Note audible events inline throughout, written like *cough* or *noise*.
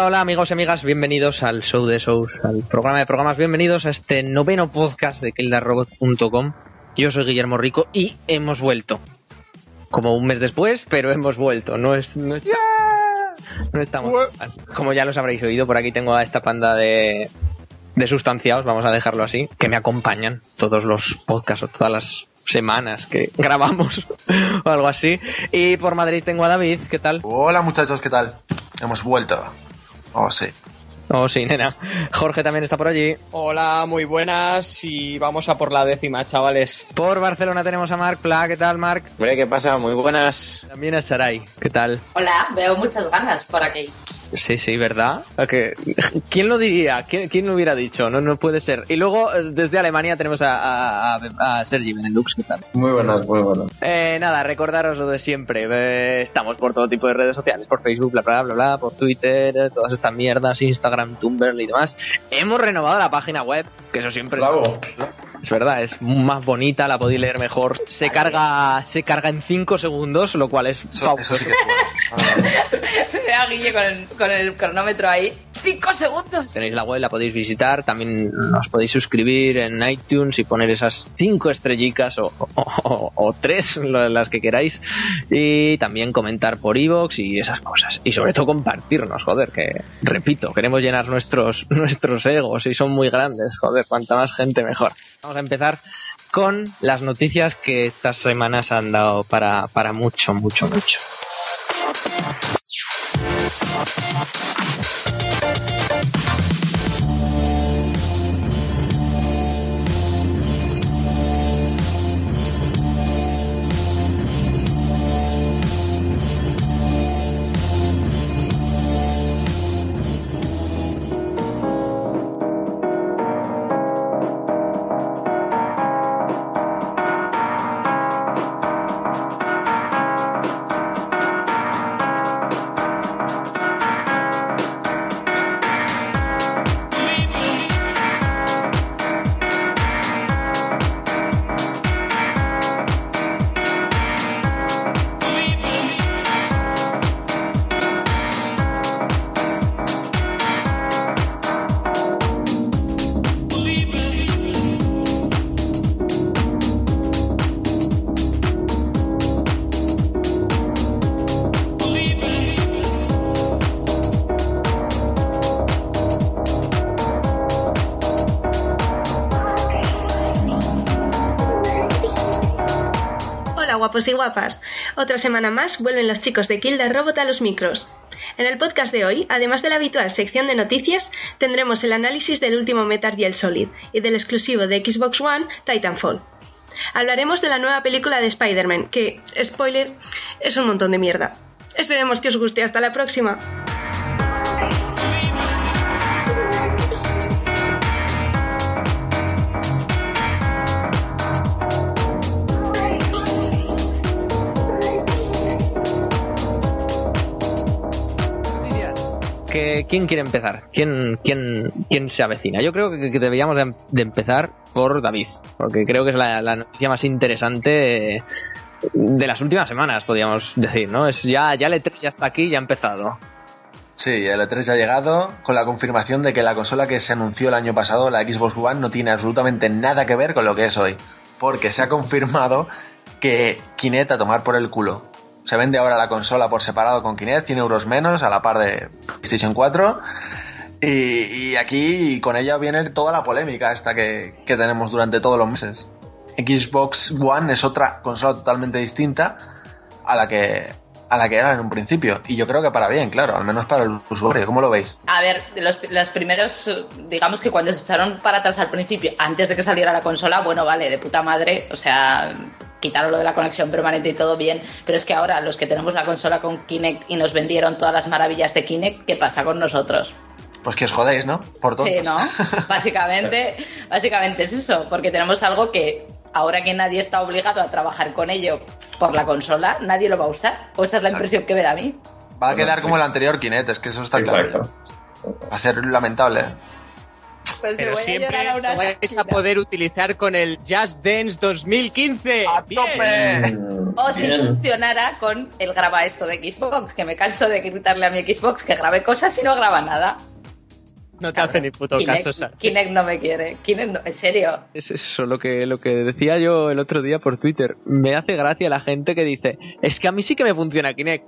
hola, hola amigos y amigas, bienvenidos al show de shows, al programa de programas, bienvenidos a este noveno podcast de kildarrobot.com. Yo soy Guillermo Rico y hemos vuelto. Como un mes después, pero hemos vuelto. No es, no, es- no estamos. Como ya los habréis oído, por aquí tengo a esta panda de, de sustanciados, vamos a dejarlo así, que me acompañan todos los podcasts o todas las semanas que *laughs* grabamos o algo así. Y por Madrid tengo a David, ¿qué tal? Hola muchachos, ¿qué tal? Hemos vuelto. Oh, sí. Oh, sí, nena. Jorge también está por allí. Hola, muy buenas y vamos a por la décima, chavales. Por Barcelona tenemos a Marc Pla, ¿qué tal, Marc? Hombre, ¿qué pasa? Muy buenas. También a Sarai, ¿qué tal? Hola, veo muchas ganas por aquí. Sí, sí, ¿verdad? ¿A que- ¿Quién lo diría? ¿Quién, quién lo hubiera dicho? No, no puede ser. Y luego, eh, desde Alemania tenemos a, a, a- a Sergi Benelux, ¿qué tal? Muy buenas, muy buenas. Eh, nada, recordaros lo de siempre. Eh, estamos por todo tipo de redes sociales, por Facebook, bla, bla, bla, bla, por Twitter, eh, todas estas mierdas, Instagram, Tumblr y demás. Hemos renovado la página web, que eso siempre Bravo. es verdad, es más bonita, la podéis leer mejor. Se carga, se carga en 5 segundos, lo cual es Eso, eso sí que es *laughs* bueno. Ve a *laughs* Guille con el, con el cronómetro ahí. ¡Cinco segundos! Tenéis la web, la podéis visitar, también os podéis suscribir en iTunes y poner esas cinco estrellicas o, o, o- o tres, las que queráis, y también comentar por iVoox y esas cosas. Y sobre todo compartirnos, joder, que repito, queremos llenar nuestros, *laughs* nuestros egos y son muy grandes, joder, cuanta más gente mejor. Vamos a empezar con las noticias que estas semanas han dado para, para mucho, mucho, mucho. Otra semana más vuelven los chicos de Kill Robot a los micros. En el podcast de hoy, además de la habitual sección de noticias, tendremos el análisis del último Metal Gear Solid y del exclusivo de Xbox One Titanfall. Hablaremos de la nueva película de Spider-Man, que, spoiler, es un montón de mierda. Esperemos que os guste. Hasta la próxima. ¿Quién quiere empezar? ¿Quién, quién, quién se avecina? Yo creo que, deberíamos de, empezar por David, porque creo que es la, la noticia más interesante eh, de las últimas semanas, podríamos decir, ¿no? Es ya, ya el E3 ya está aquí, ya ha empezado. Sí, el E3 ya ha llegado con la confirmación de que la consola que se anunció el año pasado, la Xbox One, no tiene absolutamente nada que ver con lo que es hoy. Porque se ha confirmado que Kinect a tomar por el culo. Se vende ahora la consola por separado con Kinect, 100 euros menos, a la par de PlayStation 4. Y, y aquí con ella viene toda la polémica esta que, que tenemos durante todos los meses. Xbox One es otra consola totalmente distinta a la que a la que era en un principio. Y yo creo que para bien, claro, al menos para el usuario. ¿Cómo lo veis? A ver, los, los primeros, digamos que cuando se echaron para atrás al principio, antes de que saliera la consola, bueno, vale, de puta madre, o sea, quitaron lo de la conexión permanente y todo bien, pero es que ahora los que tenemos la consola con Kinect y nos vendieron todas las maravillas de Kinect, ¿qué pasa con nosotros? Pues que os jodéis, ¿no? Por tontos. Sí, ¿no? *laughs* Básicamente, básicamente es eso, porque tenemos algo que ahora que nadie está obligado a trabajar con ello por la consola, nadie lo va a usar. O esa es la impresión que me da a mí. Va a quedar como el anterior Kinect, es que eso está claro. Exacto. Va a ser lamentable. Pues me Pero voy a siempre llorar a una lo vais a poder utilizar con el Just Dance 2015. ¡A tope! O si bien. funcionara con el graba esto de Xbox, que me canso de gritarle a mi Xbox que grabe cosas y no graba nada. No te hace ni puto Kinect, caso, Sara. Kinect no me quiere. Kinect no- en serio. Es eso lo que, lo que decía yo el otro día por Twitter. Me hace gracia la gente que dice, es que a mí sí que me funciona Kinect.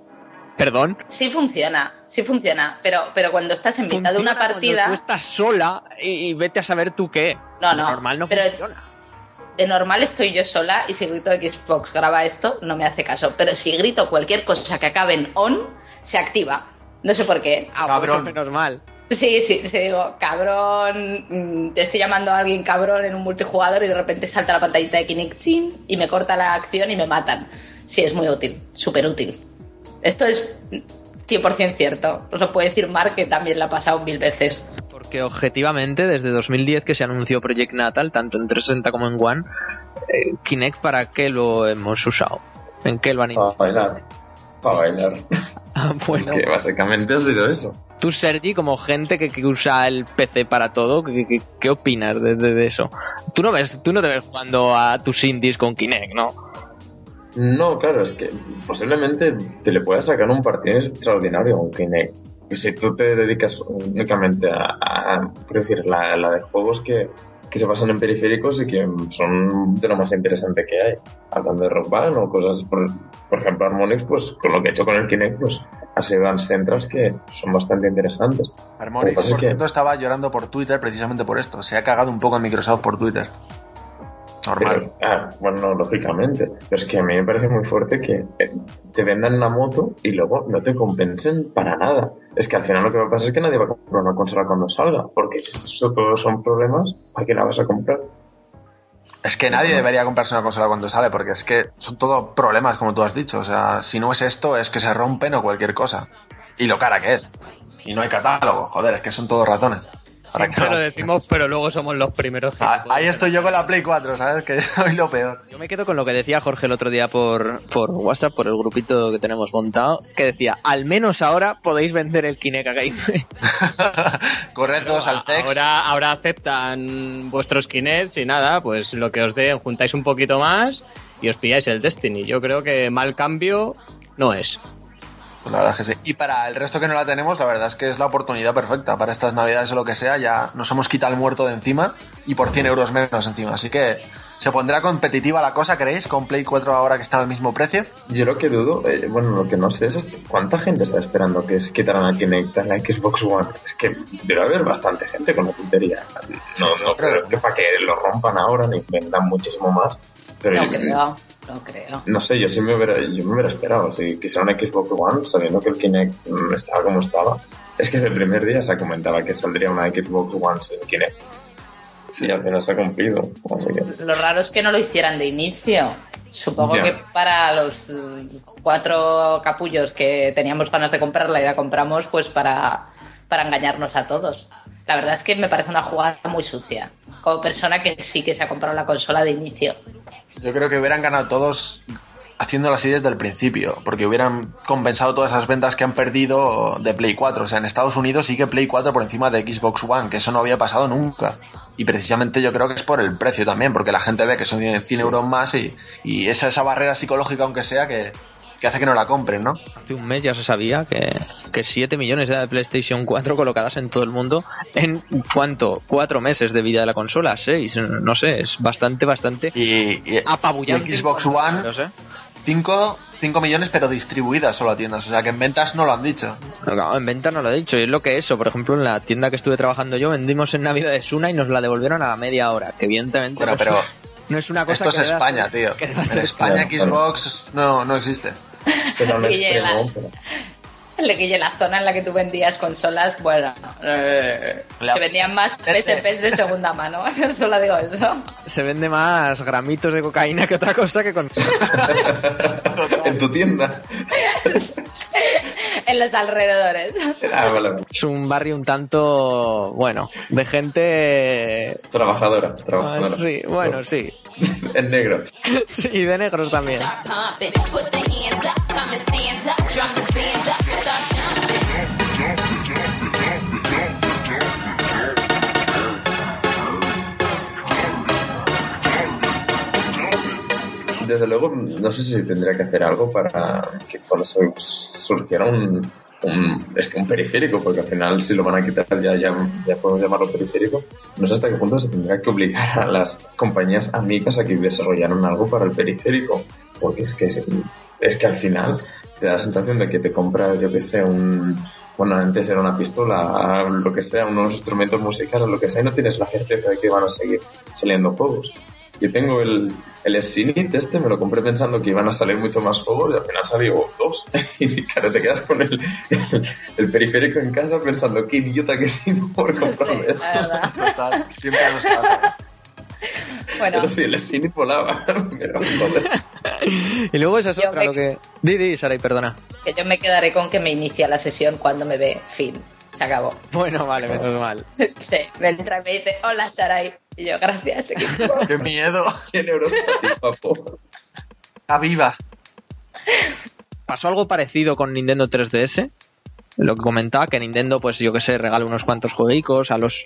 Perdón. Sí funciona, sí funciona, pero, pero cuando estás en mitad de una partida, Tú estás sola y, y vete a saber tú qué. No, no, Normal no pero- funciona. de normal estoy yo sola y si grito Xbox graba esto, no me hace caso. Pero si grito cualquier cosa que acabe en on, se activa. No sé por qué. Ah, Cabrón. menos mal. Sí, sí, sí, digo, cabrón, mm, te estoy llamando a alguien cabrón en un multijugador y de repente salta la pantallita de Kinect chin, y me corta la acción y me matan. Sí, es muy útil, súper útil. Esto es 100% cierto. Os lo puede decir Mark, que también la ha pasado mil veces. Porque objetivamente, desde 2010 que se anunció Project Natal, tanto en 360 como en One, eh, Kinect, ¿para qué lo hemos usado? ¿En qué lo han Para bailar. Para bailar. *laughs* Ah, bueno, Que básicamente ha sido eso. tú, Sergi, como gente que, que usa el PC para todo, ¿qué, qué- qué opinas de, de- de eso? Tú no, ves, tú no te ves jugando a tus indies con Kinect, ¿no? No, claro, es que posiblemente te le puedas sacar un partido extraordinario a un Kinect. Y si tú te dedicas únicamente a, a- decir, la, la de juegos que, que se basan en periféricos y que son de lo más interesante que hay. Hablando de Rock Band o cosas, por, por ejemplo, Harmonix, pues con lo que he hecho con el Kinect, pues ha sido Dance Centrals que son bastante interesantes. Harmonix, por que- cierto, estaba llorando por Twitter precisamente por esto. Se ha cagado un poco en Microsoft por Twitter. Normal. Pero, ah, bueno, lógicamente. Pero es que a mí me parece muy fuerte que eh, te vendan una moto y luego no te compensen para nada. Es que al final lo que va a pasar es que nadie va a comprar una consola cuando salga, porque si eso todos son problemas, ¿para qué la vas a comprar? Es que nadie debería comprarse una consola cuando sale, porque es que son todo problemas, como tú has dicho. O sea, si no es esto, es que se rompen o cualquier cosa. Y lo cara que es. Y no hay catálogo, joder, es que son todos ratones. Siempre lo decimos, pero luego somos los primeros. Ah, Ahí estoy yo con la Play 4, ¿sabes? Que *laughs* soy lo peor. Yo me quedo con lo que decía Jorge el otro día por, por WhatsApp, por el grupito que tenemos montado, que decía, al menos ahora podéis vender el Kinect a Game. *laughs* Al CEX. Ahora, ahora aceptan vuestros Kinects y nada, pues lo que os den, juntáis un poquito más y os pilláis el Destiny. Yo creo que mal cambio no es. Pues la verdad es que sí. Y para el resto que no la tenemos, la verdad es que es la oportunidad perfecta. Para estas navidades o lo que sea, ya nos hemos quitado el muerto de encima y por 100 euros menos encima. Así que se pondrá competitiva la cosa, ¿creéis? Con Play 4 ahora que está al mismo precio. Yo lo que dudo, eh, bueno, lo que no sé es cuánta gente está esperando que se quitaran a Kinect en la Xbox One. Es que debe haber bastante gente con la tontería. No, no creo que para que lo rompan ahora ni vendan muchísimo más. Pero No yo- creo, no creo. No sé, yo sí me hubiera, yo me hubiera esperado. Si quisiera una Xbox One, sabiendo que el Kinect mm, estaba como estaba. Es que desde el primer día se comentaba que saldría una Xbox One sin Kinect. Sí, al final se ha cumplido. Así que, Lo raro es que no lo hicieran de inicio. Supongo que para los eh, cuatro capullos que teníamos ganas de comprarla y la compramos, pues para, para engañarnos a todos. La verdad es que me parece una jugada muy sucia. Como persona que sí que se ha comprado la consola de inicio. Yo creo que hubieran ganado todos haciéndolo así desde el principio, porque hubieran compensado todas esas ventas que han perdido de Play 4. O sea, en Estados Unidos sigue Play 4 por encima de Xbox One, que eso no había pasado nunca. Y precisamente yo creo que es por el precio también, porque la gente ve que son 100 euros más y, y esa, esa barrera psicológica, aunque sea, que, que hace que no la compren, ¿no? Hace un mes ya se sabía que, que 7 millones de PlayStation 4 colocadas en todo el mundo en cuánto, 4 meses de vida de la consola, 6, no sé, es bastante, bastante Y, y apabullante. y Xbox One, No sé. 5, 5 millones, pero distribuidas solo a tiendas. O sea, que en ventas no lo han dicho. No, en venta no lo he dicho, y es lo que es eso. Por ejemplo, en la tienda que estuve trabajando yo, vendimos en Navidades una y nos la devolvieron a la media hora, que evidentemente Bueno, no, pero no es una cosa esto es que España, tío. En España Claro, Xbox no, no existe. Será un Y llega. Le que la zona en la que tú vendías consolas, bueno, eh, se vendían más PSPs de segunda mano. *laughs* Solo digo eso. Se vende más gramitos de cocaína que otra cosa que con... *laughs* en tu tienda. *laughs* En los alrededores. Ah, vale. Es un barrio un tanto, bueno, de gente... Trabajadora, Ah, trabajadora. sí, bueno, sí. En negro. Sí, de negros también. Desde luego, no sé si tendría que hacer algo para que cuando se surgiera un, es un periférico, porque al final si lo van a quitar ya, ya, podemos llamarlo periférico. No sé hasta qué punto se tendrá que obligar a las compañías amigas a que desarrollaran algo para el periférico, porque es que, es, es que al final te da la sensación de que te compras, yo que sé, un, bueno, antes era una pistola, lo que sea, unos instrumentos musicales, lo que sea, y no tienes la certeza de que van a seguir saliendo juegos. Yo tengo el, el Sinit este, me lo compré pensando que iban a salir mucho más juegos y al final salió dos. *laughs* y claro, te quedas con el, el, el periférico en casa pensando qué idiota que he sido por *laughs* Sí, comprarme esto. la verdad. Total, siempre nos pasa. *laughs* Bueno, Eso sí, el Sinit volaba. *laughs* Pero, joder. Y luego esa es Yo otra, me- lo que... Di, di, Saray, perdona. que yo me quedaré con que me inicia la sesión cuando me ve. Fin. Se acabó. *laughs* Bueno, vale, menos mal. Sí, me entra y me dice, hola Sarai. Y yo, gracias. ¡Qué miedo! 100 euros para ti, papo. ¡Está viva! Pasó algo parecido con Nintendo 3DS. Lo que comentaba, que Nintendo, pues yo que sé, regala unos cuantos jueguicos a los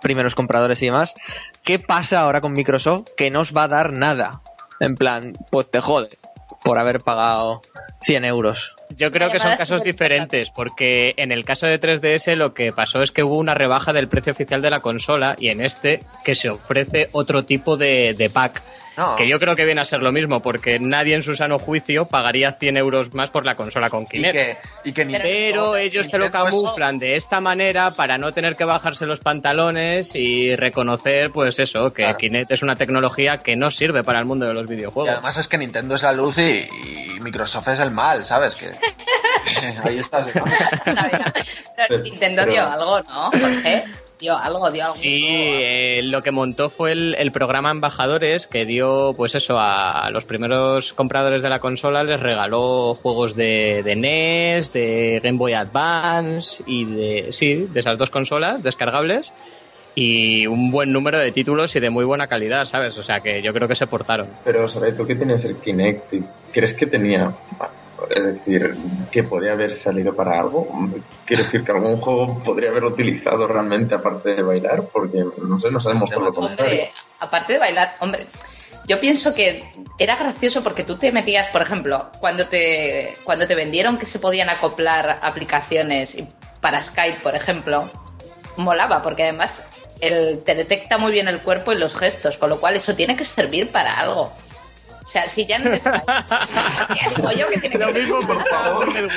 primeros compradores y demás. ¿Qué pasa ahora con Microsoft? Que no os va a dar nada. En plan, pues te jodes por haber pagado 100 euros. Yo creo que son casos diferentes, porque en el caso de 3DS lo que pasó es que hubo una rebaja del precio oficial de la consola y en este que se ofrece otro tipo de, de pack. No. Que yo creo que viene a ser lo mismo, porque nadie en su sano juicio pagaría 100 euros más por la consola con Y Kinect. que, y que Nintendo- Pero ellos te lo camuflan de esta manera para no tener que bajarse los pantalones y reconocer, pues eso, que Claro. Kinect es una tecnología que no sirve para el mundo de los Y videojuegos. además es que Nintendo es la luz y, y Microsoft es el mal, ¿sabes? Que *laughs* *laughs* ahí estás. *laughs* ¿no? Pero Nintendo Pero- dio algo, ¿no, Jorge? Dio algo, dio algo. Sí, eh, lo que montó fue el, el programa Embajadores que dio, pues eso, a los primeros compradores de la consola les regaló juegos de, de NES, de Game Boy Advance y de, sí, de esas dos consolas descargables y un buen número de títulos y de muy buena calidad, ¿sabes? O sea que yo creo que se portaron. Pero, Saray, tú que tienes el Kinect, ¿crees que tenía, es decir, que podría haber salido para algo? Quiero decir que algún juego podría haberlo utilizado realmente aparte de bailar, porque no sé, no sabemos por lo contrario. Aparte de bailar, hombre, yo pienso que era gracioso porque tú te metías, por ejemplo, cuando te, cuando te vendieron que se podían acoplar aplicaciones para Skype, por ejemplo, molaba, porque además el, te detecta muy bien el cuerpo y los gestos, con lo cual eso tiene que servir para algo. O sea, si ya no es Skype, hostia, digo yo que tiene que Lo ser mismo pensábamos del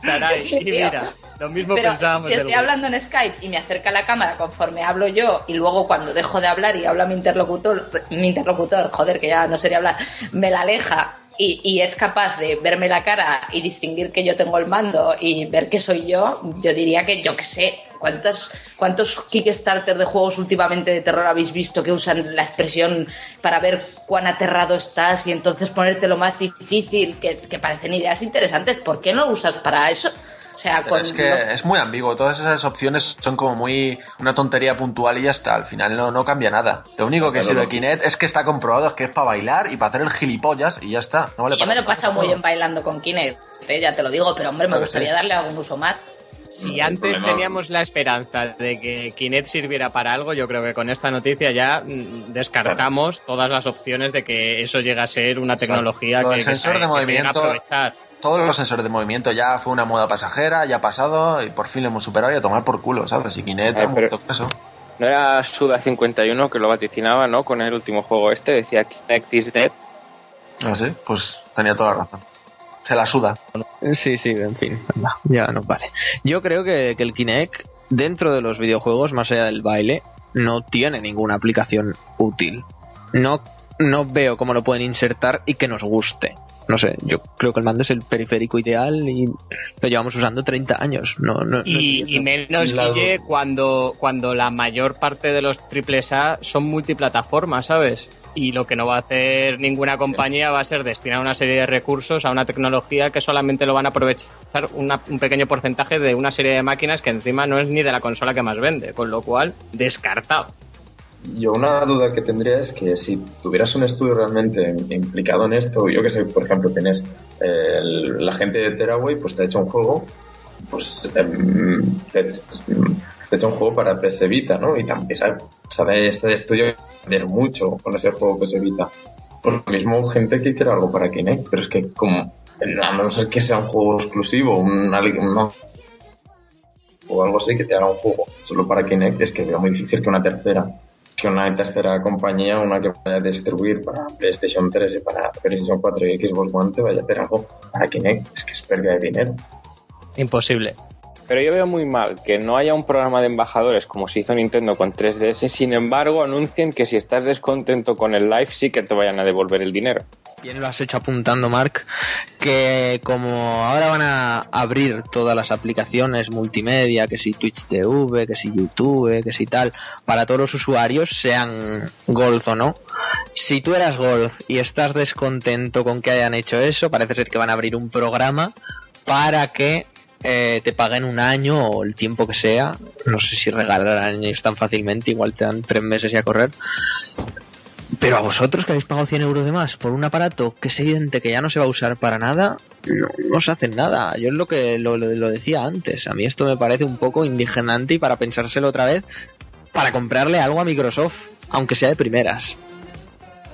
Sarai, Sí, y mira, lo mismo Pero pensábamos si estoy hablando en Skype y me acerca la cámara conforme hablo yo y luego cuando dejo de hablar y habla mi interlocutor, mi interlocutor, joder, que ya no sería hablar, me la aleja y, y es capaz de verme la cara y distinguir que yo tengo el mando y ver que soy yo, yo diría que yo qué sé, ¿cuántos, cuántos Kickstarter de juegos últimamente de terror habéis visto que usan la expresión para ver cuán aterrado estás y entonces ponerte lo más difícil, que, que parecen ideas interesantes? ¿Por qué no lo usas para eso? O sea, con es que lo- es muy ambiguo. Todas esas opciones son como muy una tontería puntual y ya está. Al final no, no cambia nada. Lo único que Claro, sirve no. Kinect es que está comprobado es que es para bailar y para hacer el gilipollas y ya está. No vale yo me lo he pasado muy bien bailando con Kinect, eh, ya te lo digo, pero hombre, me Claro, gustaría sí. darle algún uso más. Si No antes problema. teníamos la esperanza de que Kinect sirviera para algo, yo creo que con esta noticia ya mm, descartamos todas las opciones de que eso llegue a ser una tecnología Lo que, del que sensor se, de que se llegue a movimiento- aprovechar. Todos los sensores de movimiento ya fue una moda pasajera, ya ha pasado y por fin lo hemos superado y a tomar por culo, ¿sabes? Y Kinect ha pero- eso. No era Suda51 que lo vaticinaba, ¿no? Con el último juego este, decía Kinect is dead. ¿Ah, sí? Pues tenía toda la razón. Se la suda. Sí, sí, en fin, anda, ya nos vale. Yo creo que, que el Kinect, dentro de los videojuegos, más allá del baile, no tiene ninguna aplicación útil. No, no veo cómo lo pueden insertar y que nos guste. No sé, yo creo que el mando es el periférico ideal y lo llevamos usando 30 años. No, no, no Y, y menos, Guille, cuando, cuando la mayor parte de los triples A son multiplataformas, ¿sabes? Y lo que no va a hacer ninguna compañía va a ser destinar una serie de recursos a una tecnología que solamente lo van a aprovechar un pequeño porcentaje de una serie de máquinas que encima no es ni de la consola que más vende, con lo cual, descartado. Yo una duda que tendría es que si tuvieras un estudio realmente implicado en esto, yo que sé, por ejemplo, tienes eh, la gente de Teraway, pues te ha hecho un juego, pues ha hecho un juego para PS Vita, ¿no? Y también sabe, sabe este estudio vender mucho con ese juego PS Vita. Pues lo mismo gente que quiera algo para Kinect, pero es que como a no ser que sea un juego exclusivo, un, una- o algo así que te haga un juego solo para Kinect, es que veo muy difícil que una tercera que una tercera compañía, una que vaya a distribuir para PlayStation 3 y para PlayStation 4 y Xbox One te vaya a hacer algo para Kinect, es que es pérdida de dinero. Imposible. Pero yo veo muy mal que no haya un programa de embajadores como se hizo Nintendo con 3DS, sin embargo anuncien que si estás descontento con el live sí que te vayan a devolver el dinero. Bien lo has hecho apuntando, Mark, que como ahora van a abrir todas las aplicaciones multimedia, que si Twitch TV, que si YouTube, que si tal, para todos los usuarios, sean Gold o no, si tú eras Gold y estás descontento con que hayan hecho eso, parece ser que van a abrir un programa para que eh, te paguen un año o el tiempo que sea. No sé si regalarán años tan fácilmente, igual te dan tres meses y a correr. Pero a vosotros que habéis pagado 100 euros de más por un aparato que es evidente que ya no se va a usar para nada, no, no os hacen nada. Yo es lo que lo, lo- decía antes. A mí esto me parece un poco indignante y para pensárselo otra vez, para comprarle algo a Microsoft, aunque sea de primeras.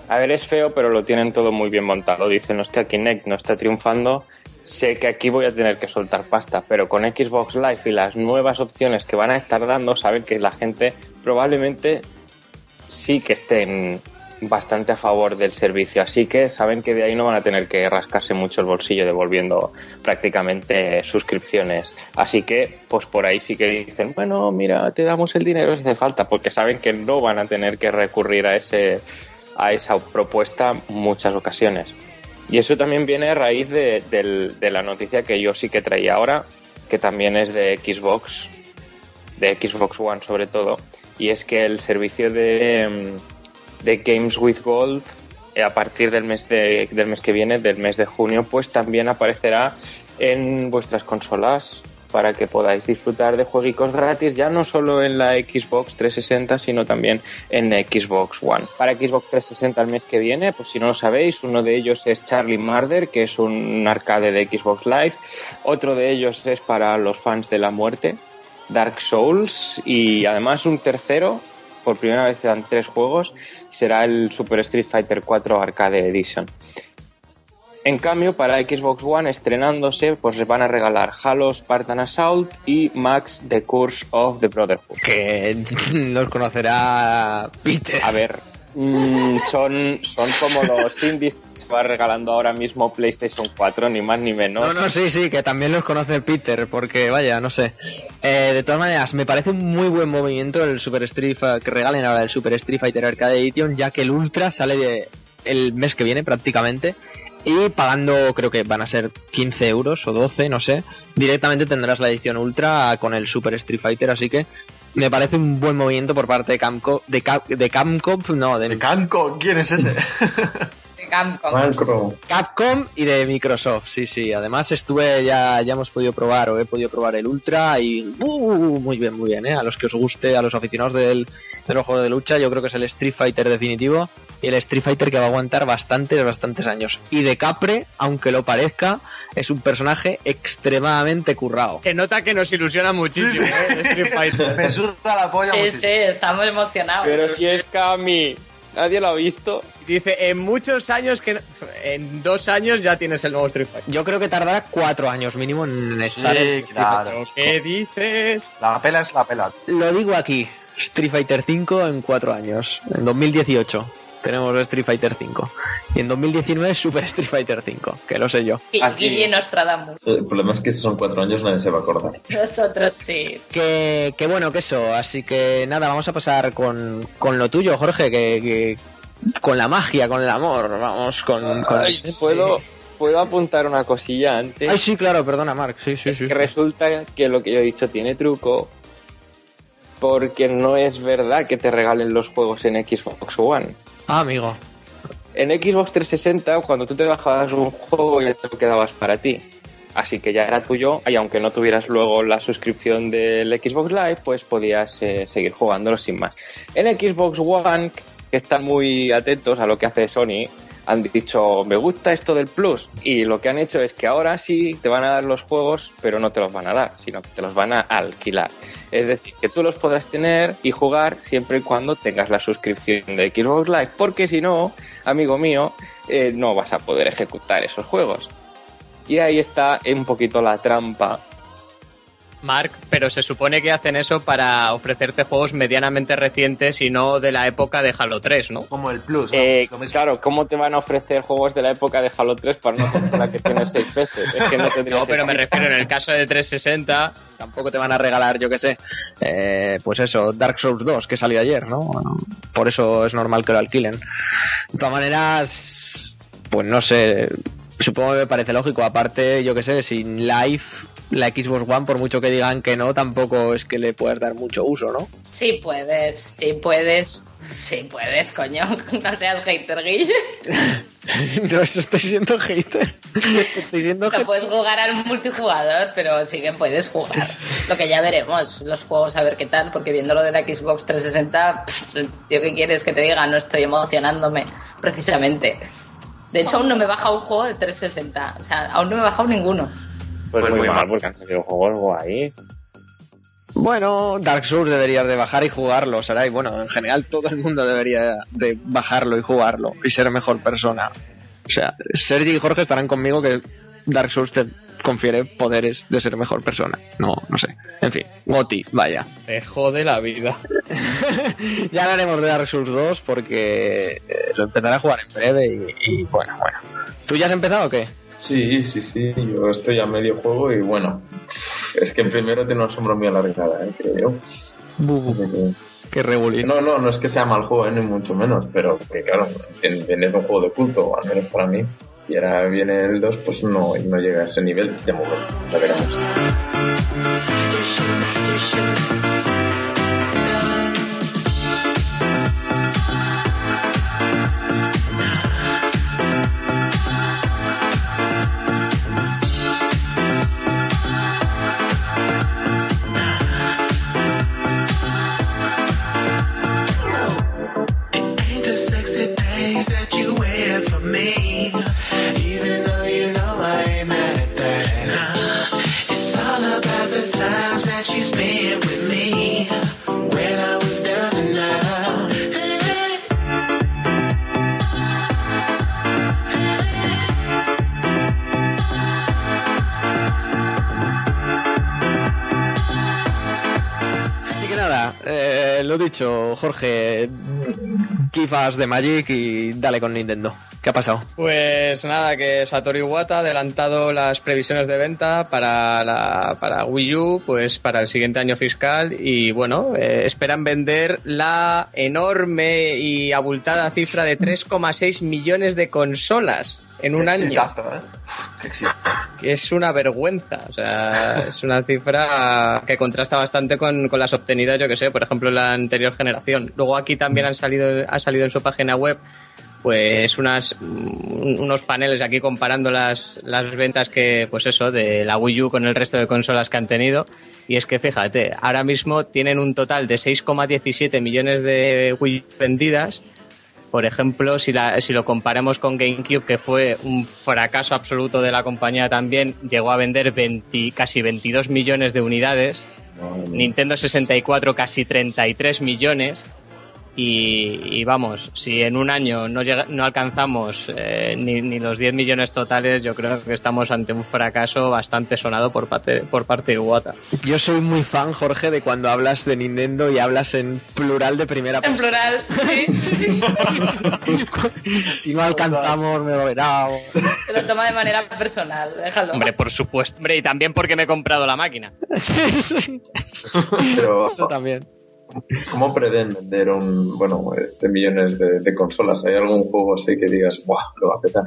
A ver, es feo, pero lo tienen todo muy bien montado. Dicen, hostia, Kinect no está triunfando. Sé que aquí voy a tener que soltar pasta, pero con Xbox Live y las nuevas opciones que van a estar dando, saben que la gente probablemente sí que estén bastante a favor del servicio. Así que saben que de ahí no van a tener que rascarse mucho el bolsillo devolviendo prácticamente suscripciones. Así que, pues por ahí sí que dicen, bueno, mira, te damos el dinero si hace falta, porque saben que no van a tener que recurrir a ese a esa propuesta muchas ocasiones. Y eso también viene a raíz de, de la noticia que yo sí que traía ahora, que también es de Xbox, de Xbox One sobre todo, y es que el servicio de, mm, de Games with Gold eh, a partir del mes, de, del mes que viene, del mes de junio, pues también aparecerá en vuestras consolas para que podáis disfrutar de jueguicos gratis, ya no solo en la Xbox 360, sino también en Xbox One. Para Xbox 360 el mes que viene, pues si no lo sabéis, uno de ellos es Charlie Murder, que es un arcade de Xbox Live, otro de ellos es para los fans de la muerte, Dark Souls, y además un tercero, por primera vez dan tres juegos, será el Super Street Fighter 4 Arcade Edition. En cambio, para Xbox One estrenándose, pues les van a regalar Halo Spartan Assault y Max The Curse of the Brotherhood. Que *laughs* los conocerá Peter. A ver, mm, son, son como los indies que se va regalando ahora mismo PlayStation 4, ni más ni menos. No, no, sí, sí, que también los conoce Peter, porque vaya, no sé. Eh, de todas maneras, me parece un muy buen movimiento el Super Street que regalen ahora el Super Street Fighter Arcade Edition, ya que el Ultra sale de- el mes que viene prácticamente. Y pagando, creo que van a ser 15 euros o 12, no sé. Directamente tendrás la edición Ultra con el Super Street Fighter, así que me parece un buen movimiento por parte de Camco, de, Cap- de no, de, ¿De Canco? ¿Quién es ese? *laughs* Capcom. Macro. Capcom y de Microsoft, sí, sí. Además estuve, ya, ya hemos podido probar o he podido probar el Ultra y ¡uh! muy bien, muy bien, ¿eh? A los que os guste, a los aficionados del, de los juegos de lucha, yo creo que es el Street Fighter definitivo y el Street Fighter que va a aguantar bastantes, bastantes años. Y de Capre, aunque lo parezca, es un personaje extremadamente currado. Se nota que nos ilusiona muchísimo, ¿eh? el Street Fighter. *laughs* Me suda la polla Sí, muchísimo. sí, estamos emocionados. Pero si es Kami, nadie lo ha visto. Dice, en muchos años que... no- En dos años ya tienes el nuevo Street Fighter. Yo creo que tardará cuatro años mínimo en estar en Sí, Street claro. ¿Qué dices? La pela es la pela. Lo digo aquí, Street Fighter 5 en cuatro años, en 2018 tenemos Street Fighter 5 y en 2019 Super Street Fighter 5, que lo sé yo. Y Aquí- Guille Nostradamus. El problema es que si son cuatro años nadie se va a acordar. *laughs* Nosotros sí. Que, que bueno, que eso, así que nada, vamos a pasar con, con lo tuyo, Jorge, que, que- con la magia, con el amor, vamos, con... con- Ay, ¿puedo, ¿Puedo apuntar una cosilla antes? Ay, sí, claro, perdona, Mark, sí, sí, es sí. que resulta que lo que yo he dicho tiene truco porque no es verdad que te regalen los juegos en Xbox One. Ah, amigo. En Xbox 360, cuando tú te bajabas un juego, ya te lo quedabas para ti. Así que ya era tuyo, y aunque no tuvieras luego la suscripción del Xbox Live, pues podías eh, seguir jugándolo sin más. En Xbox One, que están muy atentos a lo que hace Sony, han dicho, me gusta esto del Plus. Y lo que han hecho es que ahora sí te van a dar los juegos, pero no te los van a dar, sino que te los van a alquilar. Es decir, que tú los podrás tener y jugar siempre y cuando tengas la suscripción de Xbox Live, porque si no, amigo mío, eh, no vas a poder ejecutar esos juegos. Y ahí está un poquito la trampa Mark, pero se supone que hacen eso para ofrecerte juegos medianamente recientes y no de la época de Halo 3, ¿no? Como el Plus. ¿no? Eh, claro, ¿cómo te van a ofrecer juegos de la época de Halo 3 para una consola que tiene 6 meses? Es que no tendría No, pero me refiero en el caso de 360, Tampoco te van a regalar, yo qué sé, eh, pues eso, Dark Souls 2, que salió ayer, ¿no? Bueno, Por eso es normal que lo alquilen. De todas maneras, pues no sé, supongo que me parece lógico. Aparte, yo qué sé, sin live, la Xbox One, por mucho que digan que no, tampoco es que le puedas dar mucho uso, ¿no? Sí puedes, sí puedes, sí puedes, coño. *laughs* No seas hater, Guille. *laughs* no, eso estoy siendo hater. Estoy siendo No hater. puedes jugar al multijugador, pero sí que puedes jugar. Lo que ya veremos, los juegos a ver qué tal, porque viendo lo de la Xbox 360, pff, tío, ¿qué quieres que te diga? No estoy emocionándome, precisamente. De hecho, aún no me he bajado un juego de 360. O sea, aún no me he bajado ninguno. Pues, Pues muy muy mal, mal. porque han salido juegos guay. Bueno, Dark Souls deberías de bajar y jugarlo, Sarai. Bueno, en general todo el mundo debería de bajarlo y jugarlo y ser mejor persona. O sea, Sergi y Jorge estarán conmigo que Dark Souls te confiere poderes de ser mejor persona. No, no sé. En fin, Goti, vaya. te jode la vida. *laughs* ya hablaremos de Dark Souls 2 porque eh, lo empezaré a jugar en breve y, y bueno, bueno. ¿Tú ya has empezado o qué? Sí, sí, sí, yo estoy a medio juego y bueno, es que primero tiene una sombra muy alargada, ¿eh? creo Así que- qué regulín. No, no, no es que sea mal juego, ¿eh? ni mucho menos, pero que claro, tiene- viene de un juego de culto, al menos para mí. Y ahora viene el 2, pues no, no llega a ese nivel de momento, ya veremos. Lo dicho, Jorge, kifas de Magic y dale con Nintendo. ¿Qué ha pasado? Pues nada, que Satoru Iwata ha adelantado las previsiones de venta para, la, para Wii U, pues para el siguiente año fiscal y bueno, eh, esperan vender la enorme y abultada cifra de 3,6 millones de consolas en un Qué año. exitazo, ¿eh? Qué es una vergüenza. O sea, es una cifra que contrasta bastante con, con las obtenidas, yo que sé, por ejemplo, en la anterior generación. Luego aquí también han salido, ha salido en su página web pues unas un- unos paneles aquí comparando las, las ventas que pues eso de la Wii U con el resto de consolas que han tenido y es que fíjate ahora mismo tienen un total de 6,17 millones de Wii U vendidas por ejemplo, si, la- si lo comparamos con GameCube, que fue un fracaso absoluto de la compañía también, llegó a vender 20 casi 22 millones de unidades. Nintendo 64 casi 33 millones. Y, y vamos, si en un año no, llega- no alcanzamos eh, ni, ni los 10 millones totales, yo creo que estamos ante un fracaso bastante sonado por parte, por parte de Iwata. Yo soy muy fan, Jorge, de cuando hablas de Nintendo y hablas en plural de primera En persona. plural, sí. *laughs* si no alcanzamos, me verá. Se lo toma de manera personal, déjalo. Hombre, por supuesto. Hombre, y también porque me he comprado la máquina. *laughs* Sí, sí. Pero, Eso también. ¿Cómo pretenden vender un, bueno, este millones de, de consolas? ¿Hay algún juego así que digas, ¡buah, lo va a petar?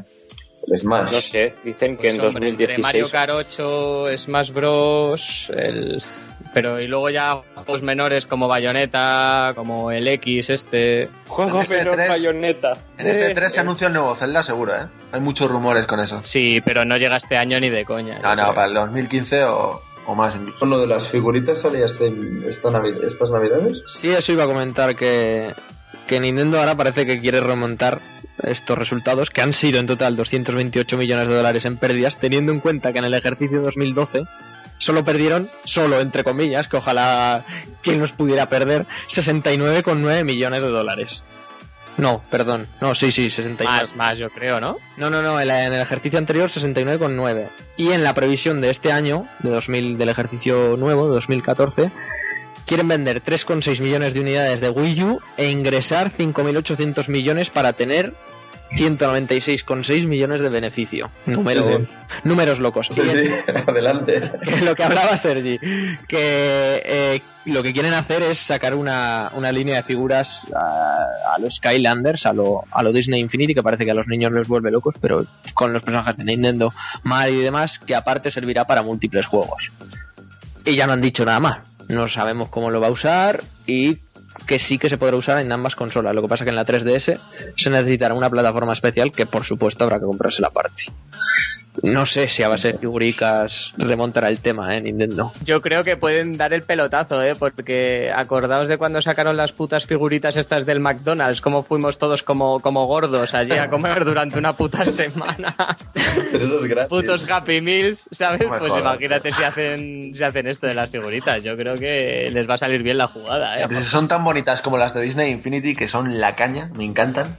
El Smash. No sé, dicen que Pues, en hombre, entre 2016 Mario Kart 8, Smash Bros. El... Pero y luego ya juegos menores como Bayonetta, como el X este. Juego este pero tres- bayoneta. En este 3 se anuncia un nuevo Zelda, seguro, ¿eh? Hay muchos rumores con eso. Sí, pero no llega este año ni de coña. No, no, creo. para el 2015 o, o más incluso. Uno de las figuritas salía este, esta estas navidades. Sí, eso iba a comentar que, que Nintendo ahora parece que quiere remontar estos resultados, que han sido en total 228 millones de dólares en pérdidas, teniendo en cuenta que en el ejercicio 2012 solo perdieron, solo entre comillas, que ojalá quien los pudiera perder, 69,9 millones de dólares. No, perdón. No, sí, sí, 69. Más, más, yo creo, ¿no? No, no, no, en, la- en el ejercicio anterior 69,9. Y en la previsión de este año, de 2000, del ejercicio nuevo, 2014, quieren vender 3,6 millones de unidades de Wii U e ingresar 5.800 millones para tener 196,6 millones de beneficio. Números, Sí, sí. números locos. Sí, sí, *laughs* adelante. *laughs* lo que hablaba Sergi, que eh, lo que quieren hacer es sacar una, una línea de figuras a, a los Skylanders, a lo, a lo Disney Infinity, que parece que a los niños les vuelve locos, pero con los personajes de Nintendo, Mario y demás, que aparte servirá para múltiples juegos. Y ya no han dicho nada más. No sabemos cómo lo va a usar y que sí que se podrá usar en ambas consolas. Lo que pasa que en la 3DS se necesitará una plataforma especial que por supuesto habrá que comprarse la parte. No sé si a base de figuricas remontará el tema, ¿eh? Nintendo. Yo creo que pueden dar el pelotazo, ¿eh? Porque acordaos de cuando sacaron las putas figuritas estas del McDonald's, cómo fuimos todos como, como gordos allí a comer durante una puta *laughs* semana. Eso es gratis. Putos Happy Meals, ¿sabes? No Pues jodas. imagínate si hacen, si hacen esto de las figuritas. Yo creo que les va a salir bien la jugada, ¿eh? Son tan bonitas como las de Disney Infinity, que son la caña, me encantan.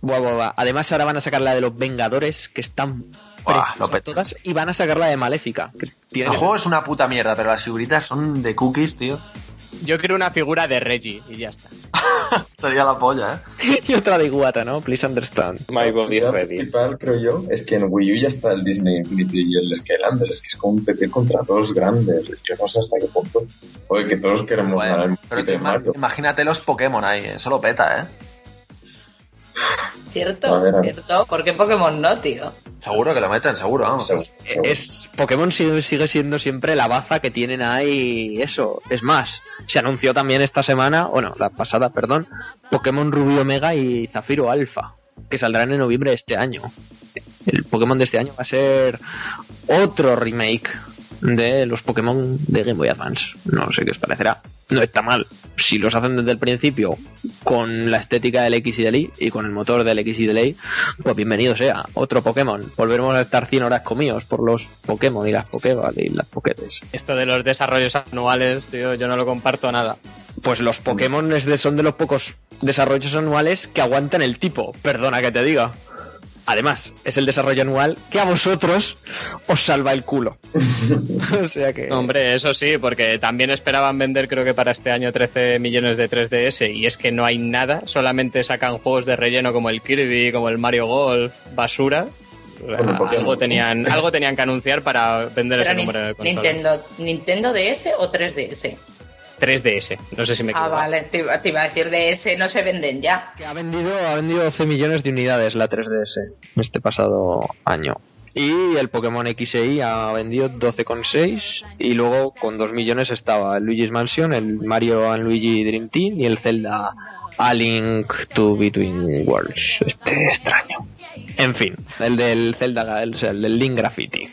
Buah, buah, buah. Además ahora van a sacar la de los Vengadores, que están Todas, y van a sacar la de Maléfica, que tiene El que- juego es una puta mierda, pero las figuritas son de cookies, tío. Yo quiero una figura de Reggie y ya está. *laughs* Sería la polla, ¿eh? *laughs* y otra de Iguata, ¿no? Please understand. My body is Lo ready. principal, creo yo, es que en Wii U ya está el Disney Infinity y el Skylanders. Es que es como un PP contra dos grandes. Yo no sé hasta qué punto. Oye, que todos queremos ganar Bueno, el pero te ima- Mario. imagínate los Pokémon ahí, eso lo peta, ¿eh? ¿Cierto? ¿Cierto? ¿Por qué Pokémon no, tío? Seguro que lo meten, seguro, vamos. Seguro, Eh, seguro. Es Pokémon sigue, sigue siendo siempre la baza que tienen ahí eso. Es más, se anunció también esta semana, bueno, la pasada, perdón, Pokémon Rubio Omega y Zafiro Alpha, que saldrán en noviembre de este año. El Pokémon de este año va a ser otro remake de los Pokémon de Game Boy Advance. No sé qué os parecerá. No está mal. Si los hacen desde el principio con la estética del X y del Y y con el motor del X y del Y, pues bienvenido sea. Otro Pokémon. Volveremos a estar 100 horas comidos por los Pokémon y las Pokéball y las Pokédex. Esto de los desarrollos anuales, tío, yo no lo comparto nada. Pues los Pokémon es de- son de los pocos desarrollos anuales que aguantan el tipo. Perdona que te diga. Además, es el desarrollo anual que a vosotros os salva el culo. *laughs* *laughs* o sea que... Hombre, eso sí, porque también esperaban vender creo que para este año 13 millones de 3DS y es que no hay nada, solamente sacan juegos de relleno como el Kirby, como el Mario Golf, basura. Bueno, algo tenían, algo tenían que anunciar para vender ese número de consolas. Nintendo, ¿Nintendo DS o 3DS? 3DS, no sé si me Ah, equivoco. vale, te iba, te iba a decir DS, no se venden ya. que ha vendido, ha vendido 12 millones de unidades la 3DS este pasado año. Y el Pokémon XY ha vendido 12,6 y luego con 2 millones estaba el Luigi's Mansion, el Mario and Luigi Dream Team y el Zelda A Link to Between Worlds. Este extraño. En fin, el del Zelda, el, o sea, el del Link Graffiti.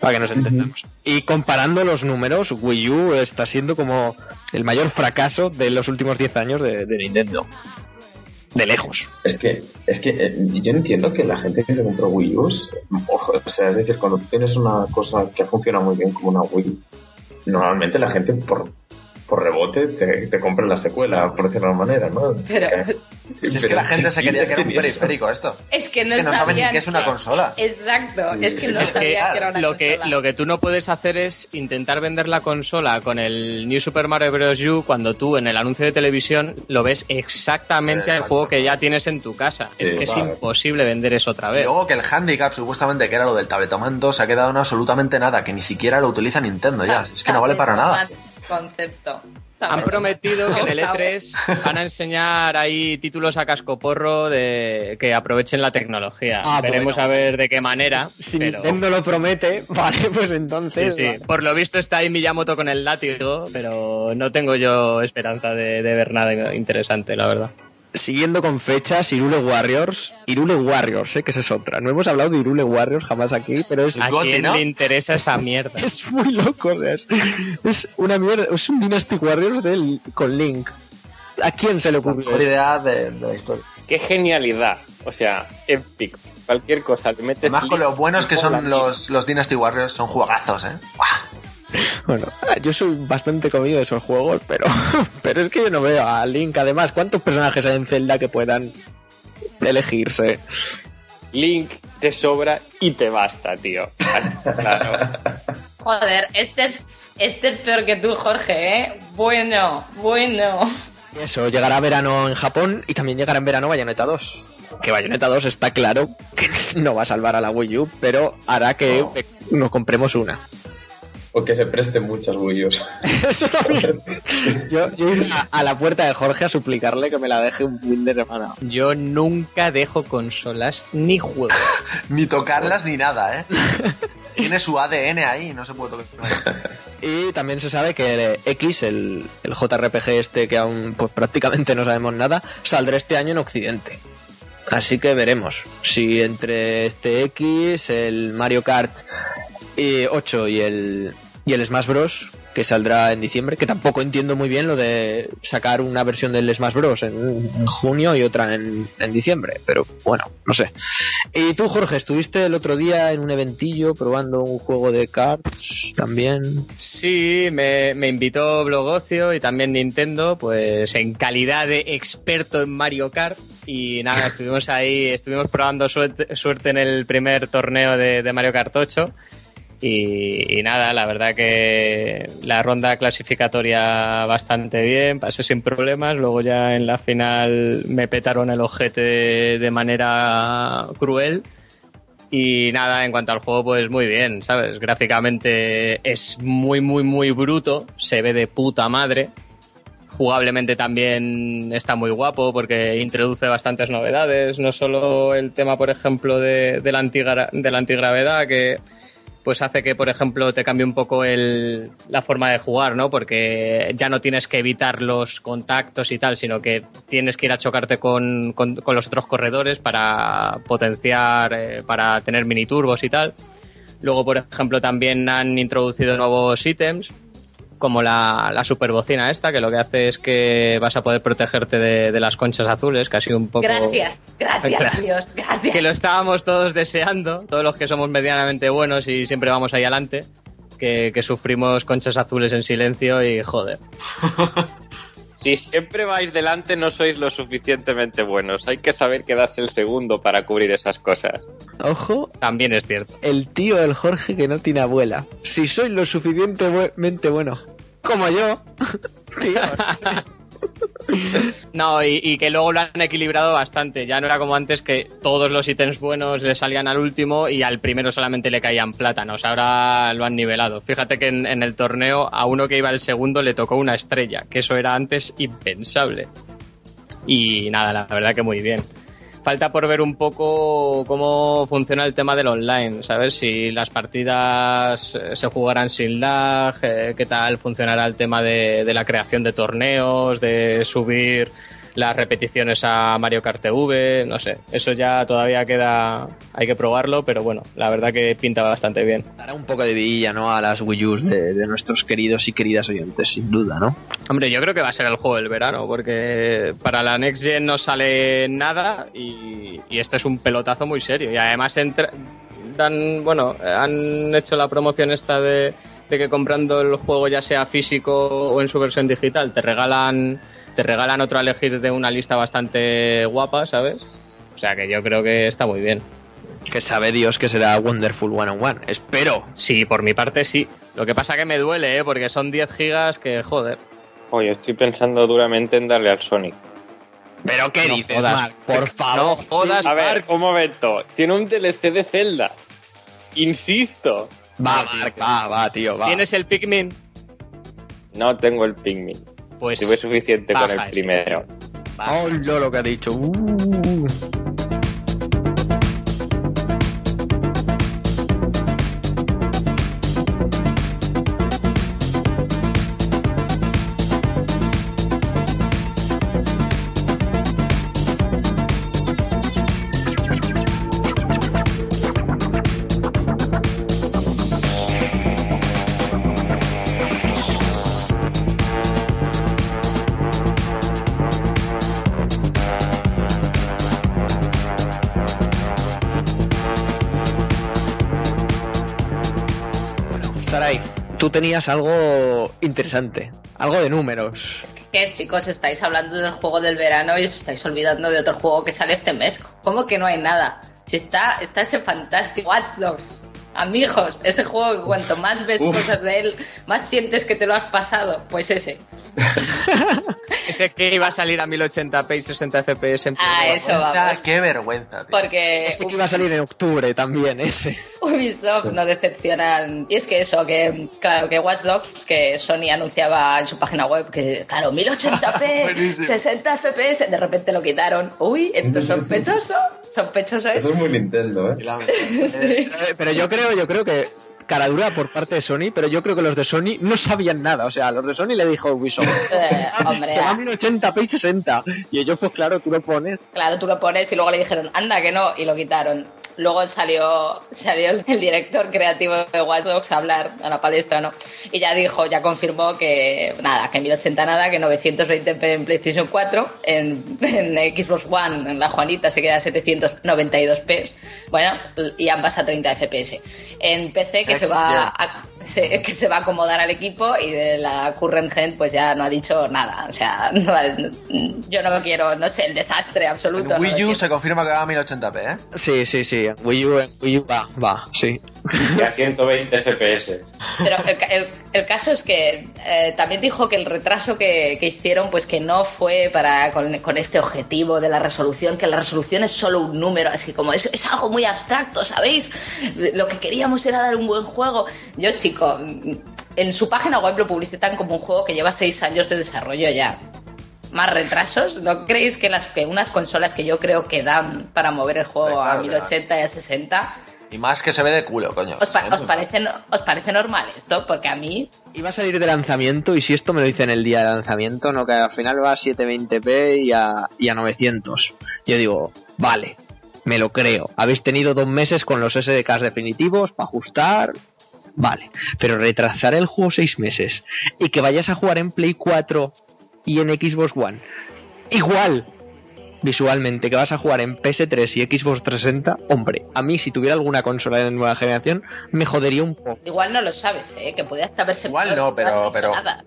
Para que nos entendamos. Y comparando los números, Wii U está siendo como el mayor fracaso de los últimos 10 años de, Nintendo. De lejos. Es que, es que eh, yo entiendo que la gente que se compró Wii U, o sea, es decir, cuando tú tienes una cosa que funciona muy bien como una Wii, normalmente la gente por, por rebote te, te la secuela, por decirlo de alguna manera, ¿no? Pero- Si es que la gente se quería que era un *laughs* periférico esto. Es que no, Es que no saben ni qué es una consola. Exacto, es que no Es que sabían que era una lo que consola. lo que tú no puedes hacer es intentar vender la consola con el New Super Mario Bros. U cuando tú en el anuncio de televisión lo ves exactamente al juego que ya tienes en tu casa. es que es imposible vender eso otra Y vez. luego que el handicap, supuestamente, que era lo del tabletomando, se ha quedado en absolutamente nada, que ni siquiera lo utiliza Nintendo ya. Es que no vale para nada. Concepto. Han prometido que en el E3 van a enseñar ahí títulos a cascoporro de que aprovechen la tecnología. Ah, Veremos bueno. a ver de qué manera. Si pero... Nintendo lo promete, *laughs* vale, pues Sí, entonces. sí. vale. Por lo visto está ahí Miyamoto con el látigo, pero no tengo yo esperanza de, de ver nada interesante, la verdad. Siguiendo con fechas, Irule Warriors. Irule Warriors, ¿eh? que esa es otra. No hemos hablado de Irule Warriors jamás aquí, pero es, ¿A Goti, quién ¿no? le interesa esa mierda? *laughs* es muy loco. o sea, es, es una mierda. Es un Dynasty Warriors del, con Link. ¿A quién se le La ocurrió? mejor eso? idea de, de la historia. ¡Qué genialidad! O sea, epic. Cualquier cosa, le metes... Además, con link lo buenos que son los, los Dynasty Warriors, son juegazos, ¿eh? ¡Buah! *laughs* Bueno, yo soy bastante comido de esos juegos, pero, *laughs* pero es que yo no veo a Link. Además, ¿cuántos personajes hay en Zelda que puedan elegirse? Link te sobra y te basta, tío. Claro. *laughs* Joder, este es, este es peor que tú, Jorge, ¿eh? Bueno, bueno. Y Eso, llegará verano en Japón y también llegará en verano Bayonetta 2. Que Bayonetta 2 está claro que no va a salvar a la Wii U, pero hará que No. eh, nos compremos una. O que se presten muchas Us. *laughs* Eso también. *laughs* Yo, yo iré a, a la puerta de Jorge a suplicarle que me la deje un fin de semana. Yo nunca dejo consolas ni juegos. *laughs* Ni tocarlas ni nada, ¿eh? Tiene su ADN ahí, no se puede tocar. Y también se sabe que X, el, el JRPG este que aún pues, prácticamente no sabemos nada, saldrá este año en Occidente. Así que veremos si entre este X, el Mario Kart eh, 8 y el, y el Smash Bros. que saldrá en diciembre, que tampoco entiendo muy bien lo de sacar una versión del Smash Bros. en, junio y otra en, en diciembre, pero bueno, no sé. Y tú, Jorge, estuviste el otro día en un eventillo probando un juego de cards también. Sí, me, me invitó Blogocio y también Nintendo, pues en calidad de experto en Mario Kart. Y nada, estuvimos ahí, estuvimos probando suerte, suerte en el primer torneo de, de Mario Kart 8. Y, nada, la verdad que la ronda clasificatoria bastante bien, pasé sin problemas. Luego ya en la final me petaron el ojete de, manera cruel. Y nada, en cuanto al juego, pues muy bien, ¿sabes? Gráficamente es muy, muy, muy bruto, se ve de puta madre. Jugablemente también está muy guapo porque introduce bastantes novedades, no solo el tema, por ejemplo, de la, antigra- de la antigravedad, que pues hace que, por ejemplo, te cambie un poco el, la forma de jugar, ¿no? Porque ya no tienes que evitar los contactos y tal, sino que tienes que ir a chocarte con, con- los otros corredores para potenciar, eh, para tener mini turbos y tal. Luego, por ejemplo, también han introducido nuevos ítems, como la, la superbocina esta, que lo que hace es que vas a poder protegerte de, de las conchas azules, que ha sido un poco Gracias, gracias, Claro. Dios, gracias. que lo estábamos todos deseando, todos los que somos medianamente buenos y siempre vamos ahí adelante, que, que sufrimos conchas azules en silencio y joder. *laughs* Si siempre vais delante no sois lo suficientemente buenos. Hay que saber quedarse el segundo para cubrir esas cosas. Ojo, También es cierto. el tío del Jorge que no tiene abuela. Si soy lo suficientemente bueno como yo, *laughs* tío, *laughs* No, y, que luego lo han equilibrado bastante. Ya no era como antes que todos los ítems buenos le salían al último y al primero solamente le caían plátanos. Ahora lo han nivelado. Fíjate que en, en el torneo a uno que iba el segundo le tocó una estrella, que eso era antes impensable. Y nada, la verdad que muy bien. Falta por ver un poco cómo funciona el tema del online, ¿sabes? Si las partidas eh, se jugarán sin lag, eh, qué tal funcionará el tema de, de la creación de torneos, de subir las repeticiones a Mario Kart TV, no sé, eso ya todavía queda, hay que probarlo, pero bueno, la verdad que pinta bastante bien. dará un poco de vidilla, ¿no? A las Wii U's de, de nuestros queridos y queridas oyentes, sin duda, ¿no? Hombre, yo creo que va a ser el juego del verano, porque para la Next Gen no sale nada y, y este es un pelotazo muy serio. Y además entra- dan, bueno, han hecho la promoción esta de, de que comprando el juego ya sea físico o en su versión digital, te regalan, te regalan otro a elegir de una lista bastante guapa, ¿sabes? O sea que yo creo que está muy bien. Que sabe Dios que será Wonderful One on One. Espero. Sí, por mi parte sí. Lo que pasa que me duele, ¿eh? porque son 10 gigas que, joder. Oye, estoy pensando duramente en darle al Sonic. ¿Pero qué No dices, jodas. Mark? Por No favor. jodas, A ver, Mark. un momento. Tiene un DLC de Zelda. Insisto. Va, Mark, va, va, tío, va. ¿Tienes el Pikmin? No tengo el Pikmin. Pues Tuve suficiente con el primero. Oh, lo que ha dicho. Uh. Tenías algo interesante, algo de números. Es que, chicos, estáis hablando del juego del verano y os estáis olvidando de otro juego que sale este mes. ¿Cómo que no hay nada? Si está, está ese fantástico Watch Dogs. Amigos, ese juego que cuanto más ves Uf. cosas de él, más sientes que te lo has pasado. Pues ese. *laughs* Ese que iba a salir a 1080p y 60 fps en Ah, eso vamos. Qué vergüenza, tío. Porque Ese que iba a salir en octubre también, ese. Ubisoft no decepcionan. Y es que eso, que claro, que Watch Dogs, que Sony anunciaba en su página web que, claro, 1080p, *laughs* Buenísimo. 60 FPS, de repente lo quitaron. Uy, esto es sospechoso. Sospechoso es. Eso es muy Nintendo, ¿eh? la- *laughs* Sí. Eh, Pero yo creo, yo creo que cara dura por parte de Sony, pero yo creo que los de Sony no sabían nada. O sea, los de Sony le dijo Ubisoft. *laughs* Eh, hombre, Te va ah, a 1080p y 60. Y ellos, pues claro, tú lo pones. claro, tú lo pones y luego le dijeron, anda que no, y lo quitaron. Luego salió, salió el, director creativo de Watch Dogs a hablar a la palestra, ¿no? Y ya dijo, ya confirmó que nada, que 1080 nada, que 920p en PlayStation 4, en, en Xbox One, en la Juanita se queda a 792p, bueno, y ambas a 30 FPS. En PC que se va a, se- que se va a acomodar al equipo y de la current gen pues ya no ha dicho nada, o sea, *laughs* no yo no quiero, no sé, el desastre absoluto. En. Wii U se confirma que va a 1080p, ¿eh? Sí, sí, sí. En Wii U, en Wii U va, va, sí. Y *laughs* a 120 FPS. Pero el, el- el caso es que eh, también dijo que el retraso que, que hicieron, pues que no fue para con, con este objetivo de la resolución, que la resolución es solo un número, así como es, es algo muy abstracto, ¿sabéis? Lo que queríamos era dar un buen juego. Yo, chico, en su página web lo publicitan como un juego que lleva seis años de desarrollo ya. Más retrasos, ¿no creéis que, las, que unas consolas que yo creo que dan para mover el juego Claro, a claro. 1080 y a 60, Y más que se ve de culo, coño. ¿os, pa- os parece, ¿os parece normal esto? Porque a mí Iba a salir de lanzamiento y si esto me lo dicen el día de lanzamiento, no que al final va a 720p y a, y a 900. Yo digo, vale, me lo creo. Habéis tenido dos meses con los SDKs definitivos para ajustar. Vale, pero retrasar el juego seis meses y que vayas a jugar en Play 4 y en Xbox One, igual visualmente que vas a jugar en PS3 y Xbox 360, hombre, a mí si tuviera alguna consola de nueva generación me jodería un poco. Igual no lo sabes, ¿eh? Que puede hasta verse Igual no, pero- pero- nada.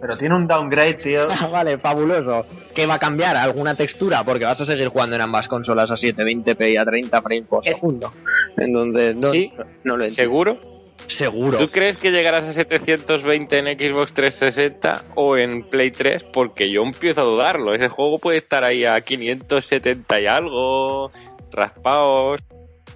Pero tiene un downgrade, tío. *laughs* Ah, vale, fabuloso. Que va a cambiar alguna textura porque vas a seguir jugando en ambas consolas a 720p y a 30 frames por segundo. Entonces, no, Sí. no lo entiendo. ¿Seguro? Seguro. ¿Tú crees que llegarás a 720 en Xbox 360 o en Play 3? Porque yo empiezo a dudarlo. Ese juego puede estar ahí a 570 y algo, raspados.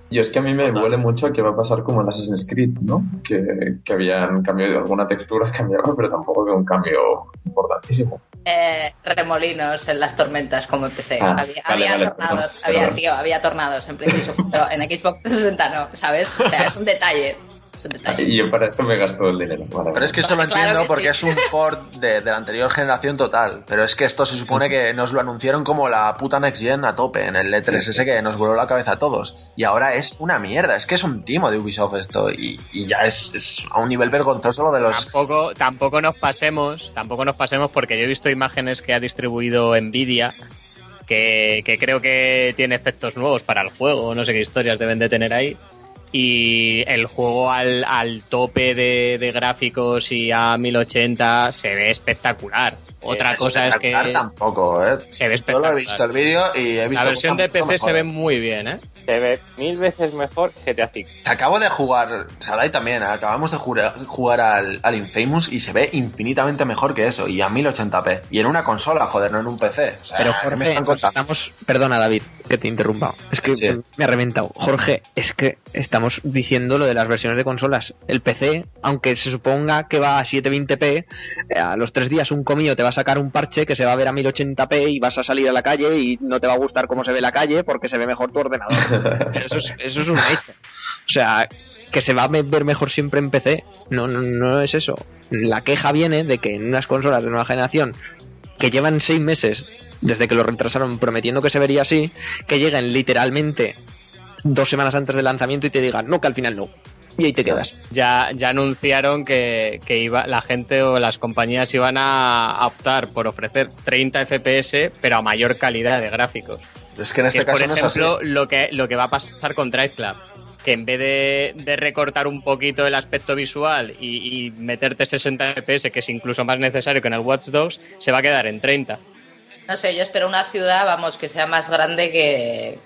Y es que a mí me Total. huele mucho a que va a pasar como en Assassin's Creed, ¿no? Que, que habían cambiado alguna textura, *laughs* cambiado, pero tampoco de un cambio importantísimo. Eh, remolinos en las tormentas como empecé. Ah, había vale, había vale, tornados, perdón, había, perdón. tío, había tornados en PlayStation, pero en Xbox 360 no, ¿sabes? O sea, es un detalle. Detalle. Y yo para eso me gasto el dinero. Vale, Pero es que esto lo entiendo que porque sí. es un port de, de la anterior generación total. Pero es que esto se supone que nos lo anunciaron como la puta Next Gen a tope en el E3 Sí, ese que nos voló la cabeza a todos. Y ahora es una mierda. Es que es un timo de Ubisoft esto. Y, y ya es, es a un nivel vergonzoso lo de los. Tampoco, tampoco nos pasemos, tampoco nos pasemos porque yo he visto imágenes que ha distribuido Nvidia que, que creo que tiene efectos nuevos para el juego, no sé qué historias deben de tener ahí. Y el juego al, al tope de, de gráficos y a 1080 se ve espectacular. Otra Eh, cosa es que espectacular Tampoco, ¿eh? se ve Solo he espectacular. visto el vídeo y he visto. La versión de PC se ve muy bien, ¿eh? Se ve mil veces mejor GTA V. Acabo de jugar, Salai también, acabamos de jugar, jugar al, al Infamous y se ve infinitamente mejor que eso, y a 1080p. Y en una consola, joder, no en un PC. O sea, Pero ¿qué me Jorge, están nos contando? estamos... Perdona David, que te interrumpa. Es que Sí. me ha reventado. Jorge, es que estamos diciendo lo de las versiones de consolas. El PC, aunque se suponga que va a 720p, eh, a los tres días un comillo te va a sacar un parche que se va a ver a 1080p y vas a salir a la calle y no te va a gustar cómo se ve la calle porque se ve mejor tu ordenador. *laughs* Pero eso es, eso es un hecho. O sea, que se va a ver mejor siempre en PC. No, no, no es eso. La queja viene de que en unas consolas de nueva generación que llevan seis meses desde que lo retrasaron prometiendo que se vería así, que lleguen literalmente dos semanas antes del lanzamiento y te digan, no, que al final no. Y ahí te quedas. Ya, ya anunciaron que, que iba, la gente o las compañías iban a, optar por ofrecer 30 FPS, pero a mayor calidad de gráficos. Es que en Que este es, por caso no es así. ejemplo, lo que, lo que va a pasar con Drive Club. que en vez de, de recortar un poquito el aspecto visual y, y meterte 60 FPS, que es incluso más necesario que en el Watch Dogs, se va a quedar en 30. No sé, yo espero una ciudad, vamos, que sea más grande que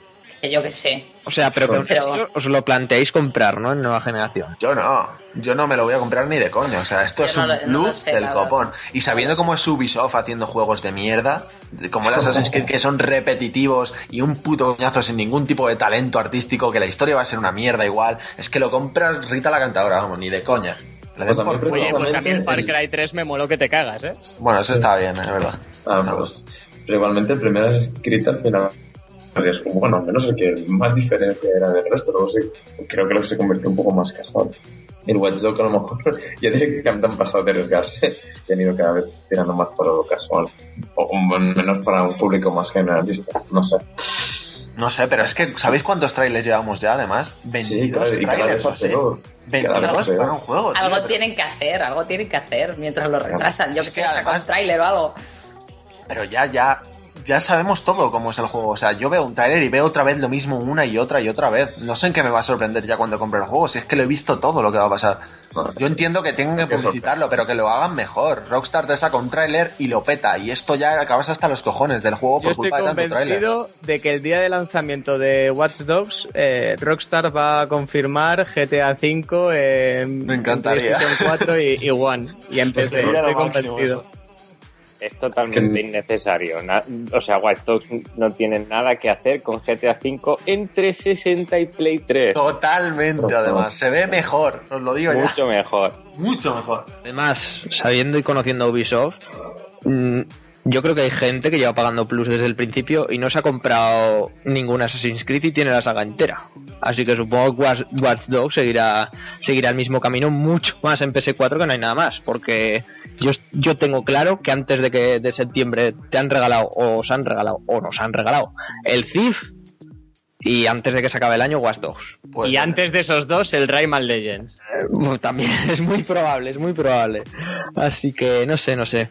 yo que sé. O sea, pero, que Pero- os lo planteáis comprar, ¿no? En nueva generación. Yo no, yo no me lo voy a comprar ni de coño. O sea, esto Yo es no un lo- no sé, del copón. Y sabiendo cómo es Ubisoft haciendo juegos de mierda, como el *laughs* Assassin's Creed, que son repetitivos y un puto coñazo sin ningún tipo de talento artístico, que la historia va a ser una mierda igual, es que lo compras Rita la cantadora, vamos, ni de coña. Pues por. Oye, pues a mí el Far Cry 3 me moló que te cagas, ¿eh? Bueno, eso está bien, es verdad. Ah, pues, pero igualmente el primer Assassin's Creed al final es como, bueno, al menos el que más diferencia era del resto, luego sí, creo que lo que se convirtió un poco más casual. El Watch Dogs a lo mejor *laughs* ya directamente han pasado de arriesgarse *laughs* y han ido cada vez tirando más para lo casual, o menos para un público más generalista, no sé. No sé, pero es que, ¿sabéis cuántos trailers llevamos ya, además? 22 Sí, claro, y cada trailers, vez o sea, peor. Cada 22 vez peor. para un juego, tío, Algo pero- tienen que hacer, algo tienen que hacer mientras lo retrasan. Yo Es que que además- un tráiler o algo. Pero ya, ya, ya sabemos todo cómo es el juego. O sea, yo veo un tráiler y veo otra vez lo mismo una y otra y otra vez. No sé en qué me va a sorprender ya cuando compre el juego, si es que lo he visto todo lo que va a pasar. Yo entiendo que tengan que publicitarlo, pero que lo hagan mejor. Rockstar te saca un tráiler y lo peta. Y esto ya acabas hasta los cojones del juego por culpa de tanto tráiler. convencido de que el día de lanzamiento de Watch Dogs, eh, Rockstar va a confirmar GTA V en, Me en encantaría. PlayStation 4 y, y One. Y en PC, lo estoy convencido. Es totalmente Que- innecesario. Na- o sea, Watch Dogs no tiene nada que hacer con GTA V entre 60 y Play 3. Totalmente, además. Se ve mejor, os lo digo ya. Mucho mejor. Mucho mejor. Además, sabiendo y conociendo a Ubisoft, mm, yo creo que hay gente que lleva pagando Plus desde el principio y no se ha comprado ningún Assassin's Creed y tiene la saga entera. Así que supongo que Watch, Watch Dogs seguirá, seguirá el mismo camino mucho más en PS4 que no hay nada más. Porque yo, yo tengo claro que antes de que de septiembre te han regalado, o os han regalado, o nos han regalado el Thief y antes de que se acabe el año Watch Dogs. Pues, y antes de esos dos, el Rayman Legends. Eh, También *laughs* es muy probable, es muy probable. Así que no sé, no sé.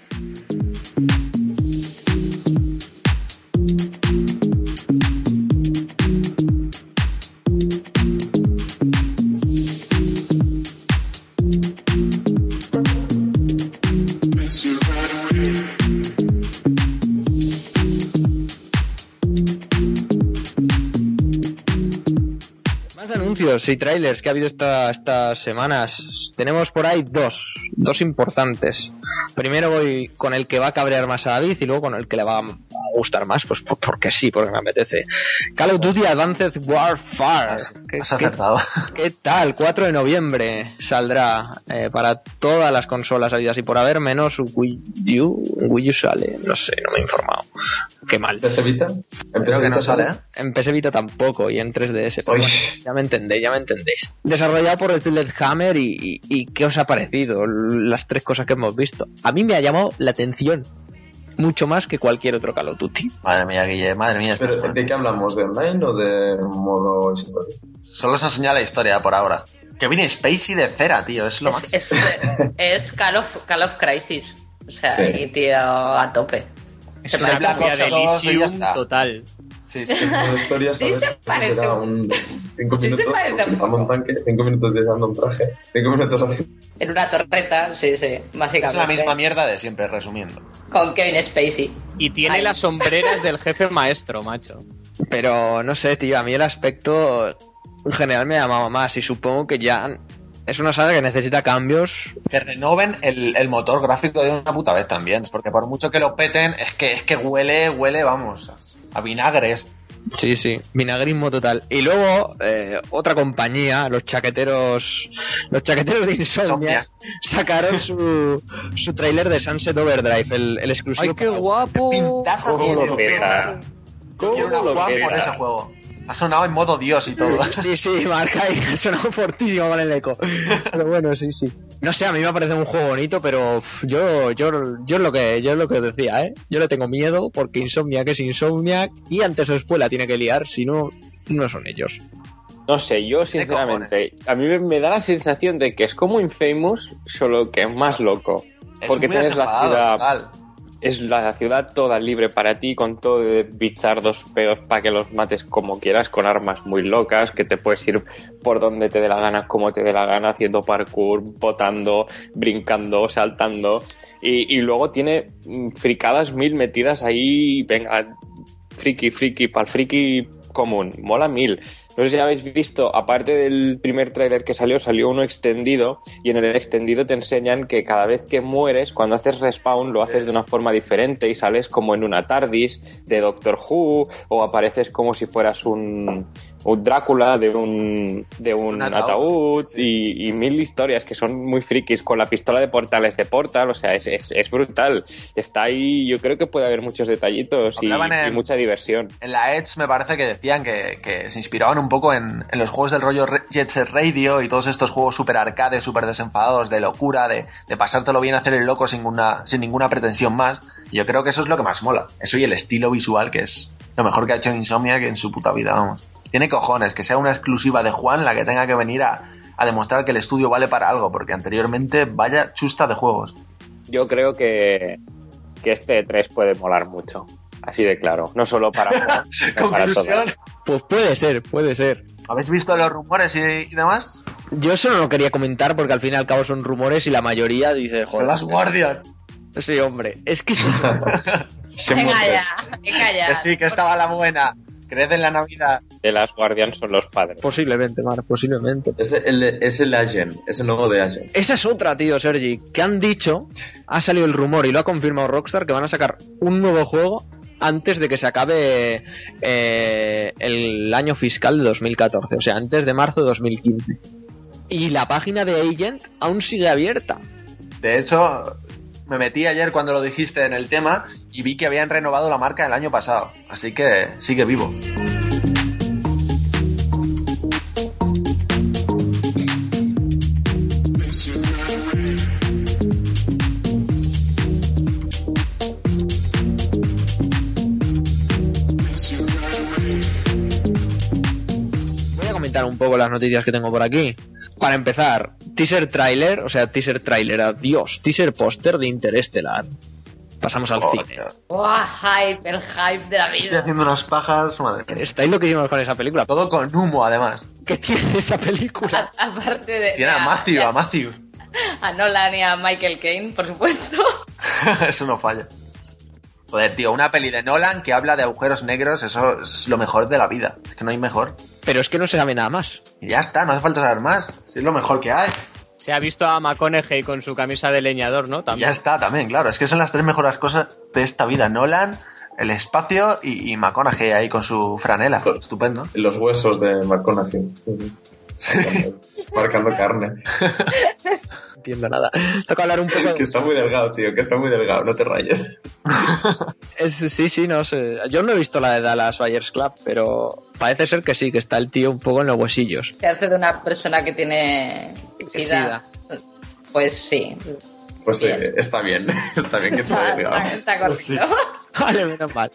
Y trailers que ha habido esta- estas semanas. Tenemos por ahí dos, dos importantes. Primero voy con el que va a cabrear más a David y luego con el que le va a gustar más, pues por- porque sí, porque me apetece. Call of Duty Advanced Warfare. ¿Qué, Has qué- acertado. qué tal? 4 de noviembre saldrá eh, para todas las consolas habidas y por haber, menos Wii U. Wii U sale, no sé, no me he informado. Qué mal. ¿PS Vita? ¿En Creo que no Vita sale, ¿eh? En PS Vita tampoco y en 3DS. pero bueno, ya me entendéis, ya me entendéis. Desarrollado por Hammer y, y, y ¿qué os ha parecido? Las tres cosas que hemos visto. A mí me ha llamado la atención mucho más que cualquier otro Call of Duty. Madre mía, Guille, madre mía. Pero, ¿De qué hablamos? ¿De online o de modo historia? Solo se enseña la historia por ahora. Que viene Spacey de cera, tío, es lo más. Es, es, *laughs* es Call, of, Call of Crisis. O sea, Sí. y tío, a tope. Es Se una parece Black copia Ops de 2 y ya Elysium está. total. Sí, sí. Historia, Sí, se parece. Será un 5 Sí, se minutos parece un tanque, 5 minutos utilizando un traje, 5 minutos. En una torreta, sí, sí, básicamente. Es la misma mierda de siempre, resumiendo. Con Kevin Spacey. Y tiene Ay. las sombreras del jefe maestro, macho. Pero no sé, tío, a mí el aspecto en general me llamaba más y supongo que ya es una saga que necesita cambios. Que renoven el, el motor gráfico de una puta vez también. Porque por mucho que lo peten, es que, es que huele, huele, vamos, a vinagres. Sí, sí, vinagrismo total. Y luego, eh, otra compañía, los chaqueteros, los chaqueteros de Insomnia, sacaron su, su tráiler de Sunset Overdrive, el, el exclusivo. para- guapo! Pintaza ¿Cómo tiene, lo quiero una ¿Cómo lo por ese juego. Ha sonado en modo Dios y todo. *laughs* Sí, sí, marca y *laughs* ha sonado fortísimo con el eco. Pero bueno, sí, sí. No sé, a mí me parece un juego bonito, pero yo, yo, yo es lo que, yo es lo que os decía, ¿eh? Yo le tengo miedo porque Insomniac es Insomniac y antes o después la tiene que liar, si no, no son ellos. No sé, yo sinceramente, a mí me, da la sensación de que es como Infamous, solo que es más loco. Es Porque tienes la ciudad total. Es la ciudad toda libre para ti, con todo de bichardos feos para que los mates como quieras, con armas muy locas, que te puedes ir por donde te dé la gana, como te dé la gana, haciendo parkour, botando, brincando, saltando. Y, y luego tiene mm, fricadas mil metidas ahí, venga, friki, friki, para el friki común, mola mil. No sé si habéis visto, aparte del primer tráiler que salió, salió uno extendido y en el extendido te enseñan que cada vez que mueres, cuando haces respawn, lo haces de una forma diferente y sales como en una TARDIS de Doctor Who o apareces como si fueras un, un Drácula de un, de un, Un ataúd, ataúd y, y mil historias que son muy frikis con la pistola de portales de Portal, o sea, es, es, es brutal. Está ahí, yo creo que puede haber muchos detallitos y, en- y mucha diversión. En la Edge me parece que decían que, que se inspiraban un poco en, en los juegos del rollo Jet Set Radio y todos estos juegos super arcades, super desenfadados, de locura, de, de pasártelo bien, hacer el loco sin ninguna, sin ninguna pretensión más. Yo creo que eso es lo que más mola. Eso y el estilo visual, que es lo mejor que ha hecho Insomnia que en su puta vida, vamos. Tiene cojones, que sea una exclusiva de Juan la que tenga que venir a, a demostrar que el estudio vale para algo, porque anteriormente vaya chusta de juegos. Yo creo que, que este 3 puede molar mucho. Así de claro. No solo para *laughs* Juan, sino para Conclusión. Pues puede ser, puede ser. ¿Habéis visto los rumores y, y demás? Yo eso no lo quería comentar porque al fin y al cabo son rumores y la mayoría dice, joder. Las Guardian. Sí, hombre. Es que ya, venga ya. Que sí, que estaba la buena. Crece en la Navidad. De las Guardian son los padres. posiblemente, Mar, posiblemente. Es el, es el Agent, es el nuevo de Agent. Esa es otra, tío, Sergi. Que han dicho, ha salido el rumor y lo ha confirmado Rockstar que van a sacar un nuevo juego antes de que se acabe eh, el año fiscal de 2014, o sea, antes de marzo de 2015. Y la página de Agent aún sigue abierta. De hecho, me metí ayer cuando lo dijiste en el tema y vi que habían renovado la marca el año pasado. Así que sigue vivo. Comentar un poco las noticias que tengo por aquí. Para empezar, teaser trailer, o sea, teaser trailer, adiós, teaser póster de Interestelar. Pasamos al cine. Buah, hype, el hype de la Estoy vida. haciendo unas pajas, madre mía. Estáis lo que hicimos con esa película. Todo con humo, además. ¿Qué tiene esa película? A- Aparte de. Tiene a Matthew, a *laughs* Matthew. a Nolan y a Michael Caine, por supuesto. *laughs* eso no falla. Joder, tío, una peli de Nolan que habla de agujeros negros, eso es lo mejor de la vida. Es que no hay mejor. Pero es que no se sabe nada más. Y ya está, no hace falta saber más. Si es lo mejor que hay. Se ha visto a McConaughey con su camisa de leñador, ¿no? También. ya está, también, claro. Es que son las tres mejores cosas de esta vida. Nolan, el espacio y, y McConaughey ahí con su franela. Estupendo. Los huesos de McConaughey. Marcando carne. No *laughs* entiendo nada. Toca hablar un poco. Que está muy delgado, tío, que está muy delgado, no te rayes. *laughs* Es- sí, sí, no sé. Yo no he visto la de Dallas Buyers Club, pero parece ser que sí, que está el tío un poco en los huesillos. Se hace de una persona que tiene Sida. sida. Pues sí. Pues Bien. eh, está bien, está bien *laughs* que Está, delgado. está- está correcto. Sí. Vale, menos mal.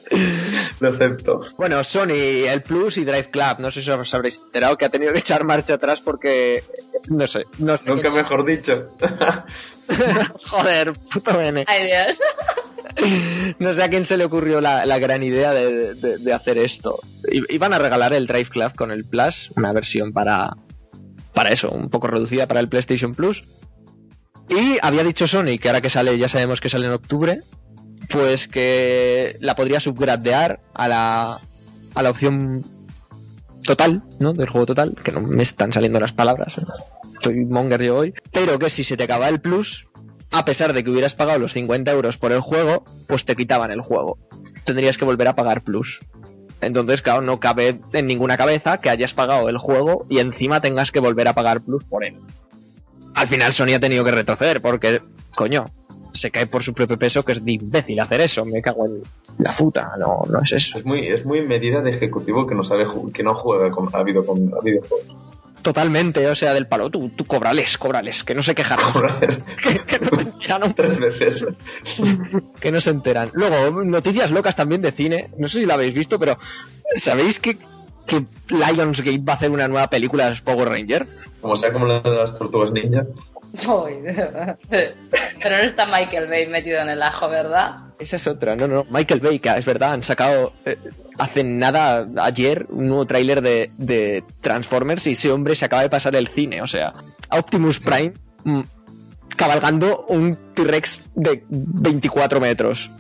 Lo acepto. Bueno, Sony, el Plus y Drive Club. No sé si os habréis enterado que ha tenido que echar marcha atrás porque. No sé. No sé Nunca mejor dicho. *laughs* Joder, puto bene. Ay, Dios. No sé a quién se le ocurrió la, la gran idea de, de- de hacer esto. I- Iban a regalar el Drive Club con el Plus, una versión para, para eso, un poco reducida para el PlayStation Plus. Y había dicho Sony que ahora que sale, ya sabemos que sale en octubre, pues que la podría subgradear a la, a la opción total, ¿no? Del juego total, que no me están saliendo las palabras. Estoy monger yo hoy. Pero que si se te acaba el plus, a pesar de que hubieras pagado los 50 euros por el juego, pues te quitaban el juego. Tendrías que volver a pagar plus. Entonces, claro, no cabe en ninguna cabeza que hayas pagado el juego y encima tengas que volver a pagar plus por él. Al final Sony ha tenido que retroceder porque, coño, se cae por su propio peso que es de imbécil hacer eso. Me cago en la puta. No, no es eso. Es muy, es muy medida de ejecutivo que no sabe que no juega con, a, video, con, a videojuegos. Totalmente, o sea, del palo. Tú, tú cóbrales, cóbrales, que no se quejarán. *laughs* que, que no se enteran, *laughs* Tres veces. *laughs* que no se enteran. Luego, noticias locas también de cine. No sé si la habéis visto, pero ¿sabéis que, que Lionsgate va a hacer una nueva película de Power Ranger? Como sea como la de las tortugas ninja. Pero no está Michael Bay metido en el ajo, ¿verdad? Esa es otra, no, no. Michael Bay, que es verdad, han sacado eh, hace nada, ayer, un nuevo tráiler de, de Transformers y ese hombre se acaba de pasar el cine. O sea, Optimus Prime mm, cabalgando un T-Rex de 24 metros.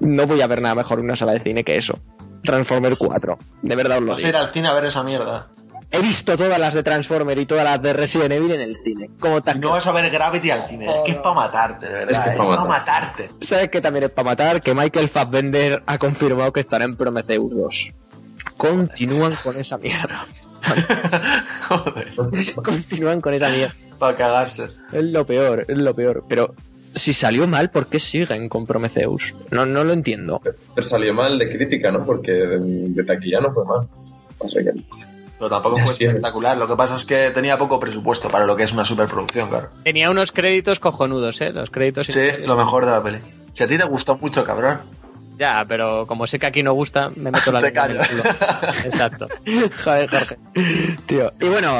No voy a ver nada mejor en una sala de cine que eso. Transformer 4. De verdad os lo Vas a ir digo. al cine a ver esa mierda. He visto todas las de Transformer y todas las de Resident Evil en el cine. Como no vas a ver Gravity al cine. Es que es para matarte, de verdad. Es que Es, es pa' para matarte. ¿Sabes que también es para matar? Que Michael Fassbender ha confirmado que estará en Prometheus 2. Continúan con esa mierda. *laughs* Joder. Continúan con esa mierda. Para cagarse. Es lo peor, es lo peor. Pero si salió mal, ¿por qué siguen con Prometheus? No, no lo entiendo. Pero salió mal de crítica, ¿no? Porque de, de taquilla no fue mal. O sea que- Pero tampoco Ya fue sí. espectacular. Lo que pasa es que tenía poco presupuesto para lo que es una superproducción, claro. Tenía unos créditos cojonudos, ¿eh? Los créditos. Sí, lo mejor de la peli. Si a ti te gustó mucho, cabrón. Ya, pero como sé que aquí no gusta, me meto la *laughs* Te lengua en el callo. culo. Exacto. *laughs* Joder, Jorge. Tío. Y bueno,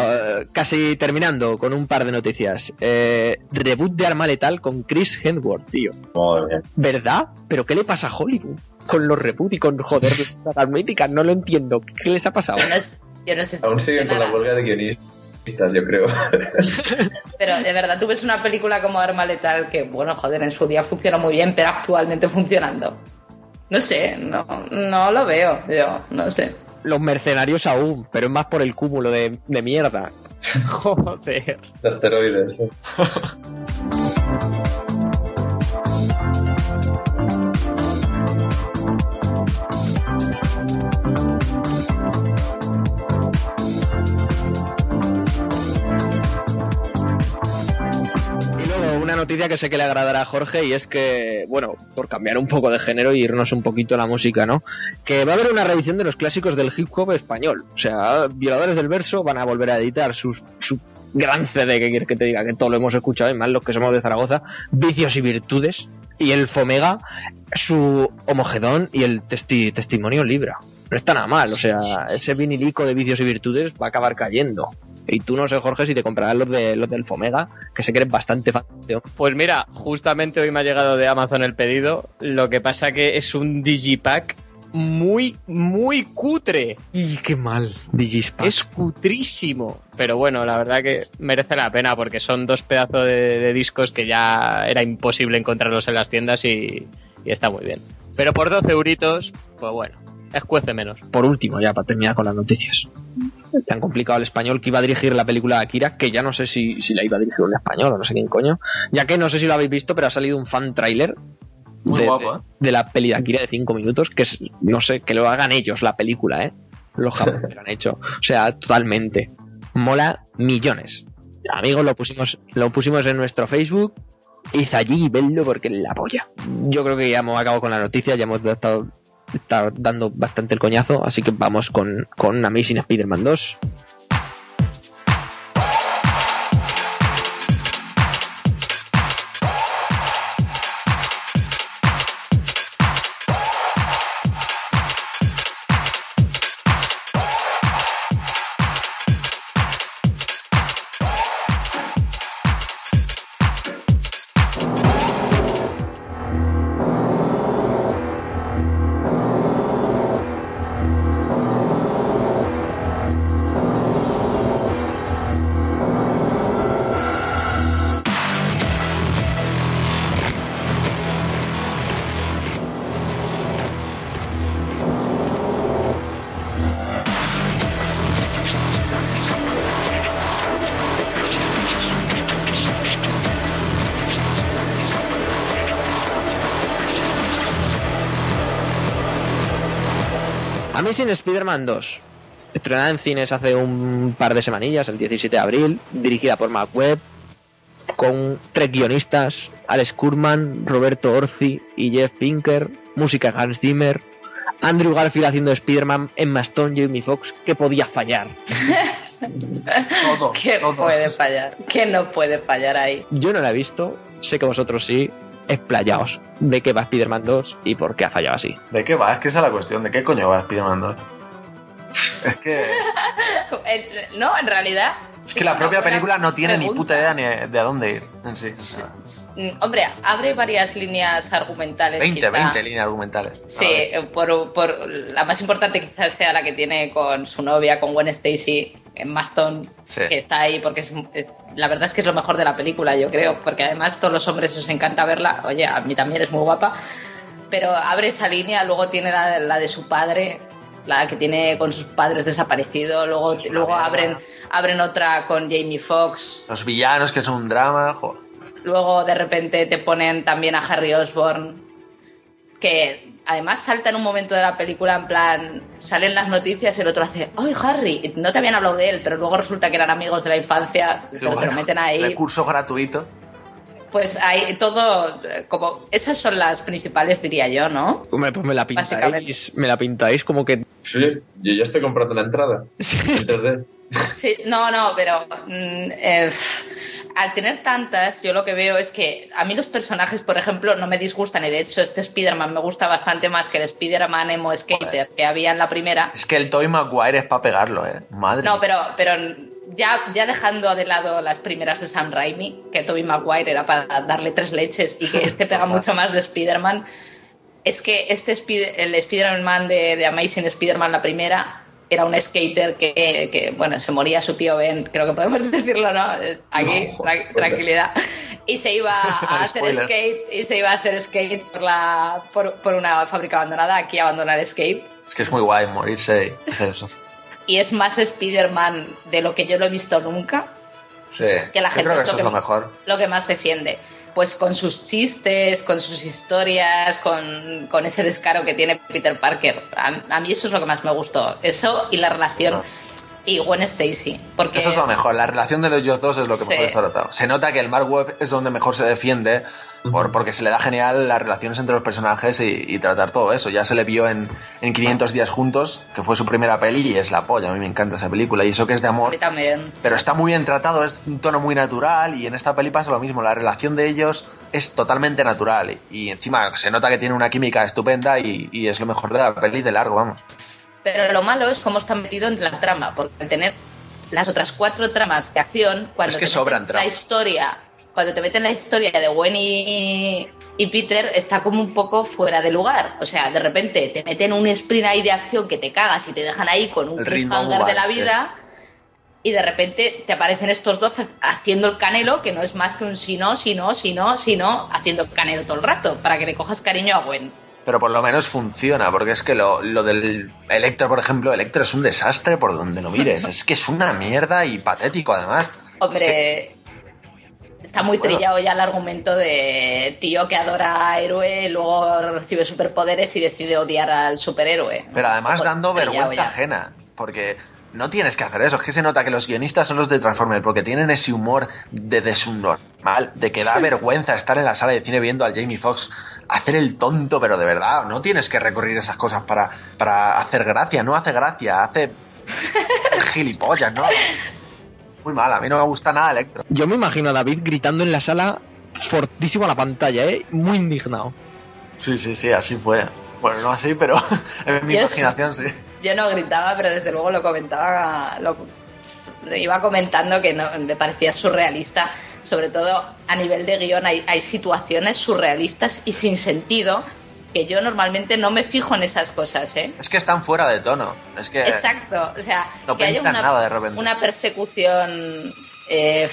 casi terminando con un par de noticias. Eh, reboot de Arma Letal con Chris Hemsworth, tío. Madre mía. ¿Verdad? ¿Pero qué le pasa a Hollywood? Con los reboot y con joder las míticas, no lo entiendo. ¿Qué les ha pasado? Yo no, sé si Aún sigue con la huelga de guionistas, yo creo. *laughs* pero de verdad tú ves una película como Arma Letal que, bueno, joder, en su día funcionó muy bien, pero actualmente funcionando. No sé, no, no lo veo, yo, no sé. Los mercenarios aún, pero es más por el cúmulo de, de mierda. *laughs* Joder. De asteroides. ¿eh? *laughs* noticia que sé que le agradará a Jorge y es que, bueno, por cambiar un poco de género y irnos un poquito a la música, ¿no? Que va a haber una revisión de los clásicos del hip hop español. O sea, Violadores del Verso van a volver a editar su gran CD, que quieres que te diga, que todo lo hemos escuchado, y más los que somos de Zaragoza, Vicios y Virtudes, y el Fomega, su Homogedón y el testi- Testimonio Libra. No está nada mal, o sea, ese vinilico de Vicios y Virtudes va a acabar cayendo. Y tú no sé, Jorge, si te comprarás los, de, los del Fomega, que sé que eres bastante tío. Pues mira, justamente hoy me ha llegado de Amazon el pedido. Lo que pasa que es un digipack muy, muy cutre. Y qué mal, Digispack. Es cutrísimo. Pero bueno, la verdad que merece la pena porque son dos pedazos de, de discos que ya era imposible encontrarlos en las tiendas y, y está muy bien. Pero por 12 euritos, pues bueno, escuece menos. Por último, ya para terminar con las noticias. Han complicado al español que iba a dirigir la película Akira, que ya no sé si, si la iba a dirigir un español o no sé quién coño. Ya que no sé si lo habéis visto, pero ha salido un fan trailer Muy de, guapo, ¿eh? de- de la peli de Akira de 5 minutos, que es, no sé, que lo hagan ellos la película, ¿eh? Los *laughs* japoneses lo han hecho. O sea, totalmente. Mola millones. Amigos, lo pusimos, lo pusimos en nuestro Facebook. Id allí y vedlo porque la polla. Yo creo que ya hemos acabado con la noticia, ya hemos estado, estado dando bastante el coñazo, así que vamos con, con Amazing Spider-Man 2. Amazing Spider-Man 2. Estrenada en cines hace un par de semanillas, el 17 de abril, dirigida por Mac Webb, con tres guionistas, Alex Kurman, Roberto Orci y Jeff Pinker, música Hans Zimmer, Andrew Garfield haciendo de Spider-Man, Emma Stone, Jamie Foxx, ¿qué podía fallar? Todo, ¿Qué todo. puede fallar? ¿Qué no puede fallar ahí? Yo no la he visto, sé que vosotros sí, explayaos de qué va Spider-Man 2 y por qué ha fallado así. ¿De qué va? Es que esa es la cuestión. ¿De qué coño va Spider-Man 2? Es que... *laughs* No, en realidad, Es que la propia película no tiene ni pregunta. puta idea ni de a dónde ir sí. Mm, Hombre, abre varias líneas argumentales. 20, quizá. 20 líneas argumentales. Sí, eh, por, por- la más importante quizás sea la que tiene con su novia, con Gwen Stacy, en Maston, Sí. que está ahí porque es, es- la verdad es que es lo mejor de la película, yo creo, porque además todos los hombres os encanta verla, oye, a mí también es muy guapa, pero abre esa línea, luego tiene la, la de su padre, la que tiene con sus padres desaparecidos, luego, luego mierda. abren, abren otra con Jamie Foxx, Los villanos, que es un drama. jo. Luego de repente te ponen también a Harry Osborn, que además salta en un momento de la película en plan, salen las noticias y el otro hace, ¡ay Harry! No te habían hablado de él, pero luego resulta que eran amigos de la infancia, Sí, pero te lo meten ahí. Recurso gratuito. Pues hay todo, como, esas son las principales diría yo, ¿no? Hombre, pues me la pintáis, me la pintáis como que... Sí, yo ya estoy comprando la entrada. *laughs* En 3D. Sí, no, no, pero mm, eh, al tener tantas, yo lo que veo es que a mí los personajes, por ejemplo, no me disgustan y de hecho este Spider-Man me gusta bastante más que el Spider-Man Emo Skater que había en la primera. Es que el Toy Maguire es para pegarlo, ¿eh? Madre. No, pero, pero ya, ya dejando de lado las primeras de Sam Raimi, que Tobey Maguire era para darle tres leches y que *laughs* este pega mucho más de Spider-Man, es que este el Spider-Man de, de Amazing Spider-Man, la primera, era un skater que, que, bueno, se moría su tío Ben, creo que podemos *laughs* decirlo, ¿no? Aquí, No, tra- joder. tranquilidad. Y se iba a *laughs* hacer Spoiler. skate, y se iba a hacer skate por, la, por, por una fábrica abandonada, aquí abandonar skate. Es que es muy guay morirse y hacer eso. Y es más Spider-Man de lo que yo lo he visto nunca, Sí. que la Yo gente creo que es eso es lo mejor. lo que más defiende. Pues con sus chistes, con sus historias, con, con ese descaro que tiene Peter Parker. A, a mí eso es lo que más me gustó. Eso y la relación. No. Y Gwen Stacy. Porque Eso es lo mejor. La relación de los ellos dos es lo que Sí. mejor está tratado. Se nota que el Mark Webb es donde mejor se defiende por, porque se le da genial las relaciones entre los personajes y, y tratar todo eso. Ya se le vio en, en 500 días juntos, que fue su primera peli y es la polla. A mí me encanta esa película y eso que es de a amor. mí también. Pero está muy bien tratado, es un tono muy natural y en esta peli pasa lo mismo. La relación de ellos es totalmente natural y, y encima se nota que tiene una química estupenda y, y es lo mejor de la peli de largo, vamos. Pero lo malo es cómo está metido en la trama. Porque al tener las otras cuatro tramas de acción, cuando Es que te sobran meten la historia, cuando te meten la historia de Gwen y, y Peter, está como un poco fuera de lugar. O sea, de repente te meten un sprint ahí de acción que te cagas y te dejan ahí con un cliffhanger de la vida. Y de repente te aparecen estos dos haciendo el canelo, que no es más que un si no, si no, si no, si no, haciendo el canelo todo el rato, para que le cojas cariño a Gwen. Pero por lo menos funciona, porque es que lo, lo del Electro, por ejemplo, Electro es un desastre por donde lo mires. es que es una mierda y patético además. Hombre, está muy Bueno. trillado ya el argumento de tío que adora a héroe, luego recibe superpoderes y decide odiar al superhéroe. Pero además poco dando vergüenza ya. ajena, porque no tienes que hacer eso. Es que se nota que los guionistas son los de Transformers, porque tienen ese humor de, de subnormal, de que da *laughs* vergüenza estar en la sala de cine viendo al Jamie Foxx hacer el tonto, pero de verdad, no tienes que recurrir a esas cosas para, para hacer gracia, no hace gracia, hace gilipollas, ¿no? Muy mal, a mí no me gusta nada Electro. Yo me imagino a David gritando en la sala fortísimo a la pantalla, ¿eh? Muy indignado. Sí, sí, sí, así fue. Bueno, no así, pero *laughs* en mi Yo imaginación sí. Yo no gritaba, pero desde luego lo comentaba, lo, iba comentando que no, me parecía surrealista, sobre todo a nivel de guion hay, hay situaciones surrealistas y sin sentido que yo normalmente no me fijo en esas cosas, ¿eh? Es que están fuera de tono. Es que Exacto, o sea, no que haya una, nada de una persecución. eh,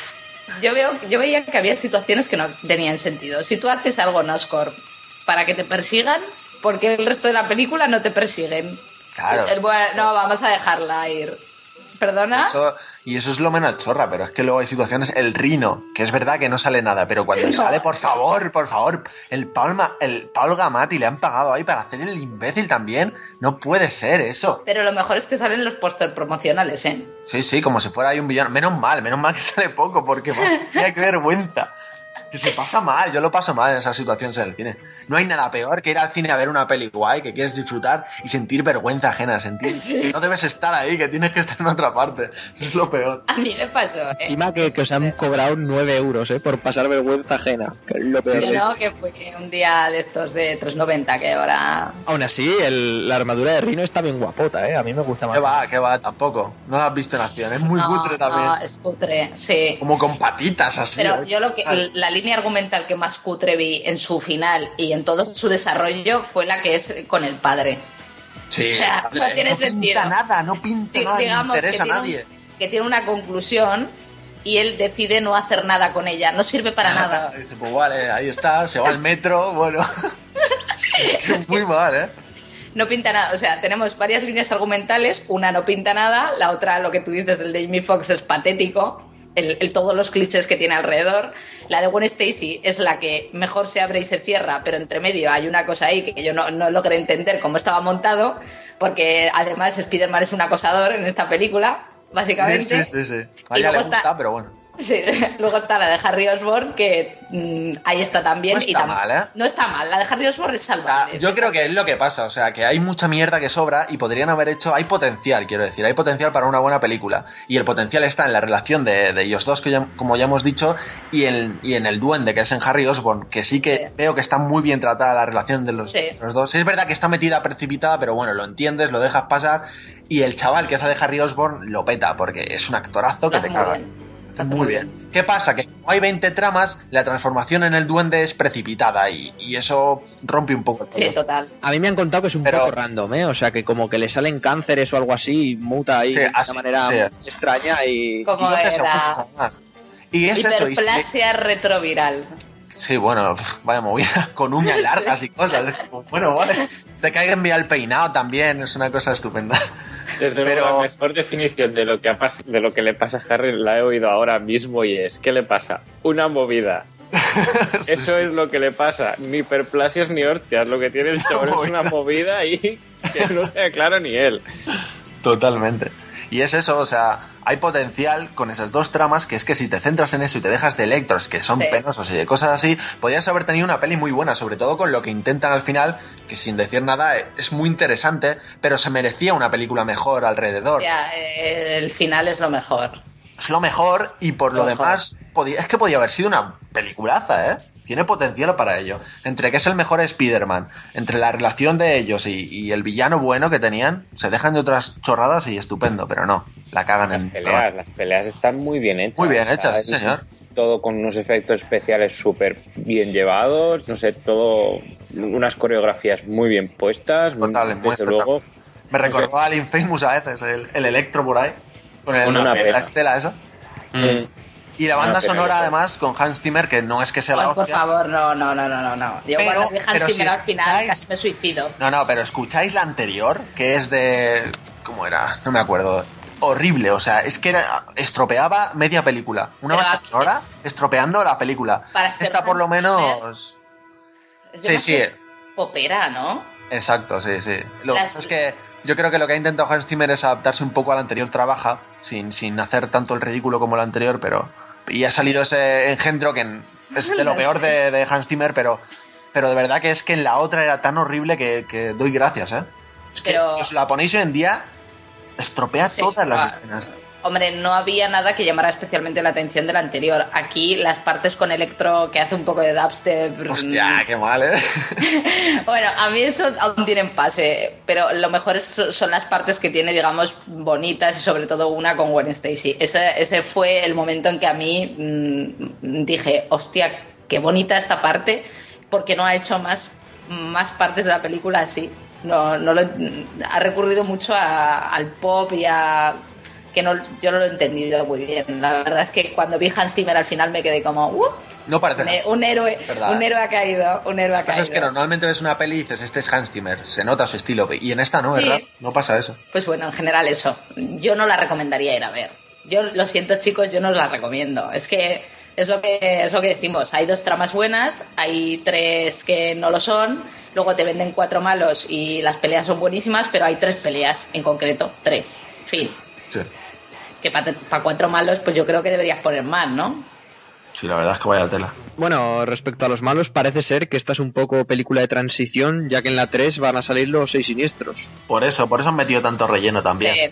yo, veo, yo veía que había situaciones que no tenían sentido. Si tú haces algo en Oscorp para que te persigan, ¿por qué el resto de la película no te persiguen? Claro. El- bueno, no, vamos a dejarla ir. ¿Perdona? Eso- y eso es lo menos chorra, pero es que luego hay situaciones, el rino, que es verdad que no sale nada, pero cuando No. sale, por favor, por favor, el Paul, Ma- el Paul Gamati le han pagado ahí para hacer el imbécil también, no puede ser eso. Pero lo mejor es que salen los póster promocionales, ¿eh? Sí, sí, como si fuera ahí un villano, menos mal, menos mal que *laughs* sale poco, porque mira qué vergüenza. Que se pasa mal, yo lo paso mal en esas situaciones en el cine. No hay nada peor que ir al cine a ver una peli guay que quieres disfrutar y sentir vergüenza ajena, sentir *laughs* que no debes estar ahí, que tienes que estar en otra parte. Eso *laughs* es lo peor. A mí me pasó, ¿eh? Encima que, que os han cobrado 9 euros, ¿eh? Por pasar vergüenza ajena. Que es lo peor. Que no, que fue un día de estos de 390 que ahora... Aún así, el- la armadura de Rino está bien guapota, ¿eh? A mí me gusta más. Que va, que va, tampoco. No la has visto en acción, es muy no, cutre también. No, es cutre, sí. Como con patitas así. Pero ¿eh? yo lo que la línea argumental que más cutre vi en su final y en todo su desarrollo fue la que es con el padre. sí, o sea, no tiene sentido. pinta nada, no pinta nada, no digamos que interesa a tiene, nadie. un- que tiene una conclusión y él decide no hacer nada con ella. No sirve para nada. Dice, pues vale, ahí está, se va al metro, *laughs* bueno. es que *laughs* es muy mal, ¿eh? No pinta nada. O sea, tenemos varias líneas argumentales. Una no pinta nada, la otra, lo que tú dices del de Jamie Foxx, es patético. El, el- todos los clichés que tiene alrededor. La de Gwen Stacy es la que mejor se abre y se cierra, pero entre medio hay una cosa ahí que yo no, no logré entender cómo estaba montado, porque además Spider-Man es un acosador en esta película, básicamente. Sí, sí, sí. sí. A ella le gusta, está- pero bueno. Sí, *laughs* luego está la de Harry Osborn, que mm, ahí está también. No y está tam- mal, ¿eh? No está mal, la de Harry Osborn es O sea, salvable. yo creo que es lo que pasa, o sea, que hay mucha mierda que sobra y podrían haber hecho, hay potencial, quiero decir, hay potencial para una buena película. Y el potencial está en la relación de, de ellos dos, que ya- como ya hemos dicho, y, el, y en el duende, que es en Harry Osborn, que sí que Sí. veo que está muy bien tratada la relación de los, Sí. los dos. Sí, es verdad que está metida precipitada, pero bueno, lo entiendes, lo dejas pasar. Y el chaval que hace de Harry Osborn lo peta, porque es un actorazo que te bien. Muy bien. ¿Qué pasa? Que como hay 20 tramas, la transformación en el duende es precipitada y, y eso rompe un poco el Sí, todo. total. A mí me han contado que es un Pero- poco random, ¿eh? O sea, que como que le salen cánceres o algo así y muta ahí Sí, de una manera sí. extraña y... Como Y era más. Y es eso. y- hiperplasia retroviral. sí, bueno, vaya movida, *laughs* con uñas *laughs* largas y cosas. Bueno, vale. Te caigan bien el peinado también, es una cosa estupenda. Desde luego, la mejor definición de lo, que ha pas- de lo que le pasa a Harry la he oído ahora mismo y es: ¿qué le pasa? Una movida. *laughs* Eso es lo que le pasa. Ni hiperplasias ni hostias. Lo que tiene el *laughs* chaval es una movida y que no sea claro ni él. Totalmente. Y es eso, o sea, hay potencial con esas dos tramas que es que si te centras en eso y te dejas de electros que son Sí. penosos y de cosas así, podrías haber tenido una peli muy buena, sobre todo con lo que intentan al final, que sin decir nada eh, es muy interesante, pero se merecía una película mejor O alrededor. sea, eh, el final es lo mejor. Es lo mejor y por lo demás, es que podía haber sido una peliculaza, ¿eh? Tiene potencial para ello. Entre que es el mejor Spider-Man, entre la relación de ellos y, y el villano bueno que tenían, se dejan de otras chorradas y estupendo, pero no, la cagan Las en... peleas, las peleas están muy bien hechas. Muy bien hechas, sí, señor. Todo con unos efectos especiales súper bien llevados, no sé, todo, unas coreografías muy bien puestas. Total, muy desde luego. Me recordó al Infamous a veces, el, el electro por ahí, con el- Una la estela esa. mm, Y la banda sonora además con Hans Zimmer, que no es que sea la Ay, por favor, no, no, no, no, no, no. Yo Pero- cuando vi Hans pero si Zimmer al final escucháis- casi me suicido. No, no, pero escucháis la anterior, que es de... ¿Cómo era? No me acuerdo. Horrible, o sea, es que era, estropeaba media película. Una banda sonora es- estropeando la película. Para ser Esta por lo menos... Es Sí, sí. popera, ¿no? Exacto, sí, sí. Lo que Las- pasa es que yo creo que lo que ha intentado Hans Zimmer es adaptarse un poco al anterior trabaja, sin, sin hacer tanto el ridículo como el anterior, pero... Y ha salido ese engendro que es de lo peor de, de Hans Zimmer, pero, pero de verdad que es que en la otra era tan horrible que, que doy gracias, ¿eh? Es que Pero- os la ponéis hoy en día, estropea Sí, todas las ah, escenas. Hombre, no había nada que llamara especialmente la atención del anterior. Aquí las partes con electro que hace un poco de dubstep. Hostia, qué mal, ¿eh? *laughs* Bueno, a mí eso aún tienen pase, pero lo mejor es- son las partes que tiene, digamos, bonitas y sobre todo una con Gwen Stacy. Ese, ese fue el momento en que a mí mm, dije, hostia, qué bonita esta parte, porque no ha hecho más, más partes de la película así. No, no lo, ha recurrido mucho a- al pop y a que no, yo no lo he entendido muy bien. La verdad es que cuando vi Hans Zimmer al final me quedé como, "Uh, No parece... un, un héroe, Verdad. un héroe ha caído, un héroe ha caído. es que normalmente ves una peli y dices, este es Hans Zimmer, se nota su estilo, y en esta no, Sí. ¿verdad? No pasa eso. Pues bueno, en general eso. Yo no la recomendaría ir a ver. Yo lo siento, chicos, yo no os la recomiendo. Es que es lo que es lo que decimos. Hay dos tramas buenas, hay tres que no lo son. Luego te venden cuatro malos y las peleas son buenísimas, pero hay tres peleas en concreto, tres. Fin. Sí. Que para cuatro malos, pues yo creo que deberías poner más, ¿no? Sí, la verdad es que vaya tela. Bueno, respecto a los malos, parece ser que esta es un poco película de transición, ya que en la 3 van a salir los seis siniestros. Por eso, por eso han metido tanto relleno también. Sí,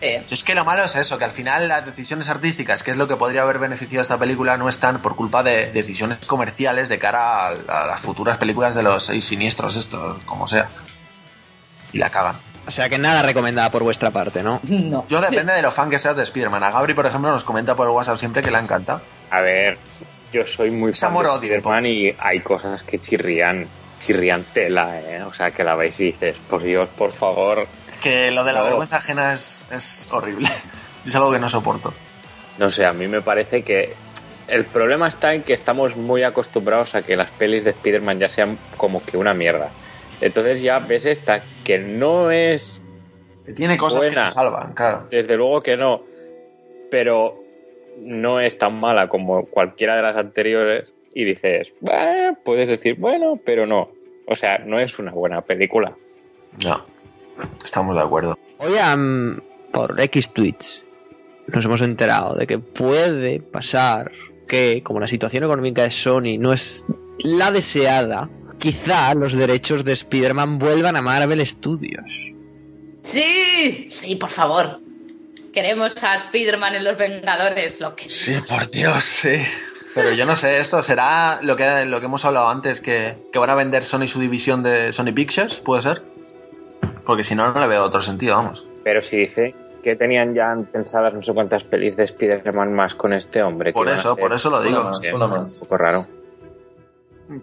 sí. Si es que lo malo es eso, que al final las decisiones artísticas, que es lo que podría haber beneficiado a esta película, no están por culpa de decisiones comerciales de cara a, a las futuras películas de los seis siniestros, estos, como sea. Y la cagan. O sea que nada recomendada por vuestra parte, ¿no? *laughs* No. Yo depende de lo fan que seas de Spider-Man. A Gabri, por ejemplo, nos comenta por el WhatsApp siempre que le encanta. A ver, yo soy muy Es fan de Spider-Man y hay cosas que chirrían, chirrían tela, ¿eh? O sea, que la veis y dices, por Dios, por favor. Es que lo de la No. vergüenza ajena es, es horrible. *laughs* Es algo que no soporto. No sé, a mí me parece que el problema está en que estamos muy acostumbrados a que las pelis de Spider-Man ya sean como que una mierda. Entonces ya ves esta que no es Que tiene cosas Buena. que se salvan, claro. Desde luego que no, pero no es tan mala como cualquiera de las anteriores y dices, "Bah", puedes decir, bueno, pero no. O sea, no es una buena película. No. Estamos de acuerdo. Hoy am, por X tweets nos hemos enterado de que puede pasar que, como la situación económica de Sony no es la deseada, quizá los derechos de Spider-Man vuelvan a Marvel Studios. Sí, sí, por favor. Queremos a Spider-Man en Los Vengadores, lo que... Sí, por Dios, sí. Pero yo no sé, esto será lo que, lo que hemos hablado antes, que, que van a vender Sony su división de Sony Pictures, ¿puede ser? Porque si no, no le veo otro sentido, vamos. Pero si dice que tenían ya pensadas no sé cuántas pelis de Spider-Man más con este hombre. Por eso, por eso lo digo. Una más, Sí, una es más. Un poco raro.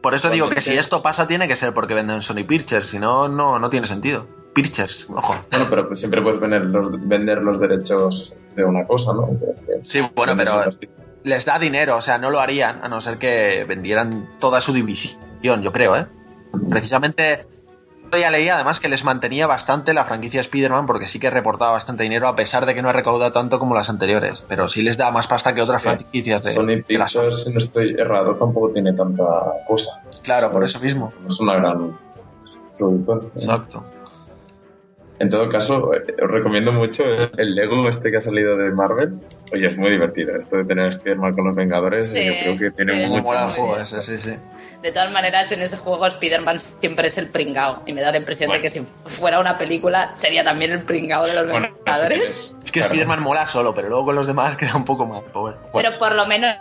Por eso digo que si esto pasa tiene que ser porque venden Sony Pictures, si no, no, no tiene sentido. Pictures, ojo. Bueno, pero pues siempre puedes vender los, vender los derechos de una cosa, ¿no? Sí, bueno, pero les da dinero, o sea, no lo harían a no ser que vendieran toda su división, yo creo, ¿eh? Precisamente, ya leí además que les mantenía bastante la franquicia Spider-Man porque sí que reportaba bastante dinero a pesar de que no ha recaudado tanto como las anteriores, pero sí les da más pasta que otras Sí. franquicias de, Sony de la. Pictures, si no estoy errado, tampoco tiene tanta cosa. Claro, por eso mismo. No es una gran productor. Exacto. En todo caso, eh, os recomiendo mucho el, el Lego este que ha salido de Marvel. Oye, es muy divertido esto de tener a Spider-Man con los Vengadores. Sí, yo creo que tiene sí. Mucho más. juego ese, sí, sí. De todas maneras, en ese juego Spider-Man siempre es el pringao. Y me da la impresión Bueno. de que si fuera una película, sería también el pringao de los Bueno, Vengadores. Es que claro. Spider-Man mola solo, pero luego con los demás *laughs* queda un poco más pobre. Pero por lo menos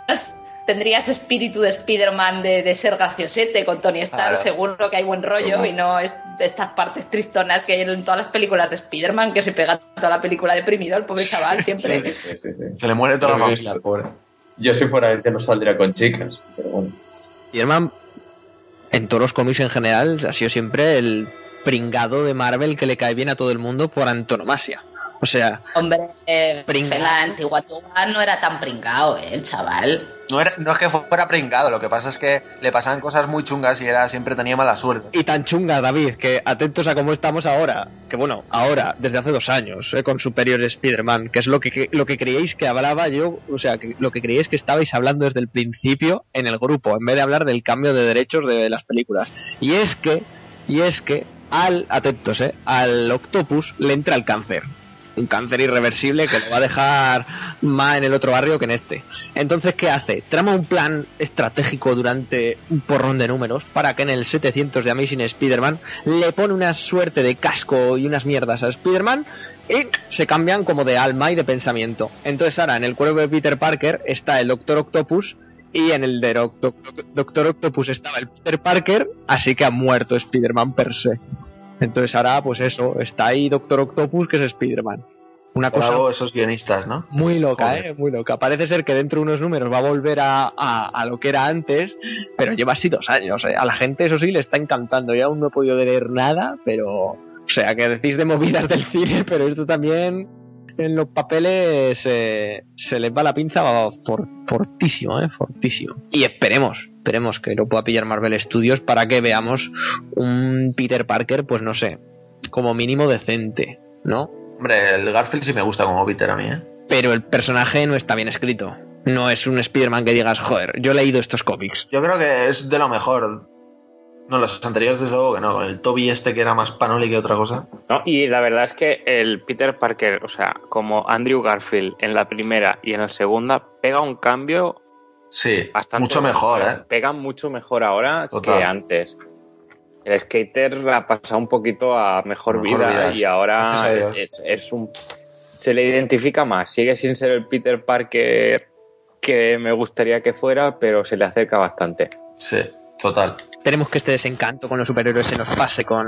tendrías espíritu de Spider-Man de, de ser graciosete con Tony Stark. Claro. Seguro que hay buen rollo Seguro. y no es de estas partes tristonas que hay en todas las películas de Spider-Man, que se pega toda la película deprimido el pobre chaval siempre. Sí, sí, sí, sí. Se le muere toda la familia, pobre. Yo si fuera él que no saldría con chicas, pero bueno. Spider-Man, en todos los cómics en general, ha sido siempre el pringado de Marvel que le cae bien a todo el mundo por antonomasia. O sea, Hombre, eh, en la antigua Tuba no era tan pringao, eh, el chaval. No, era- no es que fuera pringado, lo que pasa es que le pasaban cosas muy chungas y era siempre tenía mala suerte. y tan chunga, David, que atentos a cómo estamos ahora. Que bueno, ahora, desde hace dos años, eh, con Superior Spider-Man, que es lo que, lo que creíais que hablaba yo, o sea, que, lo que creíais que estabais hablando desde el principio en el grupo, en vez de hablar del cambio de derechos de las películas. Y es que, y es que, al, atentos, eh, al Octopus le entra el cáncer. Un cáncer irreversible que lo va a dejar más en el otro barrio que en este. Entonces, ¿qué hace? Trama un plan estratégico durante un porrón de números para que en el 700 de Amazing Spider-Man le pone una suerte de casco y unas mierdas a Spider-Man y se cambian como de alma y de pensamiento. Entonces ahora en el cuerpo de Peter Parker está el Doctor Octopus y en el de Octo- Doctor Octopus estaba el Peter Parker, así que ha muerto Spider-Man per se. Entonces ahora pues eso, está ahí Doctor Octopus que es Spider-Man. Una cosa Bravo esos guionistas, ¿no? muy loca, Joder. ¿eh? Muy loca. Parece ser que dentro de unos números va a volver a, a- a lo que era antes, pero lleva así dos años. ¿eh? A la gente eso sí le está encantando. Yo aún no he podido leer nada, pero... O sea, que decís de movidas del cine, pero esto también en los papeles eh, se les va la pinza for- fortísimo, ¿eh? Fortísimo. Y esperemos, esperemos que lo pueda pillar Marvel Studios para que veamos un Peter Parker, pues no sé, como mínimo decente, ¿no? Hombre, el Garfield sí me gusta como Peter a mí, ¿eh? pero el personaje no está bien escrito. No es un Spider-Man que digas, joder, yo he leído estos cómics. Yo creo que es de lo mejor. No, los anteriores desde luego que no. Con el Toby este que era más panoli que otra cosa. No, y la verdad es que el Peter Parker, o sea, como Andrew Garfield en la primera y en la segunda, pega un cambio Sí, Bastante mucho mejor, ¿eh? Pegan mucho mejor ahora Total. que antes. El skater ha pasado un poquito a mejor, Mejor vida, vida, y ahora es un se le identifica más. Sigue sin ser el Peter Parker que me gustaría que fuera, pero se le acerca bastante. Sí, total. Esperemos que este desencanto con los superhéroes se nos pase con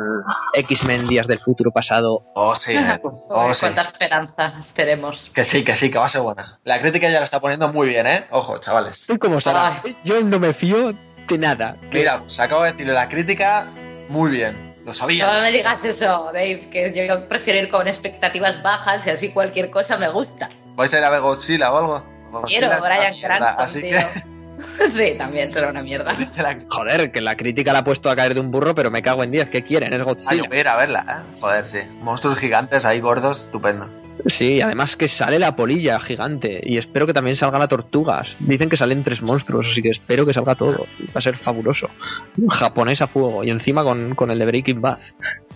X-Men Días del Futuro Pasado. Oh, sí. eh. *laughs* Oh, sí. cuánta esperanza, esperemos. Que sí, que sí, que va a ser buena. La crítica ya la está poniendo muy bien, ¿eh? Ojo, chavales. ¿Tú cómo Sara? Ay. Yo no me fío de nada. Que- Mira, se acabo de decirle la crítica muy bien. Lo No sabía. me digas eso, Dave, que yo prefiero ir con expectativas bajas y así cualquier cosa me gusta. ¿Vais a ir a ver Godzilla o algo? Quiero Godzilla Brian Cranston, así tío. que- *laughs* *laughs* sí, también será una mierda. *laughs* Joder, que la crítica la ha puesto a caer de un burro, pero me cago en 10. ¿Qué quieren? Es Ah, Godzilla. yo voy a ir a verla, ¿eh? Joder, sí. Monstruos gigantes ahí gordos, estupendo. Sí, además que sale la polilla gigante y espero que también salgan las tortugas. Dicen que salen tres monstruos, así que espero que salga todo. Va a ser fabuloso. Japonés a fuego y encima con, con el de Breaking Bad.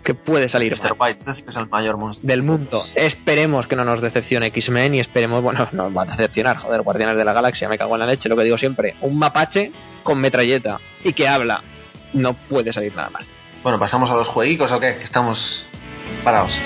Que puede salir Mr. White, ese sí que es el mayor monstruo. del mundo. Esperemos que no nos decepcione X-Men y esperemos, bueno, *laughs* nos va a decepcionar, joder, Guardianes de la Galaxia, me cago en la leche, lo que digo siempre. Un mapache con metralleta y que habla. No puede salir nada mal. Bueno, ¿pasamos a los jueguicos o qué? Que estamos parados.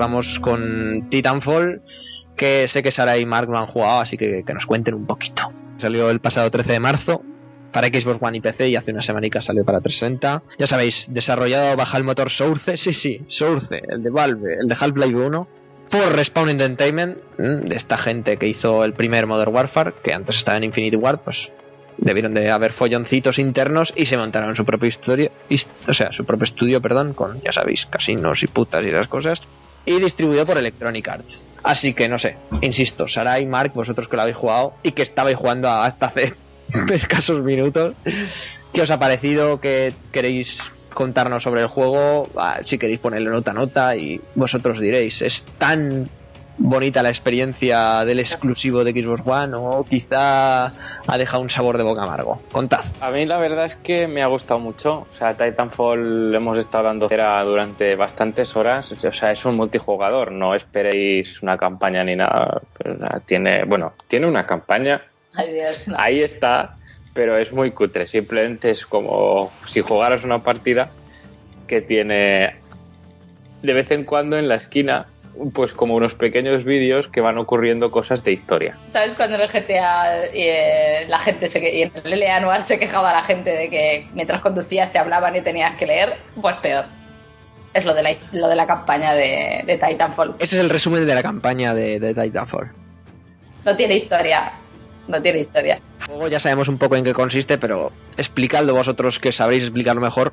Vamos con Titanfall, que sé que Sara y Mark lo han jugado, así que que nos cuenten un poquito. Salió el pasado 13 de marzo para Xbox One y PC y hace una semanica salió para 360. Ya sabéis, desarrollado bajo el motor Source, sí, sí, Source, el de Valve, el de Half-Life 1, por Respawn Entertainment, mm, de esta gente que hizo el primer Modern Warfare, que antes estaba en Infinity Ward, pues debieron de haber folloncitos internos y se montaron su propio historia, his- o sea, su propio estudio, perdón, con, ya sabéis, casinos y putas y esas cosas, y distribuido por Electronic Arts. Así que no sé, insisto, Sara y Mark, vosotros que lo habéis jugado y que estabais jugando hasta hace *laughs* escasos minutos, ¿qué os ha parecido? ¿Qué queréis contarnos sobre el juego? Ah, si queréis ponerle nota nota y vosotros diréis, ¿es tan bonita la experiencia del exclusivo de Xbox One o quizá ha dejado un sabor de boca amargo? Contad. A mí la verdad es que me ha gustado mucho. O sea, Titanfall hemos estado hablando cera durante bastantes horas. O sea, es un multijugador. No esperéis una campaña ni nada. Pero, o sea, tiene, bueno, tiene una campaña. Ay, Dios, no. Ahí está, pero es muy cutre. Simplemente es como si jugaras una partida que tiene de vez en cuando en la esquina pues como unos pequeños vídeos que van ocurriendo cosas de historia. ¿Sabes cuando en el GTA eh, la gente se que- y en el LA Noir se quejaba la gente de que mientras conducías te hablaban y tenías que leer? Pues peor. Es lo de la, lo de la campaña de, de Titanfall. Ese es el resumen de la campaña de, de Titanfall. No tiene historia. No tiene historia. Luego ya sabemos un poco en qué consiste, pero explicadlo vosotros que sabréis explicarlo mejor,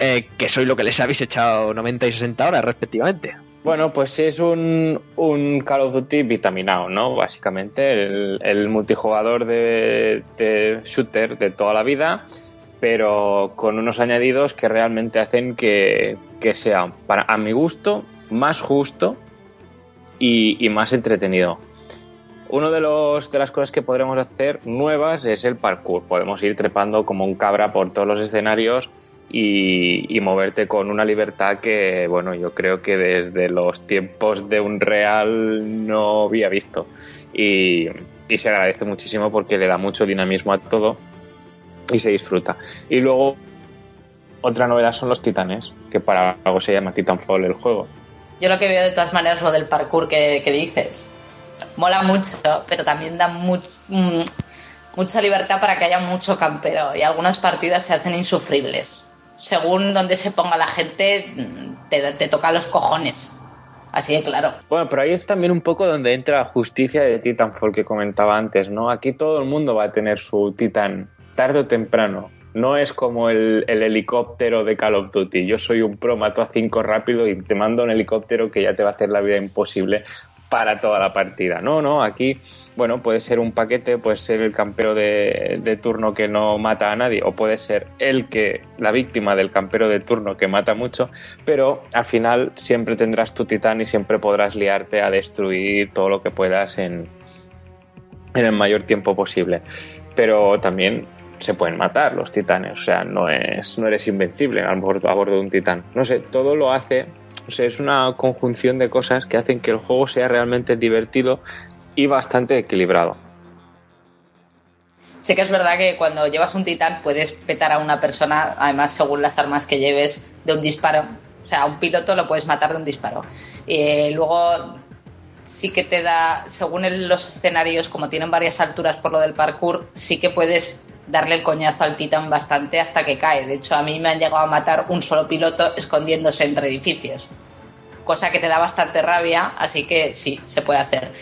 eh, que sois lo que les habéis echado 90 y 60 horas respectivamente. Bueno, pues es un, un Call of Duty vitaminado, ¿no? Básicamente, el, multijugador de, shooter de toda la vida, pero con unos añadidos que realmente hacen que, que sea, para, a mi gusto, más justo y, y más entretenido. Uno de, los, de las cosas que podremos hacer nuevas es el parkour. Podemos ir trepando como un cabra por todos los escenarios y, y moverte con una libertad que, bueno, yo creo que desde los tiempos de un real no había visto. Y, y se agradece muchísimo porque le da mucho dinamismo a todo y se disfruta. Y luego, otra novedad son los titanes. que para algo se llama Titanfall el juego. Yo lo que veo de todas maneras lo del parkour que, que dices. Mola mucho, pero también da mm, mucha libertad para que haya mucho campero y algunas partidas se hacen insufribles. Según donde se ponga la gente, te, te toca los cojones. Así de claro. Bueno, pero ahí es también un poco donde entra la justicia de Titanfall que comentaba antes, ¿no? Aquí todo el mundo va a tener su Titan tarde o temprano. No es como el, el helicóptero de Call of Duty. Yo soy un pro, mato a cinco rápido y te mando un helicóptero que ya te va a hacer la vida imposible para toda la partida. No, no, aquí, bueno, puede ser un paquete, puede ser el campero de, de turno que no mata a nadie, o puede ser el que, la víctima del campero de turno que mata mucho, pero al final siempre tendrás tu titán y siempre podrás liarte a destruir todo lo que puedas en, en el mayor tiempo posible. Pero también se pueden matar los titanes, o sea, no, es, no eres invencible bordo, a bordo de un titán. No sé, todo lo hace, o sea, es una conjunción de cosas que hacen que el juego sea realmente divertido y bastante equilibrado. Sé que es verdad que cuando llevas un titán puedes petar a una persona, además según las armas que lleves, de un disparo. O sea, a un piloto lo puedes matar de un disparo. Eh, luego sí que te da, según los escenarios, como tienen varias alturas por lo del parkour, sí que puedes darle el coñazo al titán bastante hasta que cae. De hecho, a mí me han llegado a matar un solo piloto escondiéndose entre edificios. Cosa que te da bastante rabia, así que sí, se puede hacer.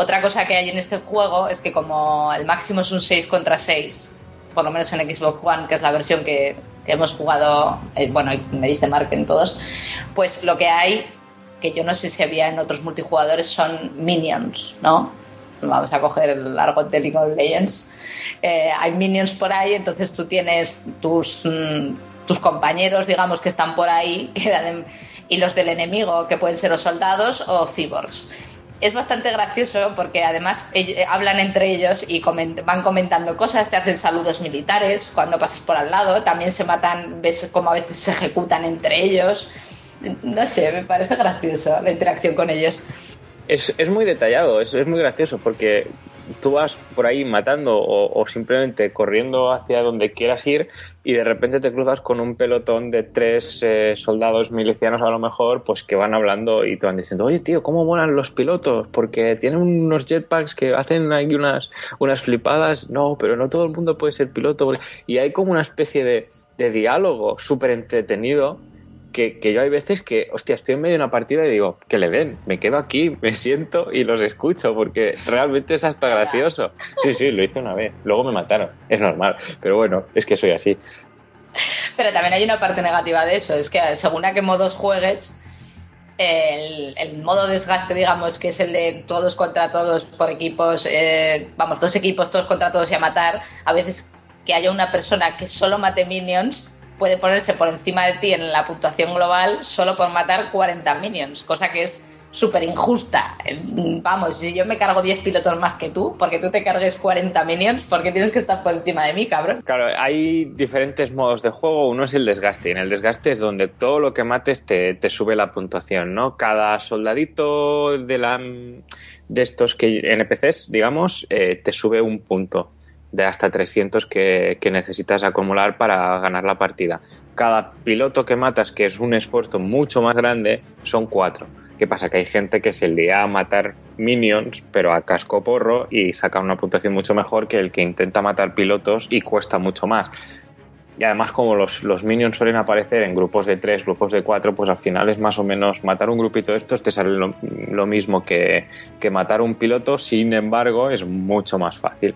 Otra cosa que hay en este juego es que como el máximo es un 6 contra 6, por lo menos en Xbox One, que es la versión que, hemos jugado, eh, bueno, me dice Mark en todos, pues lo que hay, que yo no sé si había en otros multijugadores, son minions, ¿no? Vamos a coger el argot de League Legends. Eh, hay minions por ahí, entonces tú tienes tus, mm, tus compañeros, digamos, que están por ahí, *laughs* y los del enemigo, que pueden ser o soldados o cyborgs es bastante gracioso porque además ell- hablan entre ellos y van comentando cosas, te hacen saludos militares cuando pasas por al lado, también se matan, ves como a veces se ejecutan entre ellos. No sé, me parece gracioso la interacción con ellos. Es, es muy detallado, es, es muy gracioso porque tú vas por ahí matando o, simplemente corriendo hacia donde quieras ir y de repente te cruzas con un pelotón de tres eh, soldados milicianos a lo mejor pues que van hablando y te van diciendo oye tío cómo molan los pilotos porque tienen unos jetpacks que hacen ahí unas, unas flipadas no pero no todo el mundo puede ser piloto y hay como una especie de, de diálogo súper entretenido que, que yo hay veces que, hostia, estoy en medio de una partida y digo, que le den, me quedo aquí, me siento y los escucho, porque realmente es hasta gracioso. Sí, sí, lo hice una vez, luego me mataron, es normal, pero bueno, es que soy así. Pero también hay una parte negativa de eso, es que según a qué modos juegues, el, el modo desgaste, digamos, que es el de todos contra todos por equipos, eh, vamos, dos equipos todos contra todos y a matar, a veces que haya una persona que solo mate minions puede ponerse por encima de ti en la puntuación global solo por matar 40 minions, cosa que es súper injusta. Vamos, si yo me cargo 10 pilotos más que tú, porque tú te cargues 40 minions, porque tienes que estar por encima de mí, cabrón. Claro, hay diferentes modos de juego. Uno es el desgaste. En el desgaste es donde todo lo que mates te, te sube la puntuación, ¿no? Cada soldadito de la de estos que NPCs, digamos, eh, te sube un punto de hasta 300 que, que necesitas acumular para ganar la partida. Cada piloto que matas, que es un esfuerzo mucho más grande, son cuatro. ¿Qué pasa? Que hay gente que se lía a matar minions, pero a casco porro y saca una puntuación mucho mejor que el que intenta matar pilotos y cuesta mucho más. Y además, como los, los minions suelen aparecer en grupos de tres, grupos de cuatro, pues al final es más o menos matar un grupito de estos te sale lo, lo mismo que, que matar un piloto, sin embargo, es mucho más fácil.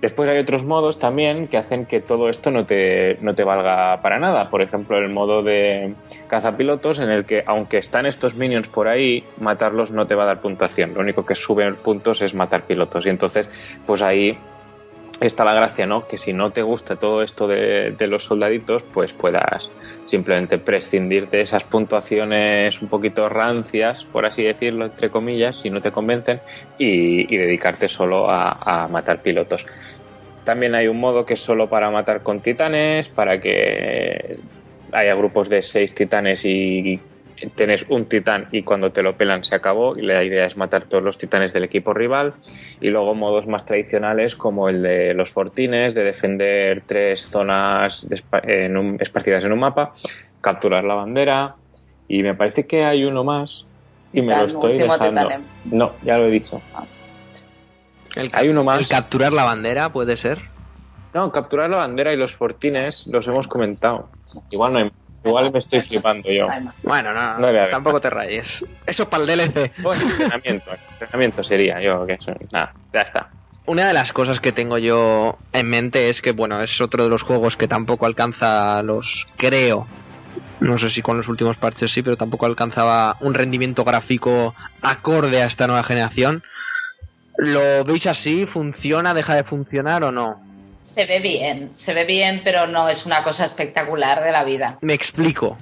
Después hay otros modos también que hacen que todo esto no te, no te valga para nada. Por ejemplo, el modo de cazapilotos en el que, aunque están estos minions por ahí, matarlos no te va a dar puntuación. Lo único que sube puntos es matar pilotos. Y entonces, pues ahí está la gracia, ¿no? Que si no te gusta todo esto de, los soldaditos, pues puedas simplemente prescindir de esas puntuaciones un poquito rancias, por así decirlo, entre comillas, si no te convencen, y, dedicarte solo a, matar pilotos. También hay un modo que es solo para matar con titanes, para que haya grupos de seis titanes y tenés un titán y cuando te lo pelan se acabó y la idea es matar todos los titanes del equipo rival y luego modos más tradicionales como el de los fortines de defender tres zonas de en un, esparcidas en un mapa capturar la bandera. Y me parece que hay uno más. Y me Ya, lo estoy dejando. Titanem. No, ya lo he dicho. El Hay uno más. El capturar la bandera puede ser. No, capturar la bandera y los fortines los hemos comentado. Igual no hay- Igual me estoy flipando yo. Bueno, no, tampoco te rayes. Eso es para el DLC. Bueno, entrenamiento. entrenamiento sería yo. Que eso- nada, ya está. Una de las cosas que tengo yo en mente es que, bueno, es otro de los juegos que tampoco alcanza los, creo, no sé si con los últimos parches sí, pero tampoco alcanzaba un rendimiento gráfico acorde a esta nueva generación. ¿Lo veis así? ¿Funciona? ¿Deja de funcionar o no? Se ve bien, se ve bien, pero no es una cosa espectacular de la vida. Me explico.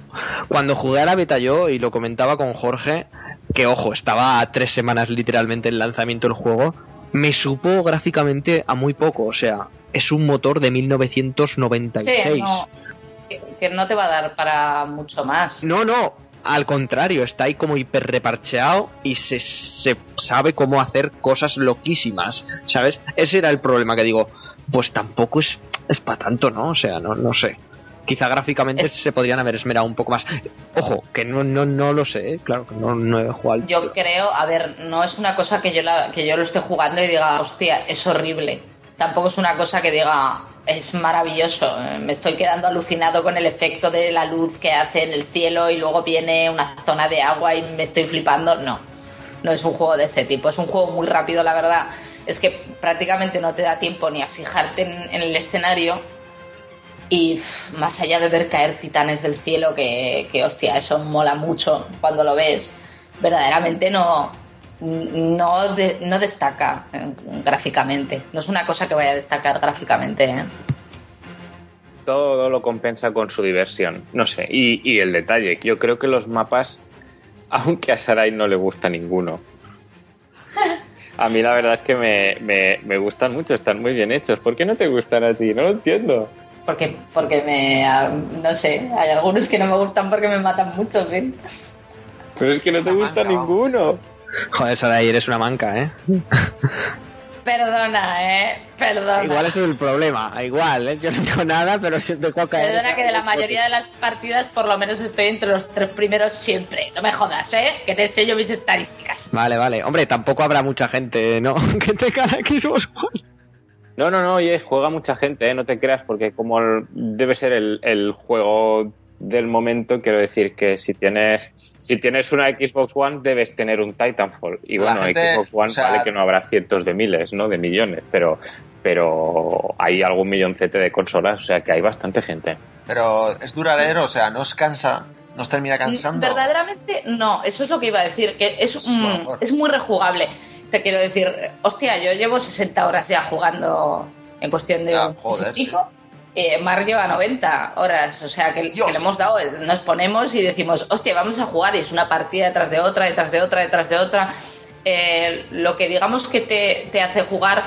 Cuando jugué a la beta yo, y lo comentaba con Jorge, que ojo, estaba a tres semanas literalmente el lanzamiento del juego, me supo gráficamente a muy poco. O sea, es un motor de 1996. Sí, no, que, que no te va a dar para mucho más. No, no, al contrario, está ahí como hiper reparcheado y se, se sabe cómo hacer cosas loquísimas, ¿sabes? Ese era el problema que digo, pues tampoco es, es para tanto, ¿no? O sea, no, no sé. Quizá gráficamente Es- se podrían haber esmerado un poco más. Ojo, que no, no, no lo sé, ¿eh? claro, que no, no he jugado. al- Yo creo, a ver, no es una cosa que yo, la, que yo lo esté jugando y diga, hostia, es horrible. Tampoco es una cosa que diga, es maravilloso. Me estoy quedando alucinado con el efecto de la luz que hace en el cielo y luego viene una zona de agua y me estoy flipando. No, no es un juego de ese tipo. Es un juego muy rápido, la verdad. Es que prácticamente no te da tiempo ni a fijarte en, el escenario. Y más allá de ver caer titanes del cielo, que, que hostia, eso mola mucho cuando lo ves, verdaderamente no, no, de- no destaca eh, gráficamente. No es una cosa que vaya a destacar gráficamente. ¿eh? Todo lo compensa con su diversión. No sé. Y, y el detalle, yo creo que los mapas, aunque a Sarai no le gusta ninguno. *laughs* A mí la verdad es que me, me, me gustan mucho, están muy bien hechos. ¿Por qué no te gustan a ti? No lo entiendo. Porque, porque me. ah, No sé, hay algunos que no me gustan porque me matan mucho. Pero es que no te gusta manca, ninguno. Joder, Sarai, eres una manca, ¿eh? Perdona, ¿eh? Perdona. Igual ese es el problema, igual, ¿eh? Yo no digo nada, pero si te toca caer. Perdona que de la mayoría de las partidas por lo menos estoy entre los tres primeros siempre. No me jodas, ¿eh? Que te enseño mis estadísticas. Vale, vale. Hombre, tampoco habrá mucha gente, ¿no? *laughs* que tenga la Xbox One. No, no, no, oye, juega mucha gente, ¿eh? no te creas, porque como debe ser el, el juego del momento, quiero decir que si tienes si tienes una Xbox One debes tener un Titanfall. Y La bueno, gente, Xbox One o sea- vale que no habrá cientos de miles, ¿no? De millones, pero pero hay algún milloncete de consolas, o sea que hay bastante gente. Pero es duradero, o sea, no os cansa, no os termina cansando. Verdaderamente no, eso es lo que iba a decir, que es, mm, es muy rejugable. Te quiero decir, hostia, yo llevo 60 horas ya jugando en cuestión de Ya, un joder, pico. Eh, Mar lleva 90 horas, o sea que, que le hemos dado, es- nos ponemos y decimos, hostia, vamos a jugar y es una partida detrás de otra, detrás de otra, detrás de otra. Eh, lo que digamos que te, te hace jugar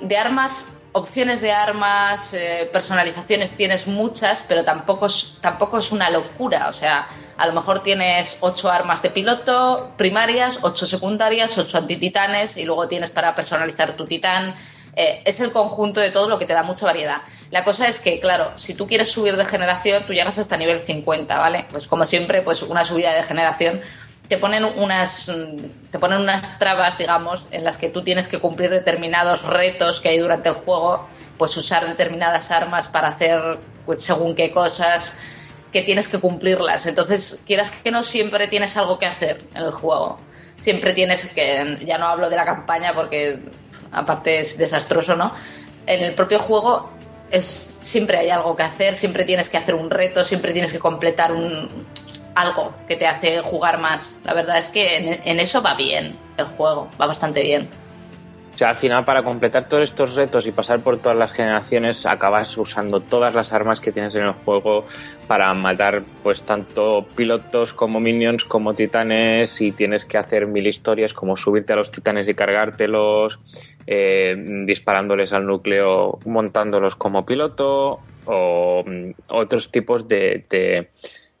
de armas, opciones de armas, eh, personalizaciones tienes muchas, pero tampoco es, tampoco es una locura. O sea, a lo mejor tienes ocho armas de piloto primarias, ocho secundarias, ocho antititanes y luego tienes para personalizar tu titán. Eh, es el conjunto de todo lo que te da mucha variedad. La cosa es que, claro, si tú quieres subir de generación, tú llegas hasta nivel 50, ¿vale? Pues como siempre, pues una subida de generación te ponen unas mm, te ponen unas trabas digamos en las que tú tienes que cumplir determinados retos que hay durante el juego pues usar determinadas armas para hacer pues, según qué cosas que tienes que cumplirlas entonces quieras que no siempre tienes algo que hacer en el juego siempre tienes que ya no hablo de la campaña porque aparte es desastroso no en el propio juego es siempre hay algo que hacer siempre tienes que hacer un reto siempre tienes que completar un algo que te hace jugar más. La verdad es que en, en eso va bien el juego, va bastante bien. O sea, al final para completar todos estos retos y pasar por todas las generaciones acabas usando todas las armas que tienes en el juego para matar pues tanto pilotos como minions como titanes y tienes que hacer mil historias como subirte a los titanes y cargártelos, eh, disparándoles al núcleo, montándolos como piloto o mm, otros tipos de, de,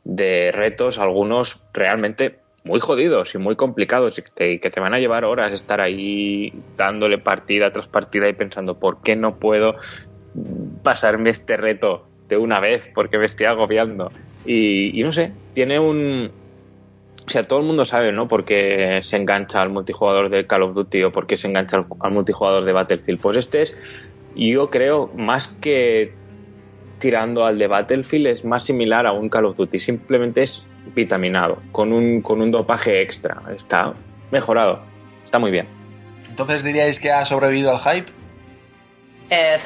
de retos, algunos realmente muy jodidos y muy complicados y que te, van a llevar horas estar ahí dándole partida tras partida y pensando por qué no puedo pasarme este reto de una vez porque me estoy agobiando Y, no sé, tiene un... O sea, todo el mundo sabe, ¿no? Por qué se engancha al multijugador de Call of Duty o por qué se engancha al, al multijugador de Battlefield. Pues este es, yo creo, más que tirando al de Battlefield, es más similar a un Call of Duty. Simplemente es vitaminado, con un, con un dopaje extra. Está mejorado. Está muy bien. Entonces diríais que ha sobrevivido al hype. Eh,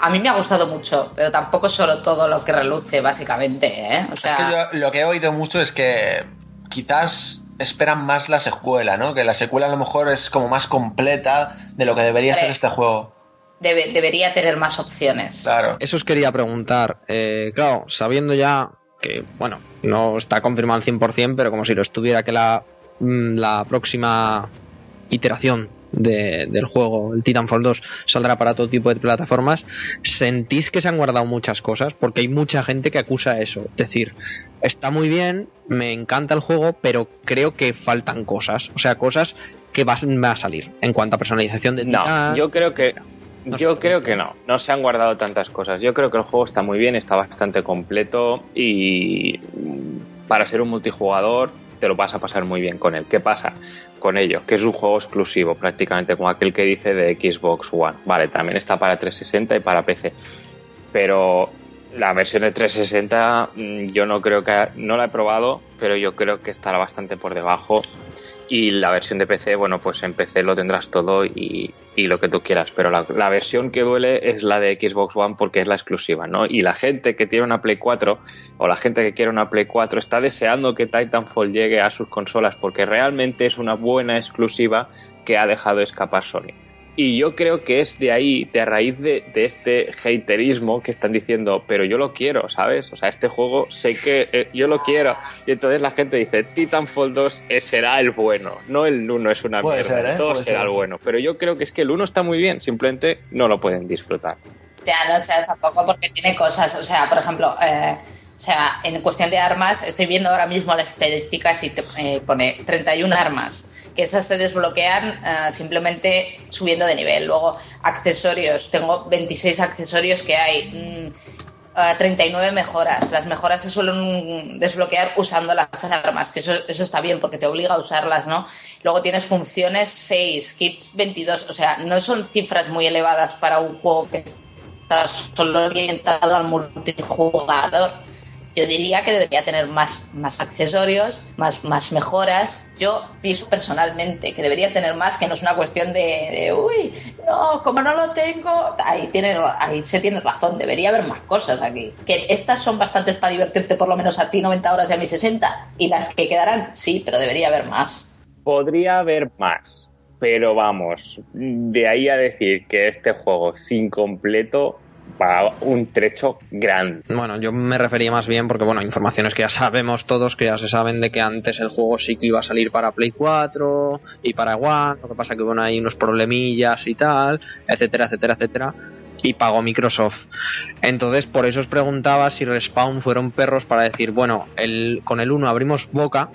a mí me ha gustado mucho, pero tampoco solo todo lo que reluce, básicamente, ¿eh? O sea, Es que yo lo que he oído mucho es que quizás esperan más la secuela, ¿no? Que la secuela a lo mejor es como más completa de lo que debería ser este juego. debe- debería tener más opciones. Claro. Eso os quería preguntar. Eh, claro, sabiendo ya que, bueno, no está confirmado al 100%, pero como si lo estuviera, que la, mm, la próxima iteración de- del juego, el Titanfall 2, saldrá para todo tipo de plataformas, ¿sentís que se han guardado muchas cosas? Porque hay mucha gente que acusa eso. Es decir, está muy bien, me encanta el juego, pero creo que faltan cosas. O sea, cosas que van a salir en cuanto a personalización de No, Titan. yo creo que yo creo que no, no se han guardado tantas cosas. Yo creo que el juego está muy bien, está bastante completo y para ser un multijugador te lo vas a pasar muy bien con él. ¿Qué pasa con ello? Que es un juego exclusivo, prácticamente como aquel que dice de Xbox One. Vale, también está para 360 y para PC. Pero la versión de 360 mm, yo no creo que no la he probado, pero yo creo que estará bastante por debajo y la versión de PC, bueno, pues en PC lo tendrás todo y, y lo que tú quieras, pero la, versión que duele es la de Xbox One porque es la exclusiva, ¿no? Y la gente que tiene una Play 4 o la gente que quiere una Play 4 está deseando que Titanfall llegue a sus consolas porque realmente es una buena exclusiva que ha dejado escapar Sony. Y yo creo que es de ahí, de a raíz de, de este haterismo que están diciendo, pero yo lo quiero, ¿sabes? O sea, este juego sé que eh, yo lo quiero. Y entonces la gente dice, Titanfall 2 eh, será el bueno, no el 1 es una Puede mierda, ser, ¿eh? el 2 Puede será ser. el bueno. Pero yo creo que es que el 1 está muy bien, simplemente no lo pueden disfrutar. Ya, no seas tampoco porque tiene cosas, o sea, por ejemplo, eh, o sea, en cuestión de armas, estoy viendo ahora mismo las estadísticas y te eh, pone 31 armas, que esas se desbloquean eh, simplemente subiendo de nivel. Luego, accesorios, tengo 26 accesorios que hay. mm, eh, 39 mejoras. Las mejoras se suelen desbloquear usando las armas, que eso, eso está bien porque te obliga a usarlas, ¿no? Luego tienes funciones 6, kits 22, o sea, no son cifras muy elevadas para un juego que está solo orientado al multijugador. Yo diría que debería tener más, más accesorios, más, más mejoras. Yo pienso personalmente que debería tener más, que no es una cuestión de, uy, no, como no lo tengo, ahí, tiene, ahí se tiene razón, debería haber más cosas aquí. Que estas son bastantes para divertirte por lo menos a ti 90 horas y a mí 60. Y las que quedarán, sí, pero debería haber más. Podría haber más, pero vamos, de ahí a decir que este juego es incompleto va un trecho grande. Bueno, yo me refería más bien porque, bueno, informaciones que ya sabemos todos, que ya se saben de que antes el juego sí que iba a salir para Play 4 y para One, lo que pasa que, bueno, hay unos problemillas y tal, etcétera, etcétera, etcétera, y pagó Microsoft. Entonces, por eso os preguntaba si Respawn fueron perros para decir, bueno, el, con el 1 abrimos boca,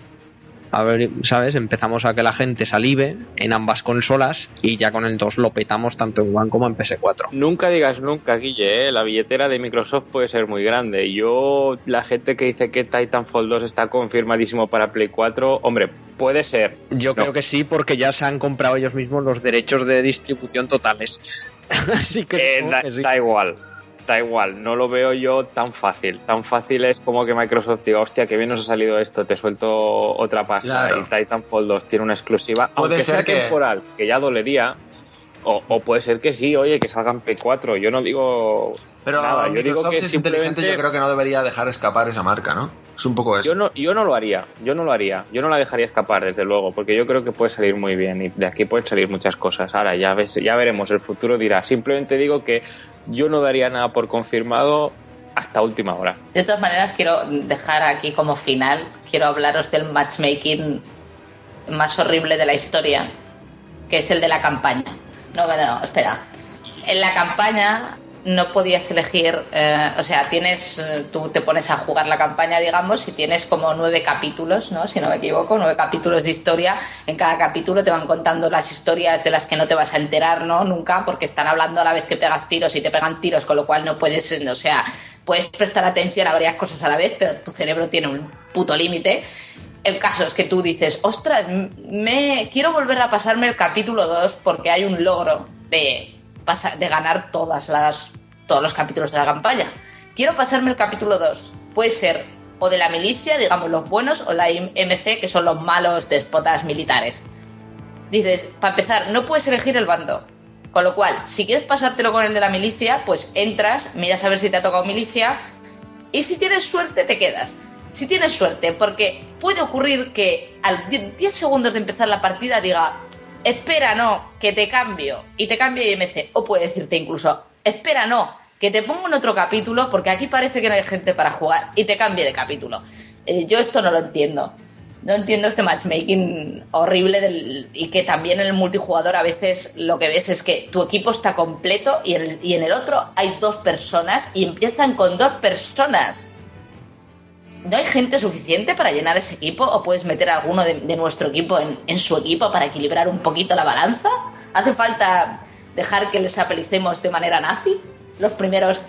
a ver, ¿sabes? Empezamos a que la gente salive en ambas consolas y ya con el 2 lo petamos tanto en One como en PS4. Nunca digas nunca, Guille, ¿eh? la billetera de Microsoft puede ser muy grande. Yo, la gente que dice que Titanfall 2 está confirmadísimo para Play 4, hombre, puede ser. Yo No. creo que sí, porque ya se han comprado ellos mismos los derechos de distribución totales. *laughs* Así que, Eh, supongo da, que sí. da igual, da igual, no lo veo yo tan fácil. Tan fácil es como que Microsoft diga, hostia, que bien nos ha salido esto, te suelto otra pasta Claro. y Titanfall 2 tiene una exclusiva, Puede aunque ser sea que- temporal, que ya dolería. O, o puede ser que sí, oye, que salgan Play 4. Yo no digo Pero nada, yo digo que si es inteligente, yo creo que no debería dejar escapar esa marca, ¿no? Es un poco eso. Yo no, yo no lo haría, yo no lo haría, yo no la dejaría escapar, desde luego, porque yo creo que puede salir muy bien y de aquí pueden salir muchas cosas. Ahora ya ves, ya veremos, el futuro dirá. Simplemente digo que yo no daría nada por confirmado hasta última hora. De todas maneras, quiero dejar aquí como final, quiero hablaros del matchmaking más horrible de la historia, que es el de la campaña. No, bueno, espera. En la campaña no podías elegir, eh, o sea, tienes, eh, tú te pones a jugar la campaña, digamos, y tienes como nueve capítulos, ¿no? Si no me equivoco, nueve capítulos de historia. En cada capítulo te van contando las historias de las que no te vas a enterar, ¿no? Nunca, porque están hablando a la vez que pegas tiros y te pegan tiros, con lo cual no puedes, o sea, puedes prestar atención a varias cosas a la vez, pero tu cerebro tiene un puto límite. El caso es que tú dices, ostras, me quiero volver a pasarme el capítulo 2 porque hay un logro de, de ganar todas las, todos los capítulos de la campaña. Quiero pasarme el capítulo 2. Puede ser o de la milicia, digamos los buenos, o la MC, que son los malos despotas militares. Dices, para empezar, no puedes elegir el bando. Con lo cual, si quieres pasártelo con el de la milicia, pues entras, miras a ver si te ha tocado milicia, y si tienes suerte, te quedas. Si tienes suerte, porque puede ocurrir que al 10 segundos de empezar la partida diga, espera, no, que te cambio, y te cambia IMC. O puede decirte incluso, espera, no, que te pongo en otro capítulo, porque aquí parece que no hay gente para jugar, y te cambie de capítulo. Eh, yo esto no lo entiendo. No entiendo este matchmaking horrible del- y que también en el multijugador a veces lo que ves es que tu equipo está completo y, el- y en el otro hay dos personas y empiezan con dos personas. ¿No hay gente suficiente para llenar ese equipo o puedes meter a alguno de, nuestro equipo en su equipo para equilibrar un poquito la balanza? ¿Hace falta dejar que les apelicemos de manera nazi los primeros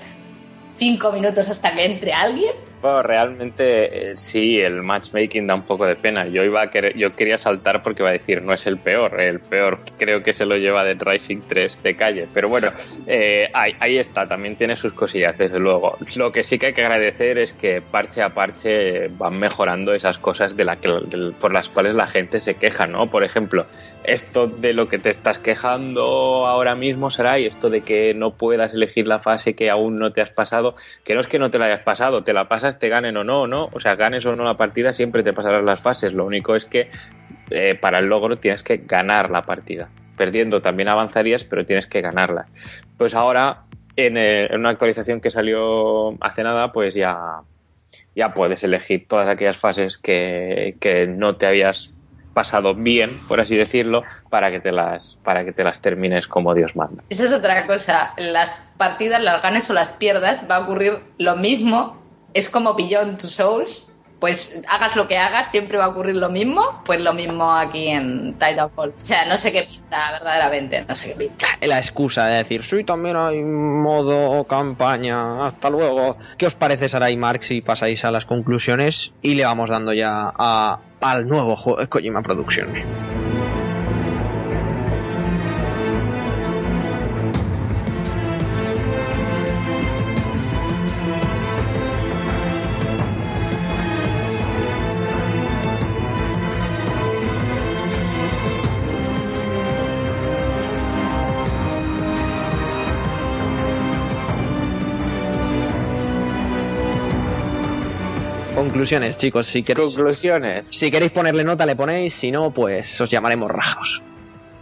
cinco minutos hasta que entre alguien? Bueno, realmente eh, sí, el matchmaking da un poco de pena. Yo iba a querer, yo quería saltar porque iba a decir, no es el peor, el peor creo que se lo lleva Dead Rising 3 de calle. Pero bueno, eh, ahí, está, también tiene sus cosillas, desde luego. Lo que sí que hay que agradecer es que parche a parche van mejorando esas cosas de la que, por las cuales la gente se queja, ¿no? Por ejemplo, esto de lo que te estás quejando ahora mismo será y esto de que no puedas elegir la fase que aún no te has pasado, que no es que no te la hayas pasado, te la pasas, te ganen o no, ¿no? O sea, ganes o no la partida, siempre te pasarás las fases. Lo único es que eh, para el logro tienes que ganar la partida. Perdiendo también avanzarías, pero tienes que ganarla. Pues ahora, en, eh, en una actualización que salió hace nada, pues ya, ya puedes elegir todas aquellas fases que, que no te habías pasado bien, por así decirlo, para que te las, para que te las termines como Dios manda. Esa es otra cosa. Las partidas, las ganes o las pierdas, va a ocurrir lo mismo. Es como Beyond Two Souls. Pues hagas lo que hagas, siempre va a ocurrir lo mismo. Pues lo mismo aquí en Titanfall. O sea, no sé qué pinta, verdaderamente. No sé qué pinta. La excusa de decir, sí, también hay modo campaña, hasta luego. ¿Qué os parece, Sara y Mark, si pasáis a las conclusiones y le vamos dando ya a- al nuevo juego de Kojima Productions? Conclusiones, chicos, si queréis, Conclusiones. si queréis ponerle nota le ponéis, si no, pues os llamaremos rajaos.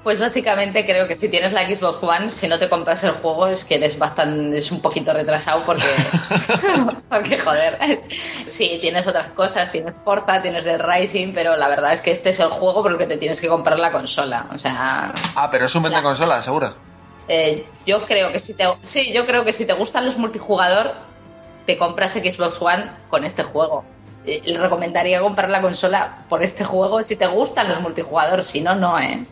Pues básicamente creo que si tienes la Xbox One, si no te compras el juego es que eres bastante, es un poquito retrasado porque, *laughs* *laughs* porque joder, es- sí, tienes otras cosas, tienes Forza, tienes The Rising, pero la verdad es que este es el juego por el que te tienes que comprar la consola. O sea, Ah, pero es un vende La- consola, seguro. eh, yo creo que si te, sí, yo creo que si te gustan los multijugador, te compras Xbox One con este juego. Eh, le recomendaría comprar la consola por este juego si te gustan los multijugador, si no, no, eh.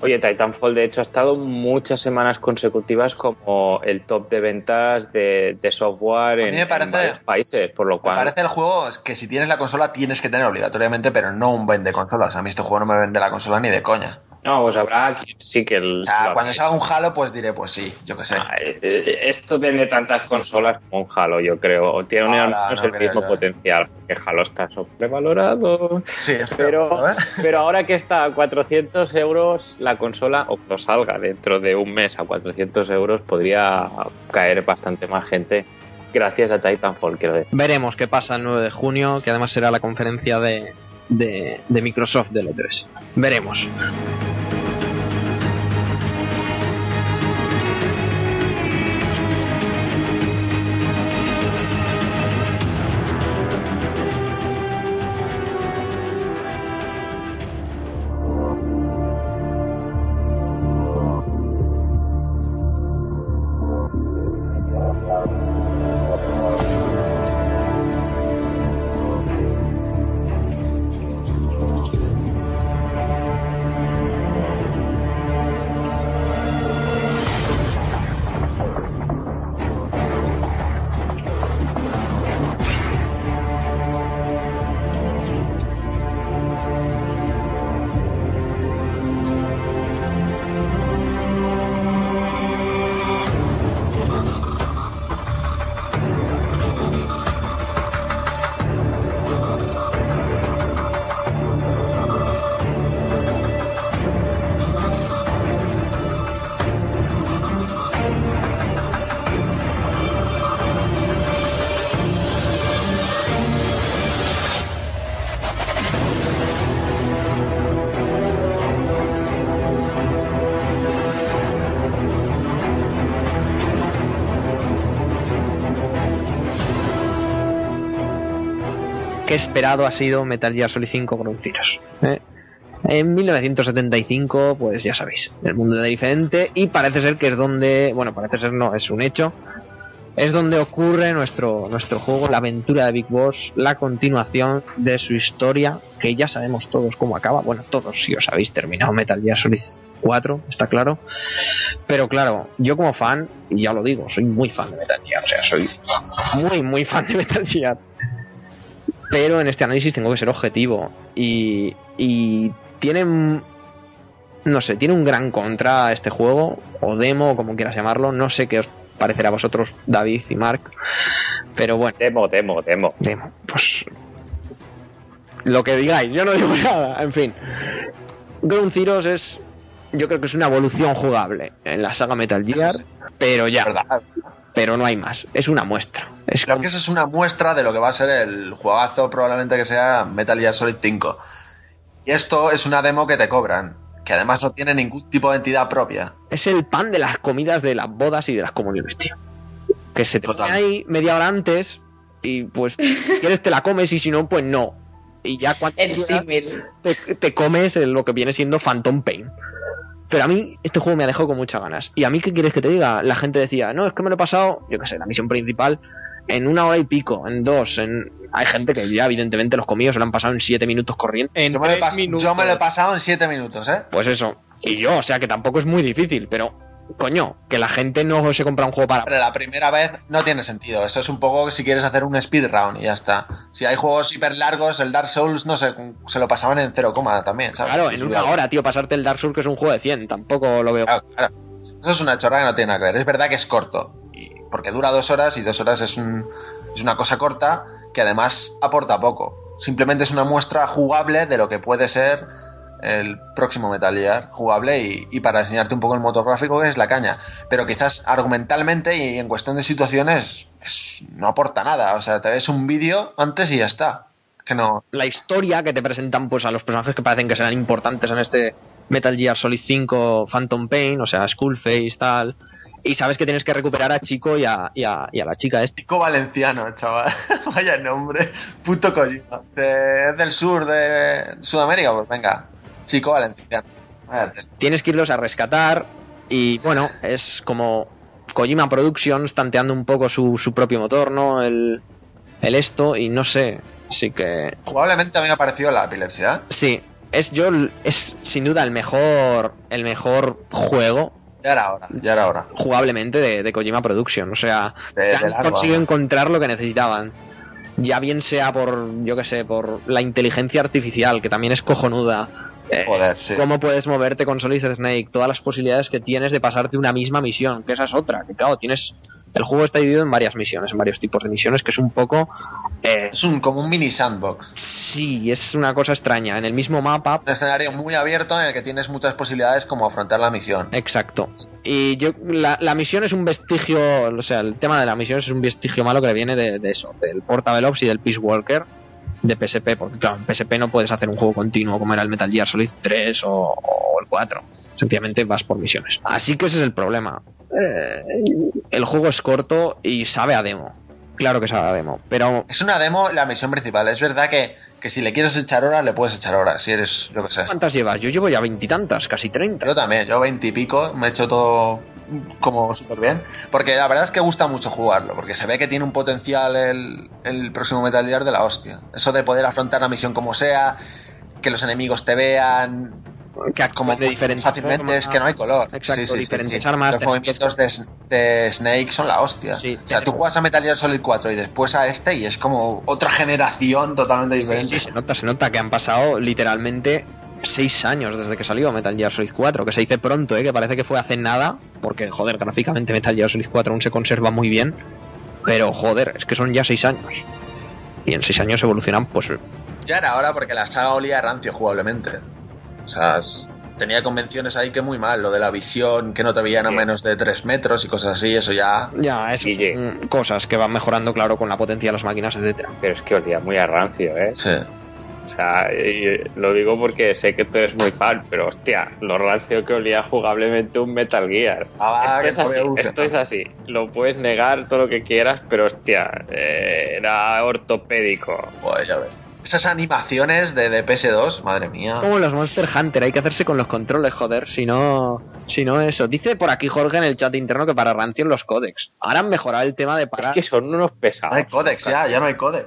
Oye, Titanfall de hecho ha estado muchas semanas consecutivas como el top de ventas de, de software A mí en, me en parece- varios países, por lo Me parece el juego que si tienes la consola tienes que tener obligatoriamente, pero no un vende consolas. A mí este juego no me vende la consola ni de coña. No, pues habrá quien sí que el, O sea, lo- cuando salga un Halo, pues diré, pues sí, yo qué sé. Ah, eh, eh, esto vende tantas consolas como un Halo, yo creo. Tiene un- no el creo mismo yo, eh. potencial, porque Halo está sobrevalorado. Sí, es Pero, cierto, ¿eh? pero ahora que está a 400 euros la consola, o no salga dentro de un mes a 400 euros, podría caer bastante más gente gracias a Titanfall, quiero decir. Veremos qué pasa el 9 de junio, que además será la conferencia de, de, de Microsoft del E3. Veremos. Esperado ha sido Metal Gear Solid 5 Ground Zeroes. ¿eh? En 1975, pues ya sabéis, el mundo era diferente y parece ser que es donde, bueno, parece ser no, es un hecho, es donde ocurre nuestro, nuestro juego, la aventura de Big Boss, la continuación de su historia, que ya sabemos todos cómo acaba, bueno, todos si os habéis terminado Metal Gear Solid 4, está claro, pero claro, yo como fan, y ya lo digo, soy muy fan de Metal Gear, o sea, soy muy, muy fan de Metal Gear. Pero en este análisis tengo que ser objetivo. Y, y tiene, no sé, tiene un gran contra este juego, o demo, o como quieras llamarlo. No sé qué os parecerá a vosotros, David y Mark. Pero bueno, Demo, demo, demo. demo, pues lo que digáis, yo no digo *laughs* nada, en fin. Ground Zeroes es, yo creo que es una evolución jugable en la saga Metal Gear, pero ya. Pero no hay más, es una muestra. Es Creo como- que esa es una muestra de lo que va a ser el juegazo probablemente que sea Metal Gear Solid 5. Y esto es una demo que te cobran, que además no tiene ningún tipo de entidad propia. es el pan de las comidas de las bodas y de las comuniones, tío. Que se te pone ahí media hora antes y pues si *laughs* quieres te la comes y si no, pues no. Y ya cuando El quieras, te, te comes lo que viene siendo Phantom Pain. Pero a mí este juego me ha dejado con muchas ganas. ¿Y a mí qué quieres que te diga? La gente decía, no, es que me lo he pasado, yo qué sé, la misión principal, en una hora y pico, en dos. En... Hay gente que ya evidentemente los comidos se lo han pasado en siete minutos corriendo. En Yo me, lo he minutos. yo me lo he pasado en 7 minutos, ¿eh? Pues eso. Y yo, o sea que tampoco es muy difícil, pero coño, que la gente no se compra un juego para... Pero la primera vez no tiene sentido. Eso es un poco si quieres hacer un speedrun y ya está. Si hay juegos hiper largos, el Dark Souls, no sé, se lo pasaban en 0, también, ¿sabes? Claro, en una hora, tío, pasarte el Dark Souls que es un juego de 100, tampoco lo veo. Claro, claro. Eso es una chorra que no tiene nada que ver. Es verdad que es corto. y- porque dura dos horas y dos horas es, un- es una cosa corta que además aporta poco. Simplemente es una muestra jugable de lo que puede ser el próximo Metal Gear. Jugable y, y para enseñarte un poco el motor gráfico que es la caña. Pero quizás argumentalmente y en cuestión de situaciones es- no aporta nada. O sea, te ves un vídeo antes y ya está. Que no... La historia que te presentan pues a los personajes que parecen que serán importantes en este Metal Gear Solid 5 Phantom Pain, o sea, Skullface, tal. Y sabes que tienes que recuperar a Chico y a, y a, y a la chica este. Chico valenciano, chaval. *laughs* Vaya nombre. Puto Kojima. De- es del sur de Sudamérica, pues venga. Chico valenciano. Tienes que irlos a rescatar y bueno, es como Kojima Productions tanteando un poco su, su propio motor, ¿no? El, el esto y no sé, sí que Jugablemente a mí me ha parecido la epilepsia. Sí, es yo es sin duda el mejor el mejor juego Ya era hora, ya era hora. jugablemente de, de Kojima Production. O sea, De- han conseguido vamos. encontrar lo que necesitaban. Ya bien sea por, yo que sé, por la inteligencia artificial, que también es cojonuda. Eh, Joder, sí. Cómo puedes moverte con Solid Snake, todas las posibilidades que tienes de pasarte una misma misión, que esa es otra. Que claro, tienes. El juego está dividido en varias misiones, en varios tipos de misiones, que es un poco. eh, Es un, como un mini sandbox. sí, es una cosa extraña. En el mismo mapa, Un escenario muy abierto en el que tienes muchas posibilidades como afrontar la misión. Exacto. Y yo, la, la misión es un vestigio, o sea, el tema de la misión es un vestigio malo que viene de, de eso, del Portable Ops y del Peace Walker de PSP, porque claro, en PSP no puedes hacer un juego continuo como era el Metal Gear Solid 3 o, o el 4. Sencillamente vas por misiones. Así que ese es el problema. Eh, el juego es corto y sabe a demo. Claro que sabe a demo, pero Es una demo la misión principal. Es verdad que, que si le quieres echar horas, le puedes echar horas. Si eres, yo que sé. ¿cuántas llevas? Yo llevo ya veintitantas, casi treinta. Yo también, yo veintipico, me he hecho todo como súper bien. Porque la verdad es que gusta mucho jugarlo, porque se ve que tiene un potencial el, el próximo Metal Gear de la hostia. Eso de poder afrontar la misión como sea, que los enemigos te vean, Que actúan de diferentes fácilmente es que no hay color. Exacto, diferentes armas, Los movimientos de, de Snake son la hostia. Sí, o sea, tú juegas a Metal Gear Solid 4 y después a este y es como otra generación totalmente Sí, diferente. sí, se nota, se nota que han pasado literalmente seis años desde que salió Metal Gear Solid 4, que se dice pronto, ¿eh? que parece que fue hace nada, porque joder, gráficamente Metal Gear Solid 4 aún se conserva muy bien, pero joder, es que son ya seis años. Y en seis años evolucionan, pues Ya era hora porque la saga olía a rancio jugablemente. O sea, es- tenía convenciones ahí que muy mal. Lo de la visión, que no te veían a menos de 3 metros y cosas así, eso ya. ya, eso son cosas que van mejorando, claro, con la potencia de las máquinas, etcétera. Pero es que olía muy a rancio, ¿eh? Sí. O sea, y lo digo porque sé que tú eres muy fan, pero hostia, lo rancio que olía jugablemente un Metal Gear. Ah, esto es así, esto es así. Lo puedes negar todo lo que quieras, pero hostia, eh, era ortopédico. Pues ya ves. Esas animaciones de, de PS2, madre mía. Como los Monster Hunter, hay que hacerse con los controles, joder, si no, si no eso. Dice por aquí Jorge en el chat interno que para rancio los códex. Ahora han mejorado el tema de Es parar. que son unos No pesados. hay códex ya, ya no hay códex.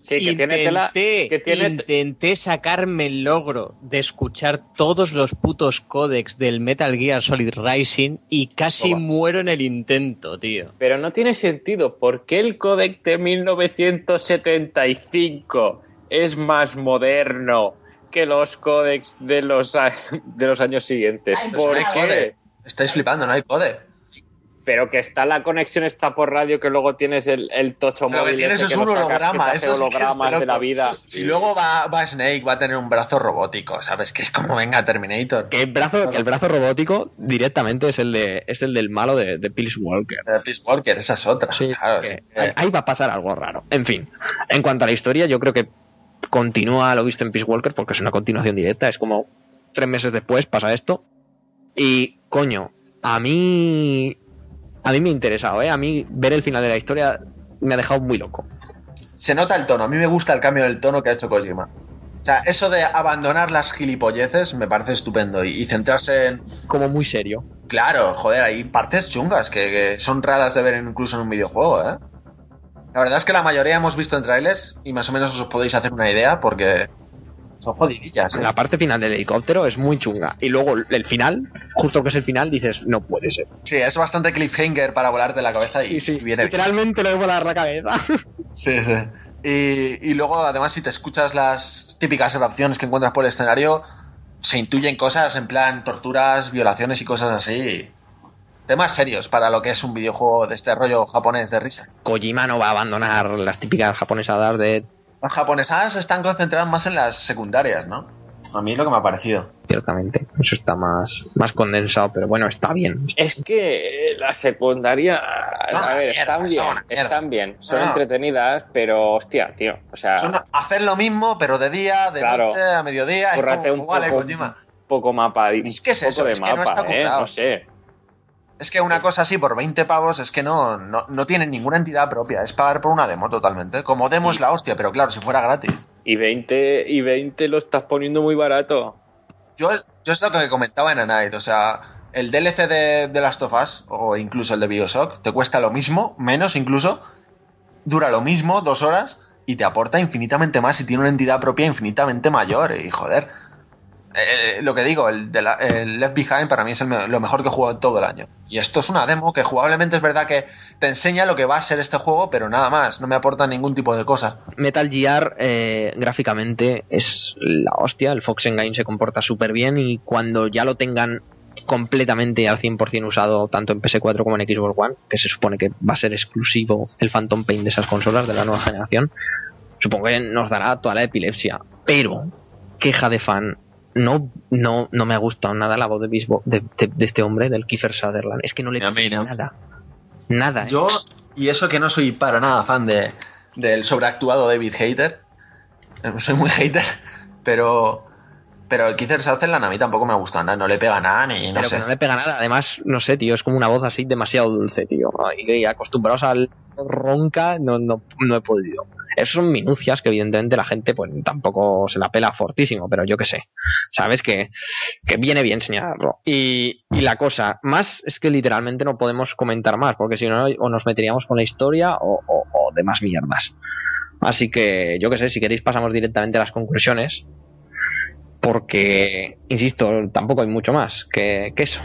Sí, que tiene tela. Intenté, Que tiene, intenté sacarme el logro de escuchar todos los putos códex del Metal Gear Solid Rising y casi muero en el intento, tío. Pero no tiene sentido. ¿Por qué el códec de 1975 es más moderno que los códecs de los, de los años siguientes? Ay, ¿Por No hay Joder. qué? códex. Estáis flipando, no hay códex. Pero que está la conexión está por radio, que luego tienes el, el tocho Pero que móvil tienes ese es que un holograma, eso sí que es hologramas de la vida. Y luego va, va Snake, va a tener un brazo robótico, ¿sabes? Que es como venga Terminator. Que el brazo, que el brazo robótico directamente es el de, es el del malo de, de Peace Walker. Peace Walker, esa es otra. Sí, claro, que sí ahí va a pasar algo raro. En fin, en cuanto a la historia, yo creo que continúa lo visto en Peace Walker porque es una continuación directa. Es como tres meses después pasa esto. Y, coño, a mí. A mí me ha interesado, ¿eh? A mí ver el final de la historia me ha dejado muy loco. Se nota el tono. A mí me gusta el cambio del tono que ha hecho Kojima. O sea, eso de abandonar las gilipolleces me parece estupendo y, y centrarse en. Como muy serio. Claro, joder, hay partes chungas que, que son raras de ver incluso en un videojuego, ¿eh? La verdad es que la mayoría hemos visto en trailers y más o menos os podéis hacer una idea porque son jodidillas. ¿eh? La parte final del helicóptero es muy chunga. Y luego el final, justo que es el final, dices, no puede ser. Sí, es bastante cliffhanger para volarte la cabeza y, viene bien. Literalmente lo de volar la cabeza. *laughs* Sí, sí. Y, y luego, además, si te escuchas las típicas grabaciones que encuentras por el escenario, se intuyen cosas en plan torturas, violaciones y cosas así. Temas serios para lo que es un videojuego de este rollo japonés de risa. Kojima no va a abandonar las típicas japonesadas de Las japonesas están concentradas más en las secundarias, ¿no? A mí es lo que me ha parecido. ciertamente. Eso está más, más condensado, pero bueno, está bien. Es que la secundaria, a ver, mierda, están bien, están bien, son No. entretenidas, pero hostia, tío, o sea, Son hacer lo mismo, pero de día, de Claro. noche, a mediodía. es como, un vale, poco, Kojima. poco mapa, Es que es poco eso, de es que no mapa, está eh, no sé. Es que una cosa así por 20 pavos es que no, no, no tiene ninguna entidad propia. Es pagar por una demo totalmente. Como demo es la hostia, pero claro, si fuera gratis. Y 20, y 20 lo estás poniendo muy barato. Yo, yo es lo que comentaba en A Night. O sea, el DLC de, de Last of Us, o incluso el de Bioshock, te cuesta lo mismo, menos incluso. Dura lo mismo, dos horas, y te aporta infinitamente más y tiene una entidad propia infinitamente mayor. Y joder. eh, lo que digo, el, de la- el Left Behind para mí es el lo mejor que he jugado todo el año. Y esto es una demo que jugablemente es verdad que te enseña lo que va a ser este juego, pero nada más, no me aporta ningún tipo de cosa. Metal Gear eh, gráficamente es la hostia, el Fox Engine se comporta súper bien y cuando ya lo tengan completamente al 100% usado tanto en PS4 como en Xbox One, que se supone que va a ser exclusivo el Phantom Pain de esas consolas de la nueva generación, supongo que nos dará toda la epilepsia. Pero, queja de fan, no, no, no me ha gustado nada la voz de, Bisbo- de, de- de este hombre, del Kiefer Sutherland. Es que no le A mí no. nada. Nada. ¿eh? Yo, y eso que no soy para nada fan de, del sobreactuado David Hater, eh, soy muy hater, pero pero el Keith Sutherland a mí tampoco me gusta nada, no le pega nada ni no pero sé. que no le pega nada. Además, no sé, tío, es como una voz así demasiado dulce, tío. Y, y acostumbrados al ronca, no, no, no he podido. Esas son minucias que evidentemente la gente pues tampoco se la pela fortísimo, pero yo qué sé. Sabes que, que viene bien señalarlo. Y, y la cosa, más es que literalmente no podemos comentar más, porque si no, o nos meteríamos con la historia o, o, o demás mierdas. Así que, yo qué sé, si queréis pasamos directamente a las conclusiones. Porque, insisto, tampoco hay mucho más que, que eso.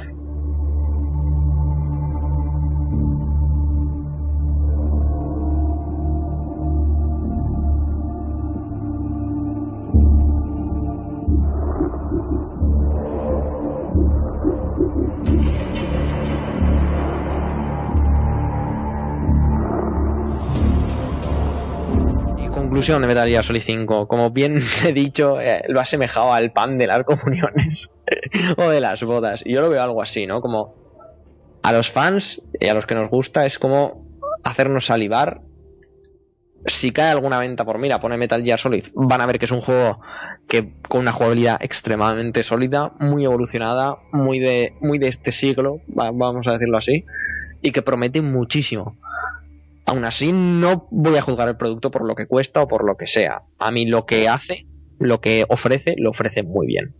De Metal Gear Solid 5. Como bien *laughs* he dicho, eh, lo ha asemejado al pan de las comuniones *laughs* o de las bodas. Y yo lo veo algo así, ¿no? Como a los fans y a los que nos gusta es como hacernos salivar si cae alguna venta por mira, pone Metal Gear Solid, van a ver que es un juego que con una jugabilidad extremadamente sólida, muy evolucionada, muy de, muy de este siglo, va- vamos a decirlo así, y que promete muchísimo. Aún así, no voy a juzgar el producto por lo que cuesta o por lo que sea. A mí lo que hace, lo que ofrece, lo ofrece muy bien.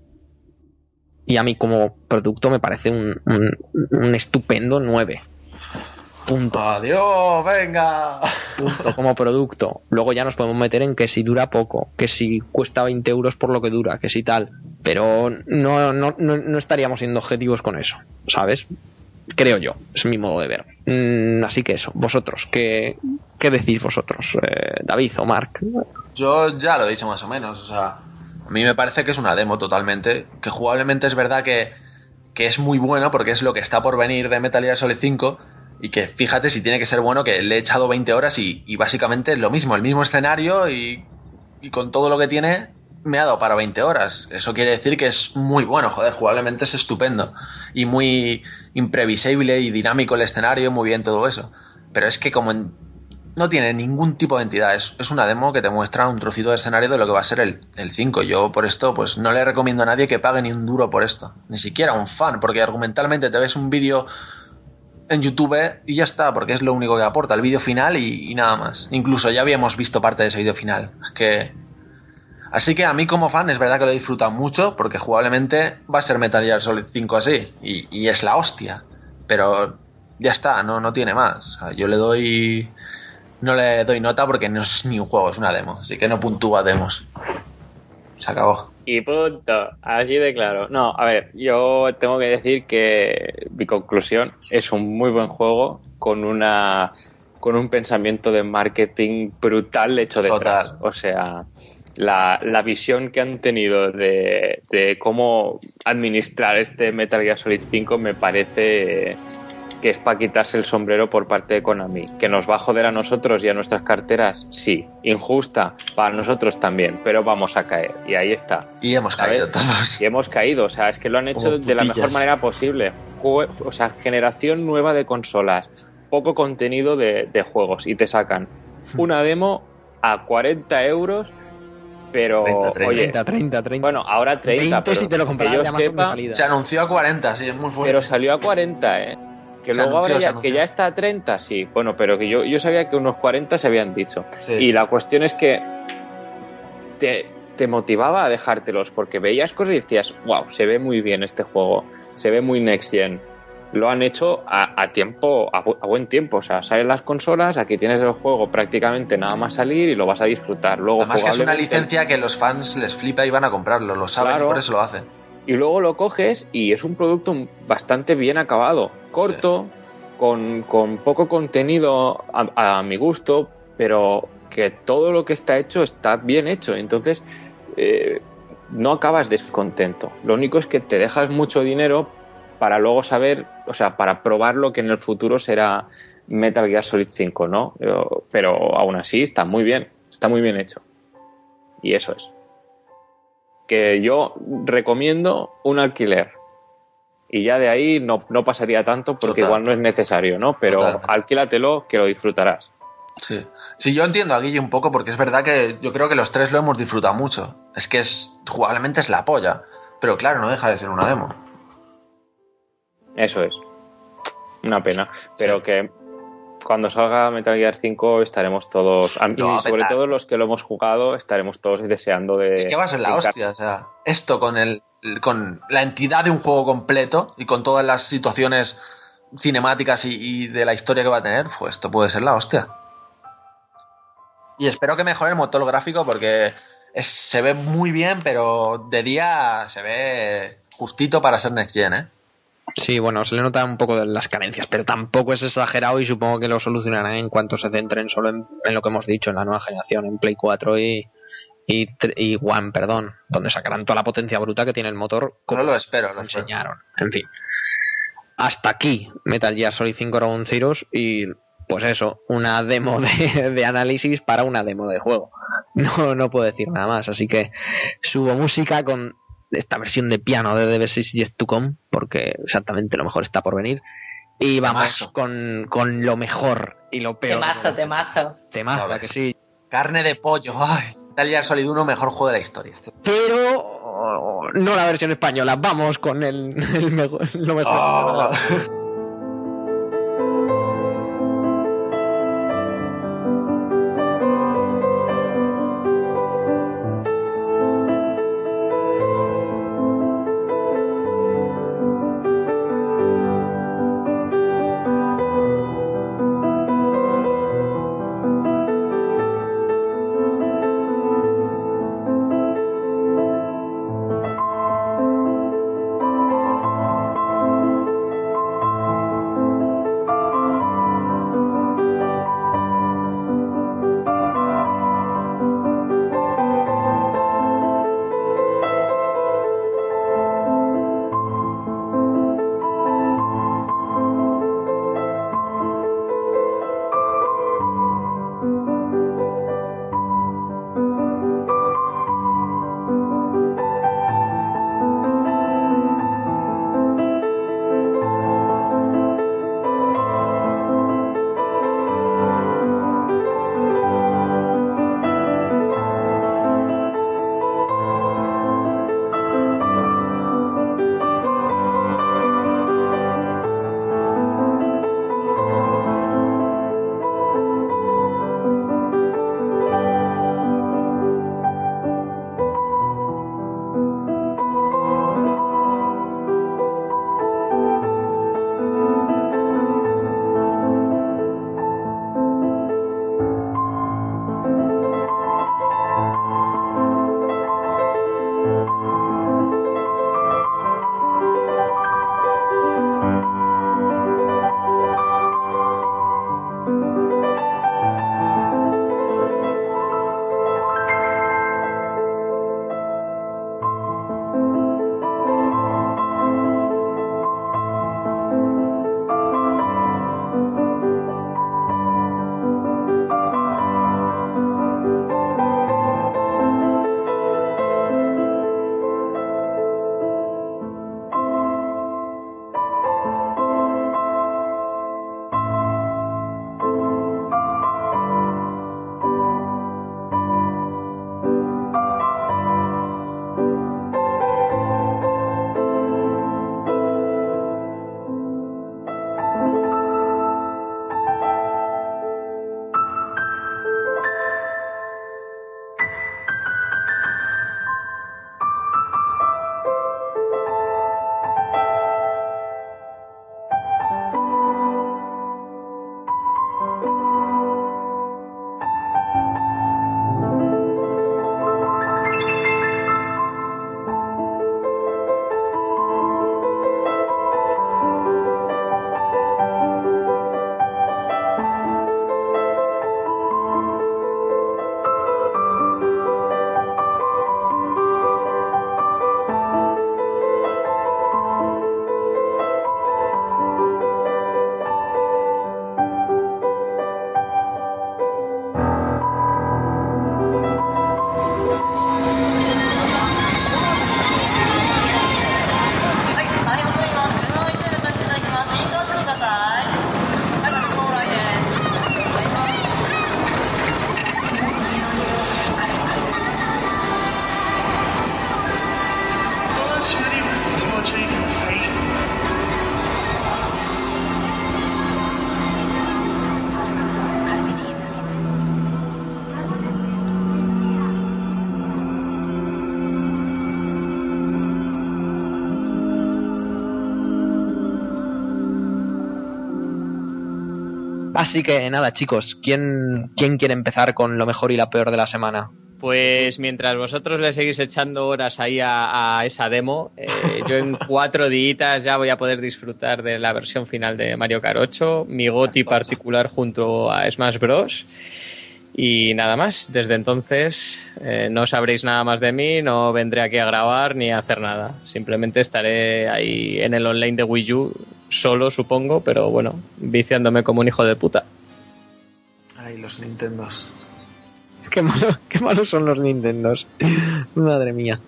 Y a mí como producto me parece un, un- un estupendo 9. Punto. Adiós, venga. Punto. Como producto. Luego ya nos podemos meter en que si dura poco, que si cuesta 20 euros por lo que dura, que si tal. Pero no, no, no, no estaríamos siendo objetivos con eso, ¿sabes? Creo yo, es mi modo de ver. Mm, así que eso, vosotros, ¿qué, qué decís vosotros? Eh, David o Mark. Yo ya lo he dicho más o menos, o sea, a mí me parece que es una demo totalmente, que jugablemente es verdad que, que es muy bueno porque es lo que está por venir de Metal Gear Solid 5 y que fíjate si tiene que ser bueno que le he echado 20 horas y, básicamente es lo mismo, el mismo escenario y con todo lo que tiene me ha dado para 20 horas. Eso quiere decir que es muy bueno, joder, jugablemente es estupendo y muy imprevisible y dinámico el escenario, muy bien todo eso. Pero es que como en- no tiene ningún tipo de entidad. Es, es una demo que te muestra un trocito de escenario de lo que va a ser el, el 5. Yo por esto pues no le recomiendo a nadie que pague ni un duro por esto. Ni siquiera un fan, porque argumentalmente te ves un vídeo en YouTube y ya está, porque es lo único que aporta, el vídeo final y, nada más. Incluso ya habíamos visto parte de ese vídeo final. Que... Así que a mí como fan es verdad que lo he disfrutado mucho, porque jugablemente va a ser Metal Gear Solid 5 así, y, y es la hostia. Pero ya está, no, no tiene más. O sea, yo le doy no le doy nota porque no es ni un juego, es una demo. Así que no puntúa demos. Se acabó. Y punto, así de claro. No, a ver, yo tengo que decir que mi conclusión es un muy buen juego con una con un pensamiento de marketing brutal hecho detrás. Total. O sea, la, la visión que han tenido de, de cómo administrar este Metal Gear Solid 5 me parece que es para quitarse el sombrero por parte de Konami. ¿Que nos va a joder a nosotros y a nuestras carteras? Sí. Injusta para nosotros también, pero vamos a caer. Y ahí está. Y hemos ¿Sabes? caído todos. Y hemos caído, o sea, es que lo han hecho Como de la mejor manera posible. Jue- o sea, generación nueva de consolas, poco contenido de, de juegos y te sacan una demo a 40 euros, pero 30, 30. oye, 30, 30, 30. bueno, ahora 30, 20 pero si te lo que compras yo sepa, salida. Se anunció a 40, sí, es muy fuerte. pero salió a 40, ¿eh? Que Se luego anunció, ahora ya, que ya está a 30, sí. Bueno, pero que yo, yo sabía que unos 40 se habían dicho. Sí, Y sí. la cuestión es que te, te motivaba a dejártelos porque veías cosas y decías, wow, se ve muy bien este juego, se ve muy next gen. Lo han hecho a, a tiempo, a, bu- a buen tiempo. O sea, salen las consolas, aquí tienes el juego prácticamente nada más salir y lo vas a disfrutar. Luego Además que es una licencia que los fans les flipa y van a comprarlo, lo saben Claro. y por eso lo hacen. y luego lo coges y es un producto bastante bien acabado, corto, con, con poco contenido a, a mi gusto, pero que todo lo que está hecho está bien hecho. Entonces, eh, no acabas descontento. Lo único es que te dejas mucho dinero para luego saber, o sea, para probar lo que en el futuro será Metal Gear Solid 5, ¿no? Pero, aún así está muy bien, está muy bien hecho. Y eso es que yo recomiendo un alquiler. Y ya de ahí no, no pasaría tanto porque Total. igual no es necesario, ¿no? Pero Totalmente. alquílatelo que lo disfrutarás. Sí. Sí, yo entiendo a Guille un poco porque es verdad que yo creo que los tres lo hemos disfrutado mucho. Es que es jugablemente es la polla. Pero claro, no deja de ser una demo. Eso es. Una pena. Pero que cuando salga Metal Gear 5 estaremos todos, y sobre todo los que lo hemos jugado, estaremos todos deseando de... Es que va a ser la hostia, o sea, esto con el con la entidad de un juego completo y con todas las situaciones cinemáticas y, y de la historia que va a tener, pues esto puede ser la hostia. Y espero que mejore el motor gráfico porque es- se ve muy bien, pero de día se ve justito para ser Next Gen, ¿eh? Sí, bueno, se le nota un poco de las carencias, pero tampoco es exagerado y supongo que lo solucionarán en cuanto se centren solo en, en lo que hemos dicho, en la nueva generación, en Play 4 y, y, tre- y One, perdón, donde sacarán toda la potencia bruta que tiene el motor como No lo espero, lo espero. enseñaron. En fin. Hasta aquí Metal Gear Solid 5 Ground Zeroes y pues eso, una demo de, de análisis para una demo de juego. No, no puedo decir nada más, así que subo música con esta versión de piano de DB6 Yet to Come, porque exactamente lo mejor está por venir. Y vamos con, con lo mejor y lo peor. Temazo, temazo. Temazo, A que sí. Carne de pollo. Ay, Metal Gear Solid 1, mejor juego de la historia. Pero oh, no la versión española. Vamos con el, *laughs* el mejor, lo mejor. Ah. Así que nada, chicos, ¿quién, ¿quién quiere empezar con lo mejor y la peor de la semana? Pues mientras vosotros le seguís echando horas ahí a, a esa demo, eh, *laughs* yo en cuatro días ya voy a poder disfrutar de la versión final de Mario Kart 8, mi goti particular junto a Smash Bros. Y nada más, desde entonces eh, no sabréis nada más de mí, no vendré aquí a grabar ni a hacer nada. Simplemente estaré ahí en el online de Wii U, solo supongo, pero bueno, viciándome como un hijo de puta. Ay, los Nintendos. *laughs* Qué, malo, qué malos son los Nintendos. Madre mía.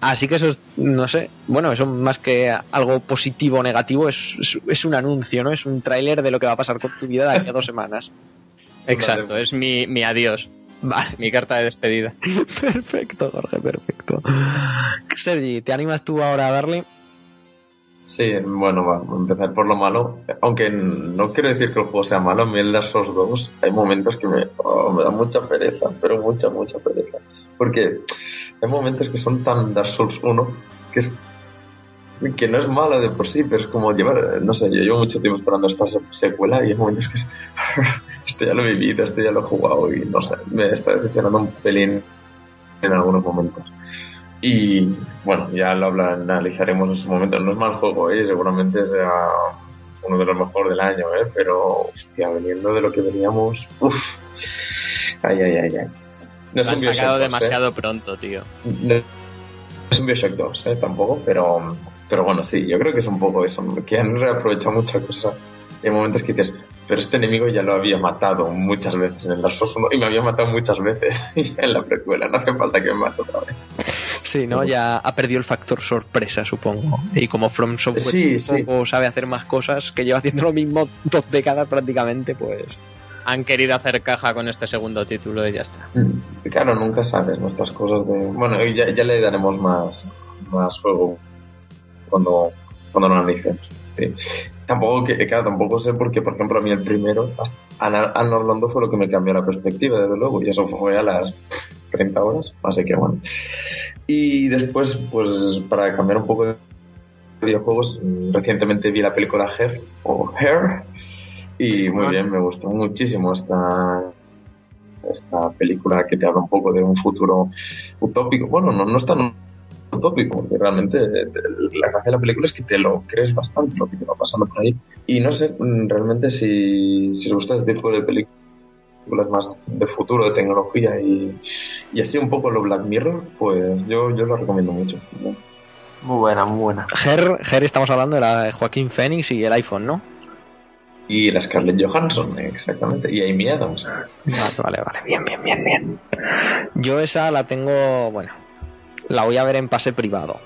Así que eso es, no sé, bueno, eso más que algo positivo o negativo, es, es, es un anuncio, ¿no? Es un tráiler de lo que va a pasar con tu vida de aquí a dos semanas. *laughs* Exacto, es mi, mi adiós. Vale, Mi carta de despedida. *laughs* perfecto, Jorge, perfecto. Sergi, ¿te animas tú ahora a darle? Sí, bueno, va, a empezar por lo malo. Aunque no quiero decir que el juego sea malo, a mí el Dark Souls 2 hay momentos que me, oh, me da mucha pereza, pero mucha, mucha pereza. Porque hay momentos que son tan Dark Souls 1 que es que no es malo de por sí, pero es como llevar, no sé, yo llevo mucho tiempo esperando esta se- secuela y hay momentos que es, *laughs* esto ya lo he vivido, esto ya lo he jugado y no sé, me está decepcionando un pelín en algunos momentos. Y bueno, ya lo analizaremos en su momento. No es mal juego, ¿eh? seguramente sea uno de los mejores del año, ¿eh? pero hostia, veniendo de lo que veníamos, uff, ay, ay, ay, ay. No Lo han sacado 2, ¿eh? demasiado pronto, tío. No es un Bioshock 2, ¿eh? tampoco, pero, pero bueno, sí, yo creo que es un poco eso, que han reaprovechado muchas cosas. Hay momentos que dices, pero este enemigo ya lo había matado muchas veces en el Dark Souls 1 y me había matado muchas veces *laughs* en la precuela, no hace falta que me mate otra vez. Sí, ¿no? Ya ha perdido el factor sorpresa, supongo. Y como From Software Sí, sabe hacer más cosas, que lleva haciendo lo mismo dos décadas prácticamente, pues... Han querido hacer caja con este segundo título y ya está. Claro, nunca sabes nuestras cosas de... Bueno, ya, ya le daremos más, más juego cuando, cuando lo analicemos. Sí. Tampoco, que, claro, tampoco sé porque, por ejemplo, a mí el primero, Ana- Orlando fue lo que me cambió la perspectiva, desde luego, y eso fue a las 30 horas, así que bueno. Y después, pues, para cambiar un poco de videojuegos, recientemente vi la película Hair, o Hair, y muy Ah. bien, me gustó muchísimo esta, esta película que te habla un poco de un futuro utópico. Bueno, no, no es tan utópico, porque realmente eh, la gracia de la película es que te lo crees bastante lo que te va pasando por ahí. Y no sé, mm, realmente si, si os gusta este tipo de películas más de futuro, de tecnología y, y así un poco lo Black Mirror, pues yo, yo lo recomiendo mucho. Muy buena, muy buena. Her, Her estamos hablando de la de Joaquín Phoenix y el iPhone, ¿no? Y la Scarlett Johansson, exactamente, y Amy Adams. Vale, vale, vale. Bien, bien, bien, bien. Yo esa la tengo, bueno, la voy a ver en pase privado.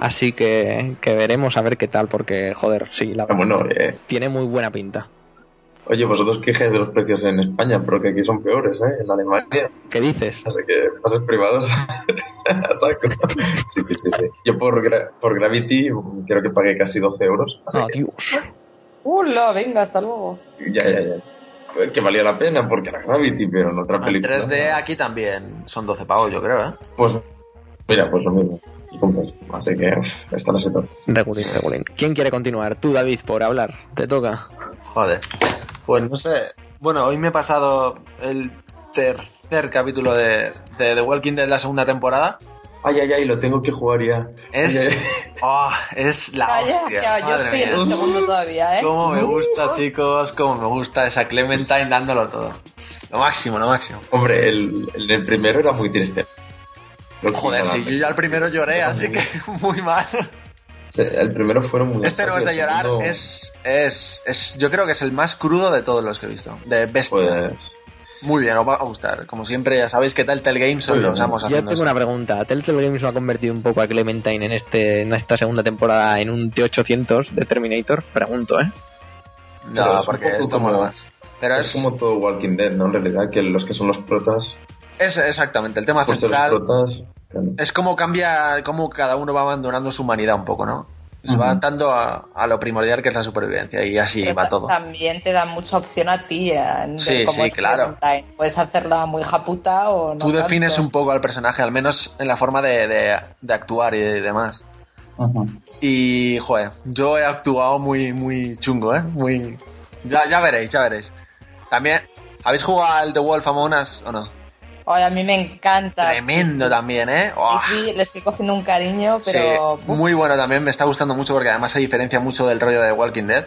Así que, que veremos a ver qué tal, porque, joder, sí, la Ah, Bueno, eh, tiene muy buena pinta. Oye, vosotros quejáis de los precios en España, pero que aquí son peores, ¿eh? En Alemania. ¿Qué dices? Así que pases privados. a *laughs* saco. sí, sí, sí, sí. Yo por, Gra- por Gravity creo que pagué casi 12 euros. Así Ah, que, Dios. ¡Hola! Venga, hasta luego. ya, ya, ya. Que valía la pena porque era Gravity, pero en otra En película. 3D aquí también son 12 pavos, yo creo, ¿eh? Pues, mira, pues lo mismo. Y compras. Así que está la situación. Regulín, regulín. ¿Quién quiere continuar? Tú, David, por hablar. Te toca. Joder. Pues no sé. Bueno, hoy me he pasado el tercer capítulo de, de The Walking Dead, la segunda temporada. Ay, ay, ay, lo tengo que jugar ya. Es, oh, es la Calla, hostia. ya, yo estoy en el segundo todavía, ¿eh? Cómo me gusta, chicos, cómo me gusta esa Clementine dándolo todo. Lo máximo, lo máximo. Hombre, el, el del primero era muy triste. Lo Joder, sí, yo ya al primero lloré, así que *laughs* muy mal. El primero fueron muy Este no es de llorar, segundo, es, es, es, yo creo que es el más crudo de todos los que he visto. De bestia. Pues, Muy bien, os va a gustar. Como siempre, ya sabéis que Telltale Games son los amos Yo tengo esto. una pregunta. Telltale Games ha convertido un poco a Clementine en este en esta segunda temporada en un T800 de Terminator. Pregunto, ¿eh? No, es porque poco esto como- mola más. Pero es es, como todo Walking Dead, ¿no? En realidad, que los que son los protas, es exactamente el tema pues los central. Es como cambia, como cada uno va abandonando su humanidad un poco, ¿no? Se va adaptando a, a lo primordial que es la supervivencia y así Pero va todo. También te da mucha opción a ti. en Sí, cómo sí, claro. Puedes hacerla muy japuta o no. Tú defines tanto. un poco al personaje, al menos en la forma de, de- de actuar y demás. Y, joder, yo he actuado muy, muy chungo, ¿eh? Muy... Ya, ya veréis, ya veréis. También, ¿habéis jugado al The Wolf Among Us o no? Ay, a mí me encanta. Tremendo también, ¿eh? Oh, Sí, le estoy cogiendo un cariño, pero. sí, muy bueno también, me está gustando mucho porque además se diferencia mucho del rollo de Walking Dead.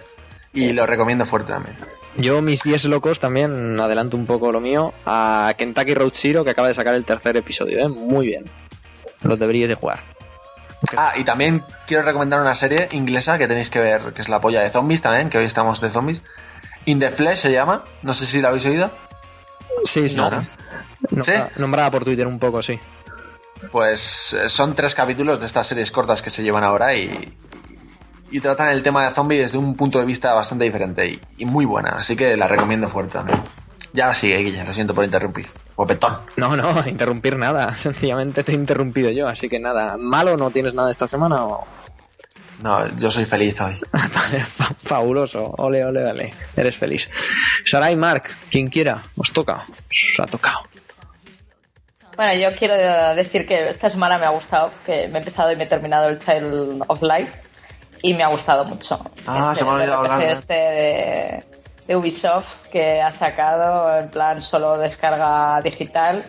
Y lo recomiendo fuerte también. Yo, mis 10 locos, también adelanto un poco lo mío a Kentucky Road Zero, que acaba de sacar el tercer episodio, ¿eh? Muy bien. Los deberíais de jugar. Ah, y también quiero recomendar una serie inglesa que tenéis que ver, que es la polla de zombies también, que hoy estamos de zombies. In the Flesh se llama, no sé si la habéis oído. Sí, sí, No. sí. ¿Sí? Nombra- Nombrada por Twitter un poco, sí. Pues eh, son tres capítulos de estas series cortas que se llevan ahora y, y tratan el tema de zombies desde un punto de vista bastante diferente y, y muy buena, así que la recomiendo fuerte también. Ya sigue, Guille, lo siento por interrumpir. Guapetón. No, no, *laughs* interrumpir nada. *laughs* Sencillamente te he interrumpido yo, así que nada. ¿Malo no tienes nada esta semana? O... No, yo soy feliz hoy. *laughs* Fabuloso. Ole, ole, ole. Eres feliz. Sara y Mark, quien quiera, os toca. Os ha tocado. Bueno, yo quiero decir que esta semana me ha gustado, que me he empezado y me he terminado el Child of Light y me ha gustado mucho. Ah, Es se me ha olvidado hablar este de, de Ubisoft que ha sacado en plan solo descarga digital.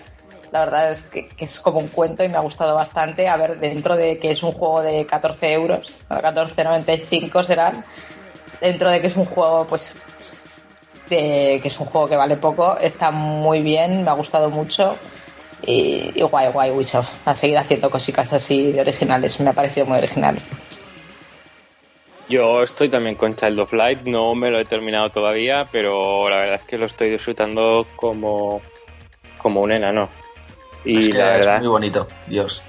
La verdad es que, que es como un cuento y me ha gustado bastante. A ver, dentro de que es un juego de 14 euros, bueno, 14,95 serán, dentro de que es un juego pues de- que es un juego que vale poco, está muy bien, me ha gustado mucho y, y guay, guay Ubisoft, a seguir haciendo cositas así de originales, me ha parecido muy original. Yo estoy también con Child of Light, no me lo he terminado todavía, pero la verdad es que lo estoy disfrutando como, como un enano. Y es que la verdad. es muy bonito, Dios.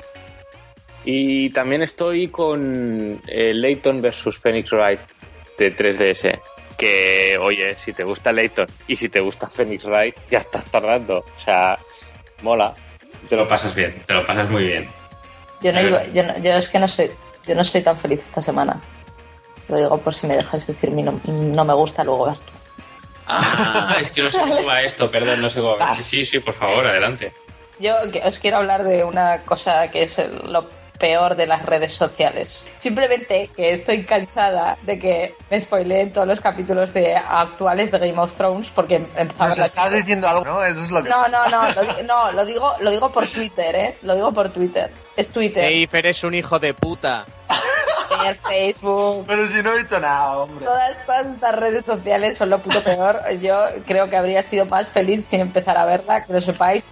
Y también estoy con eh, Layton versus Phoenix Wright de 3DS. Que, oye, si te gusta Layton y si te gusta Phoenix Wright, ya estás tardando. O sea, mola. Te lo pasas bien, te lo pasas muy bien. Yo, no, iba- yo, no- yo es que no soy, yo no soy tan feliz esta semana. Lo digo por si me dejas decir mi no, no me gusta, luego vas tú. Ah, es que no sé cómo va esto, perdón, no sé cómo va. Sí, sí, por favor, adelante. Yo os quiero hablar de una cosa que es lo peor de las redes sociales. Simplemente que estoy cansada de que me spoileen todos los capítulos de actuales de Game of Thrones porque empezaba la estás diciendo algo, ¿no? Eso es lo que... No, no, no, lo, *laughs* no, lo digo, lo digo por Twitter, ¿eh? Lo digo por Twitter. Es Twitter, Dave, eres un hijo de puta. Twitter, Facebook. Pero si no he dicho nada, hombre. Todas, todas estas redes sociales son lo puto peor. Yo creo que habría sido más feliz sin empezar a verla, que lo sepáis.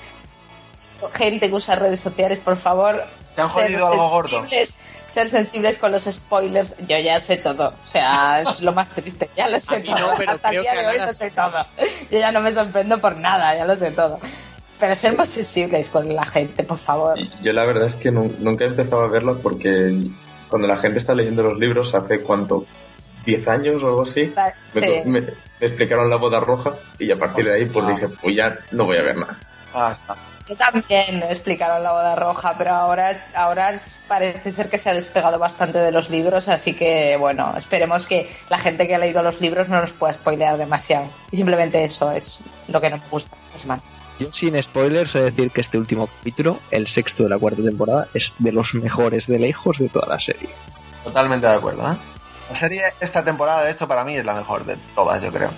Gente que usa redes sociales, por favor, ¿Te han jodido algo gordo? sensibles, ser sensibles con los spoilers. Yo ya sé todo. O sea, *laughs* es lo más triste. Ya lo sé todo. no, pero Hasta el día que de hoy lo sé todo. Yo ya no me sorprendo por nada, ya lo sé todo. Pero ser más sensibles con la gente, por favor. Yo la verdad es que nu- nunca he empezado a verla porque cuando la gente está leyendo los libros hace cuánto, 10 años o algo así, me, Sí. me- me explicaron la boda roja y a partir de ahí pues dije, pues ya no voy a ver nada. Ah, está. Yo también me explicaron la boda roja, pero ahora, ahora parece ser que se ha despegado bastante de los libros, así que bueno, esperemos que la gente que ha leído los libros no nos pueda spoilear demasiado. Y simplemente eso es lo que no me gusta esta semana. Yo sin spoilers, he de decir que este último capítulo, el sexto de la cuarta temporada, es de los mejores de lejos de toda la serie. Totalmente de acuerdo, ¿eh? La serie esta temporada, de hecho, para mí es la mejor de todas, yo creo.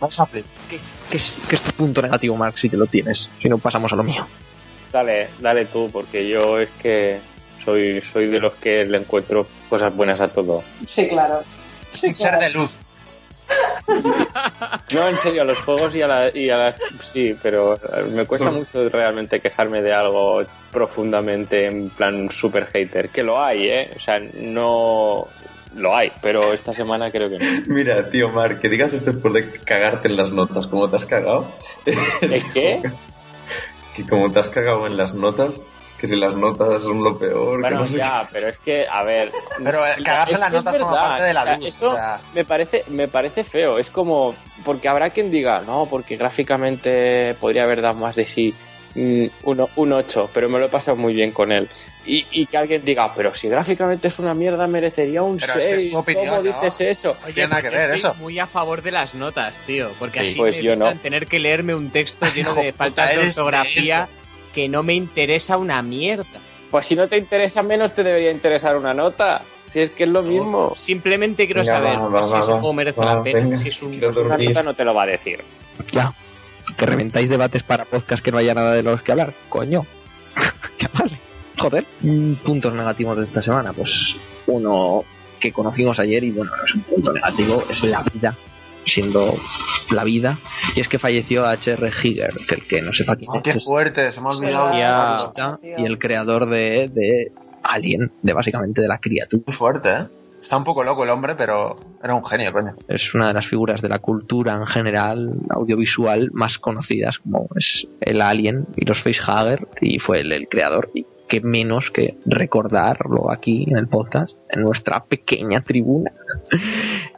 Vamos a flip. ¿Qué es, qué es- qué es tu punto negativo, Mark, si te lo tienes? Si no, pasamos a lo mío. Dale, dale tú, porque yo es que soy, soy de los que le encuentro cosas buenas a todo. Sí, claro. Un ser de luz. No, en serio, a los juegos y a, la- y a las... Sí, pero me cuesta mucho realmente quejarme de algo profundamente en plan super hater. Que lo hay, ¿eh? O sea, no... Lo hay, pero esta semana creo que no. *laughs* Mira, tío Mar, que digas esto después de cagarte en las notas, como te has cagado. ¿Es que? *laughs* que como te has cagado en las notas, que si las notas son lo peor, que Bueno, no sé ya, pero es que, a ver... Pero eh, cagarse en las notas forma verdad, parte de la luz. Eso o sea, me parece, me parece feo. Es como, porque habrá quien diga, no, porque gráficamente podría haber dado más de sí mm, uno- un 8, pero me lo he pasado muy bien con él. Y, y que alguien diga, pero si gráficamente es una mierda, merecería un Pero es que es 6. tu opinión, ¿Cómo ¿no? dices eso? Oye, tiene nada que yo ver estoy eso. muy a favor de las notas, tío, porque Sí, así pues me yo no. evitan tener que leerme un texto *laughs* lleno de faltas de ortografía que no me interesa una mierda. Pues si no te interesa menos, te debería interesar una nota. Si es que es lo mismo. Simplemente quiero Venga, saber va, va, si ese juego merece va, la pena, venga, si es un... Una nota no te lo va a decir. Ya. Que reventáis debates para podcast que no haya nada de los que hablar. Coño. *laughs* ya vale. Joder. Puntos negativos de esta semana. Pues uno que conocimos ayer y bueno, no es un punto negativo, es la vida. Siendo la vida. Y es que falleció H.R. Giger, que el que no sepa quién oh, qué es, fuerte, se me ha olvidado. Y el creador de, de Alien, de básicamente de la criatura. Muy fuerte, ¿eh? Está un poco loco el hombre, pero era un genio, coño. es una de las figuras de la cultura en general audiovisual más conocidas como es el Alien y los Facehugger y fue él el creador y qué menos que recordarlo aquí en el podcast en nuestra pequeña tribuna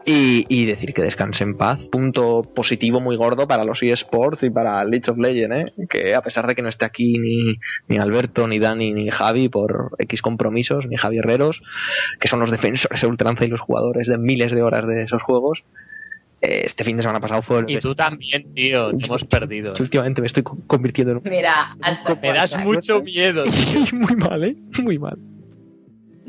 Y, y decir que descanse en paz. Punto positivo muy gordo para los eSports y para League of Legends, ¿eh? que a pesar de que no esté aquí ni, ni Alberto, ni Dani, ni Javi por X compromisos, ni Javi Herreros, que son los defensores de ultranza y los jugadores de miles de horas de esos juegos, este fin de semana pasado fue el Y tú también, tío, te hemos perdido. Últimamente me estoy co- convirtiendo en un... Mira, hasta, Me das mucho miedo, tío. *laughs* muy mal, ¿eh? Muy mal.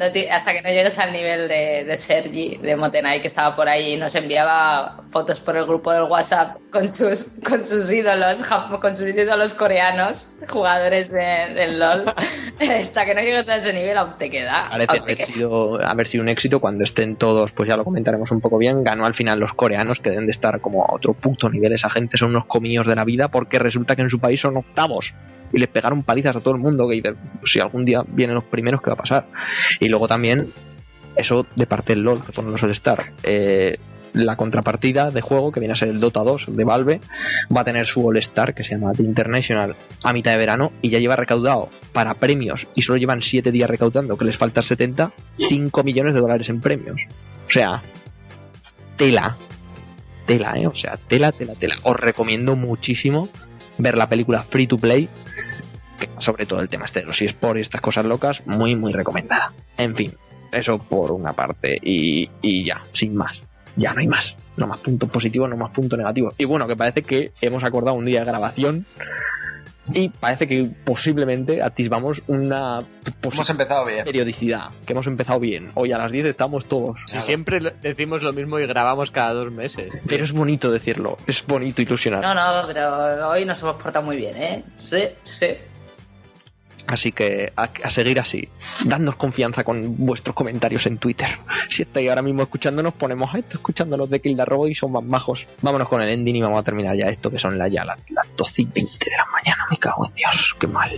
No te- hasta que no llegues al nivel de, de Sergi, de Motenay, que estaba por ahí y nos enviaba fotos por el grupo del WhatsApp con sus, con sus ídolos, con sus ídolos coreanos, jugadores de- del LOL. *laughs* hasta que no llegues a ese nivel aún te queda. Parece aún te haber queda. sido, haber sido un éxito cuando estén todos, pues ya lo comentaremos un poco bien. Ganó al final los coreanos, que deben de estar como a otro puto nivel. Esa gente son unos comillos de la vida porque resulta que en su país son octavos. Y les pegaron palizas a todo el mundo. Que si algún día vienen los primeros, ¿qué va a pasar? Y luego también, eso de parte del LOL, que fueron los All-Star. Eh, la contrapartida de juego, que viene a ser el Dota 2 de Valve, va a tener su All-Star, que se llama The International, a mitad de verano, y ya lleva recaudado para premios, y solo llevan 7 días recaudando, que les faltan 70, 5 millones de dólares en premios. O sea, tela. Tela, ¿eh? O sea, tela, tela, tela. Os recomiendo muchísimo ver la película Free to Play, sobre todo el tema este de los eSports y estas cosas locas, muy, muy recomendada. En fin, eso por una parte, y, y ya, sin más. Ya no hay más. No más puntos positivos, no más puntos negativos. Y bueno, que parece que hemos acordado un día de grabación y parece que posiblemente atisbamos una Hemos empezado bien. periodicidad, que hemos empezado bien. Hoy a las 10 estamos todos. Si siempre decimos lo mismo y grabamos cada dos meses. tío. Pero es bonito decirlo, es bonito ilusionar. No, no, pero hoy nos hemos portado muy bien, ¿eh? Sí, sí. Así que a, seguir así, dándonos confianza con vuestros comentarios en Twitter. Si estáis ahora mismo escuchándonos, ponemos a esto escuchando los de Kill the Robot y son más majos. Vámonos con el ending y vamos a terminar ya esto, que son la- ya las, las 12 y 20 de la mañana. Me cago en Dios, qué mal.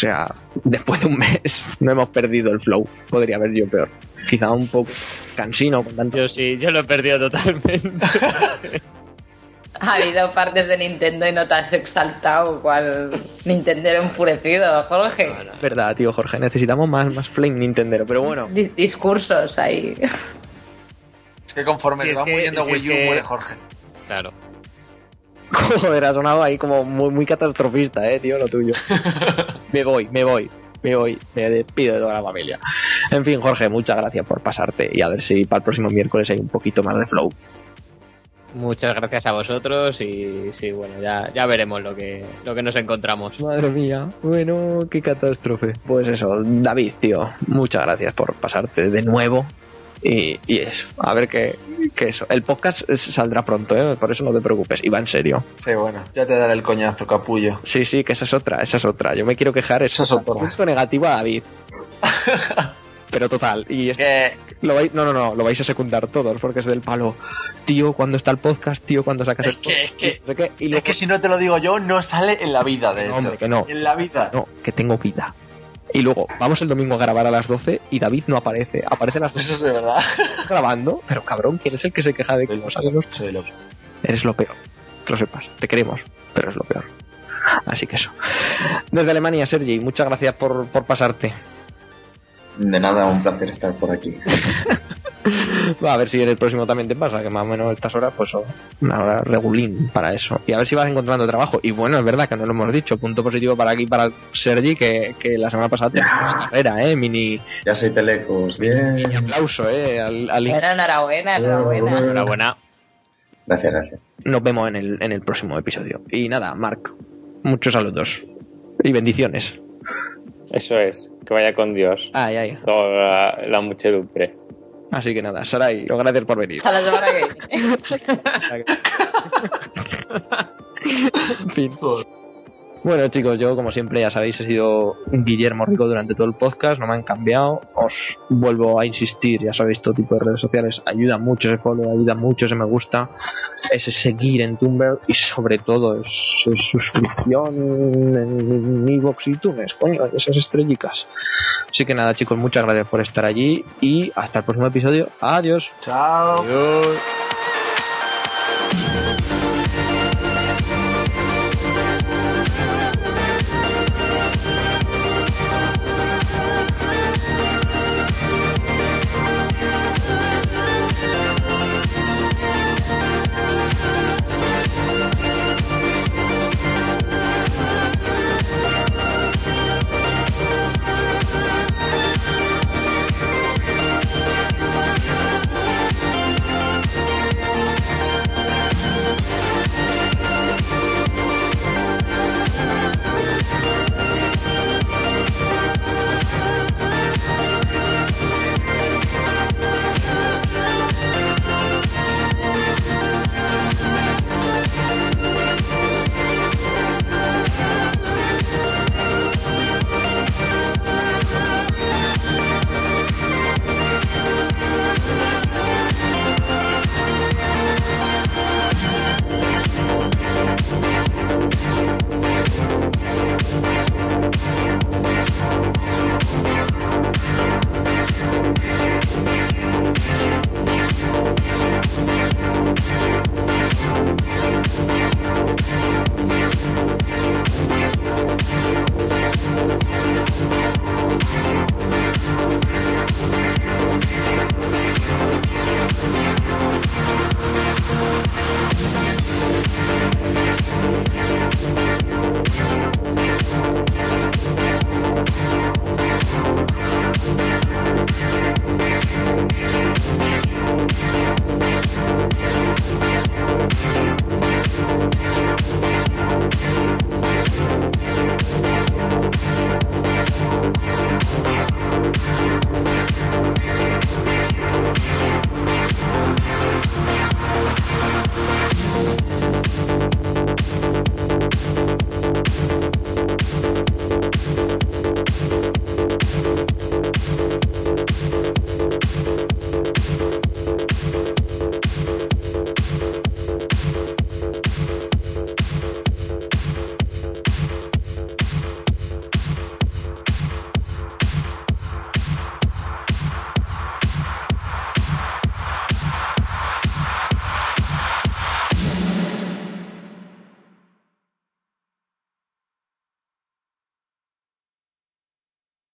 Sea, después de un mes *laughs* no hemos perdido el flow. Podría haber yo peor. Quizá un poco cansino con tanto. Yo sí, yo lo he perdido totalmente. *laughs* Ha habido partes de Nintendo y no te has exaltado cual Nintendero enfurecido, Jorge. Verdad, tío Jorge. Necesitamos más, más Flame Nintendero. Pero bueno, Dis- discursos ahí. Es que conforme es va muriendo Wii U, que- muere Jorge. Claro. *laughs* Joder, ha sonado ahí como muy, muy catastrofista, eh, tío, lo tuyo. *laughs* me voy, me voy, me voy, me despido de toda la familia. En fin, Jorge, muchas gracias por pasarte y a ver si para el próximo miércoles hay un poquito más de flow. Muchas gracias a vosotros y sí, bueno, ya, ya veremos lo que, lo que nos encontramos. Madre mía, bueno, qué catástrofe. Pues eso, David, tío, muchas gracias por pasarte de nuevo. Y, y eso, a ver qué, qué eso. El podcast es- saldrá pronto, ¿eh? por eso no te preocupes. Y va en serio. Sí, bueno, ya te daré el coñazo, capullo. Sí, sí, que esa es otra, esa es otra. Yo me quiero quejar, eso es otro punto negativo a David. *laughs* Pero total, y esto- Que lo vais, no, no, no, lo vais a secundar todos porque es del palo. Tío, cuando está el podcast, tío, cuando sacas el Es que- es que- podcast, no sé qué, y luego- es que si no te lo digo yo, no sale en la vida, de No, hecho. hombre, que no. En la vida. No, que tengo vida. Y luego, vamos el domingo a grabar a las 12 y David no aparece. Aparece a las 12 Eso es de verdad. grabando, pero cabrón, ¿quién es el que se queja de que no salen los Soy lo- Eres lo peor. Que lo sepas. Te queremos, pero es lo peor. Así que eso. Desde Alemania, Sergi, muchas gracias por, por pasarte. De nada, un placer estar por aquí. *laughs* Va *laughs* a ver si en el próximo también te pasa, que más o menos estas horas, pues son una hora regulín para eso. Y a ver si vas encontrando trabajo. Y bueno, es verdad que no lo hemos dicho. Punto positivo para aquí, para Sergi, que, que la semana pasada te era, eh, mini, Ya soy Telecos, bien. mini aplauso, eh, al, al- Bueno, enhorabuena, enhorabuena. Enhorabuena. Gracias, gracias. Nos vemos en el, en el próximo episodio. Y nada, Marc, muchos saludos. Y bendiciones. Eso es, que vaya con Dios. Ay, ay. Toda la, la muchedumbre. Así que nada, Sarai, gracias por venir. Hasta la semana que viene. *laughs* en fin. Bueno, chicos, yo como siempre ya sabéis, he sido Guillermo Rico durante todo el podcast, no me han cambiado. Os vuelvo a insistir, ya sabéis, todo tipo de redes sociales ayuda mucho ese follow, ayuda mucho ese me gusta, ese seguir en Tumblr y sobre todo esa suscripción en Evox y Tunes, coño, esas estrellicas. Así que nada, chicos, muchas gracias por estar allí y hasta el próximo episodio. Adiós. Chao. Adiós.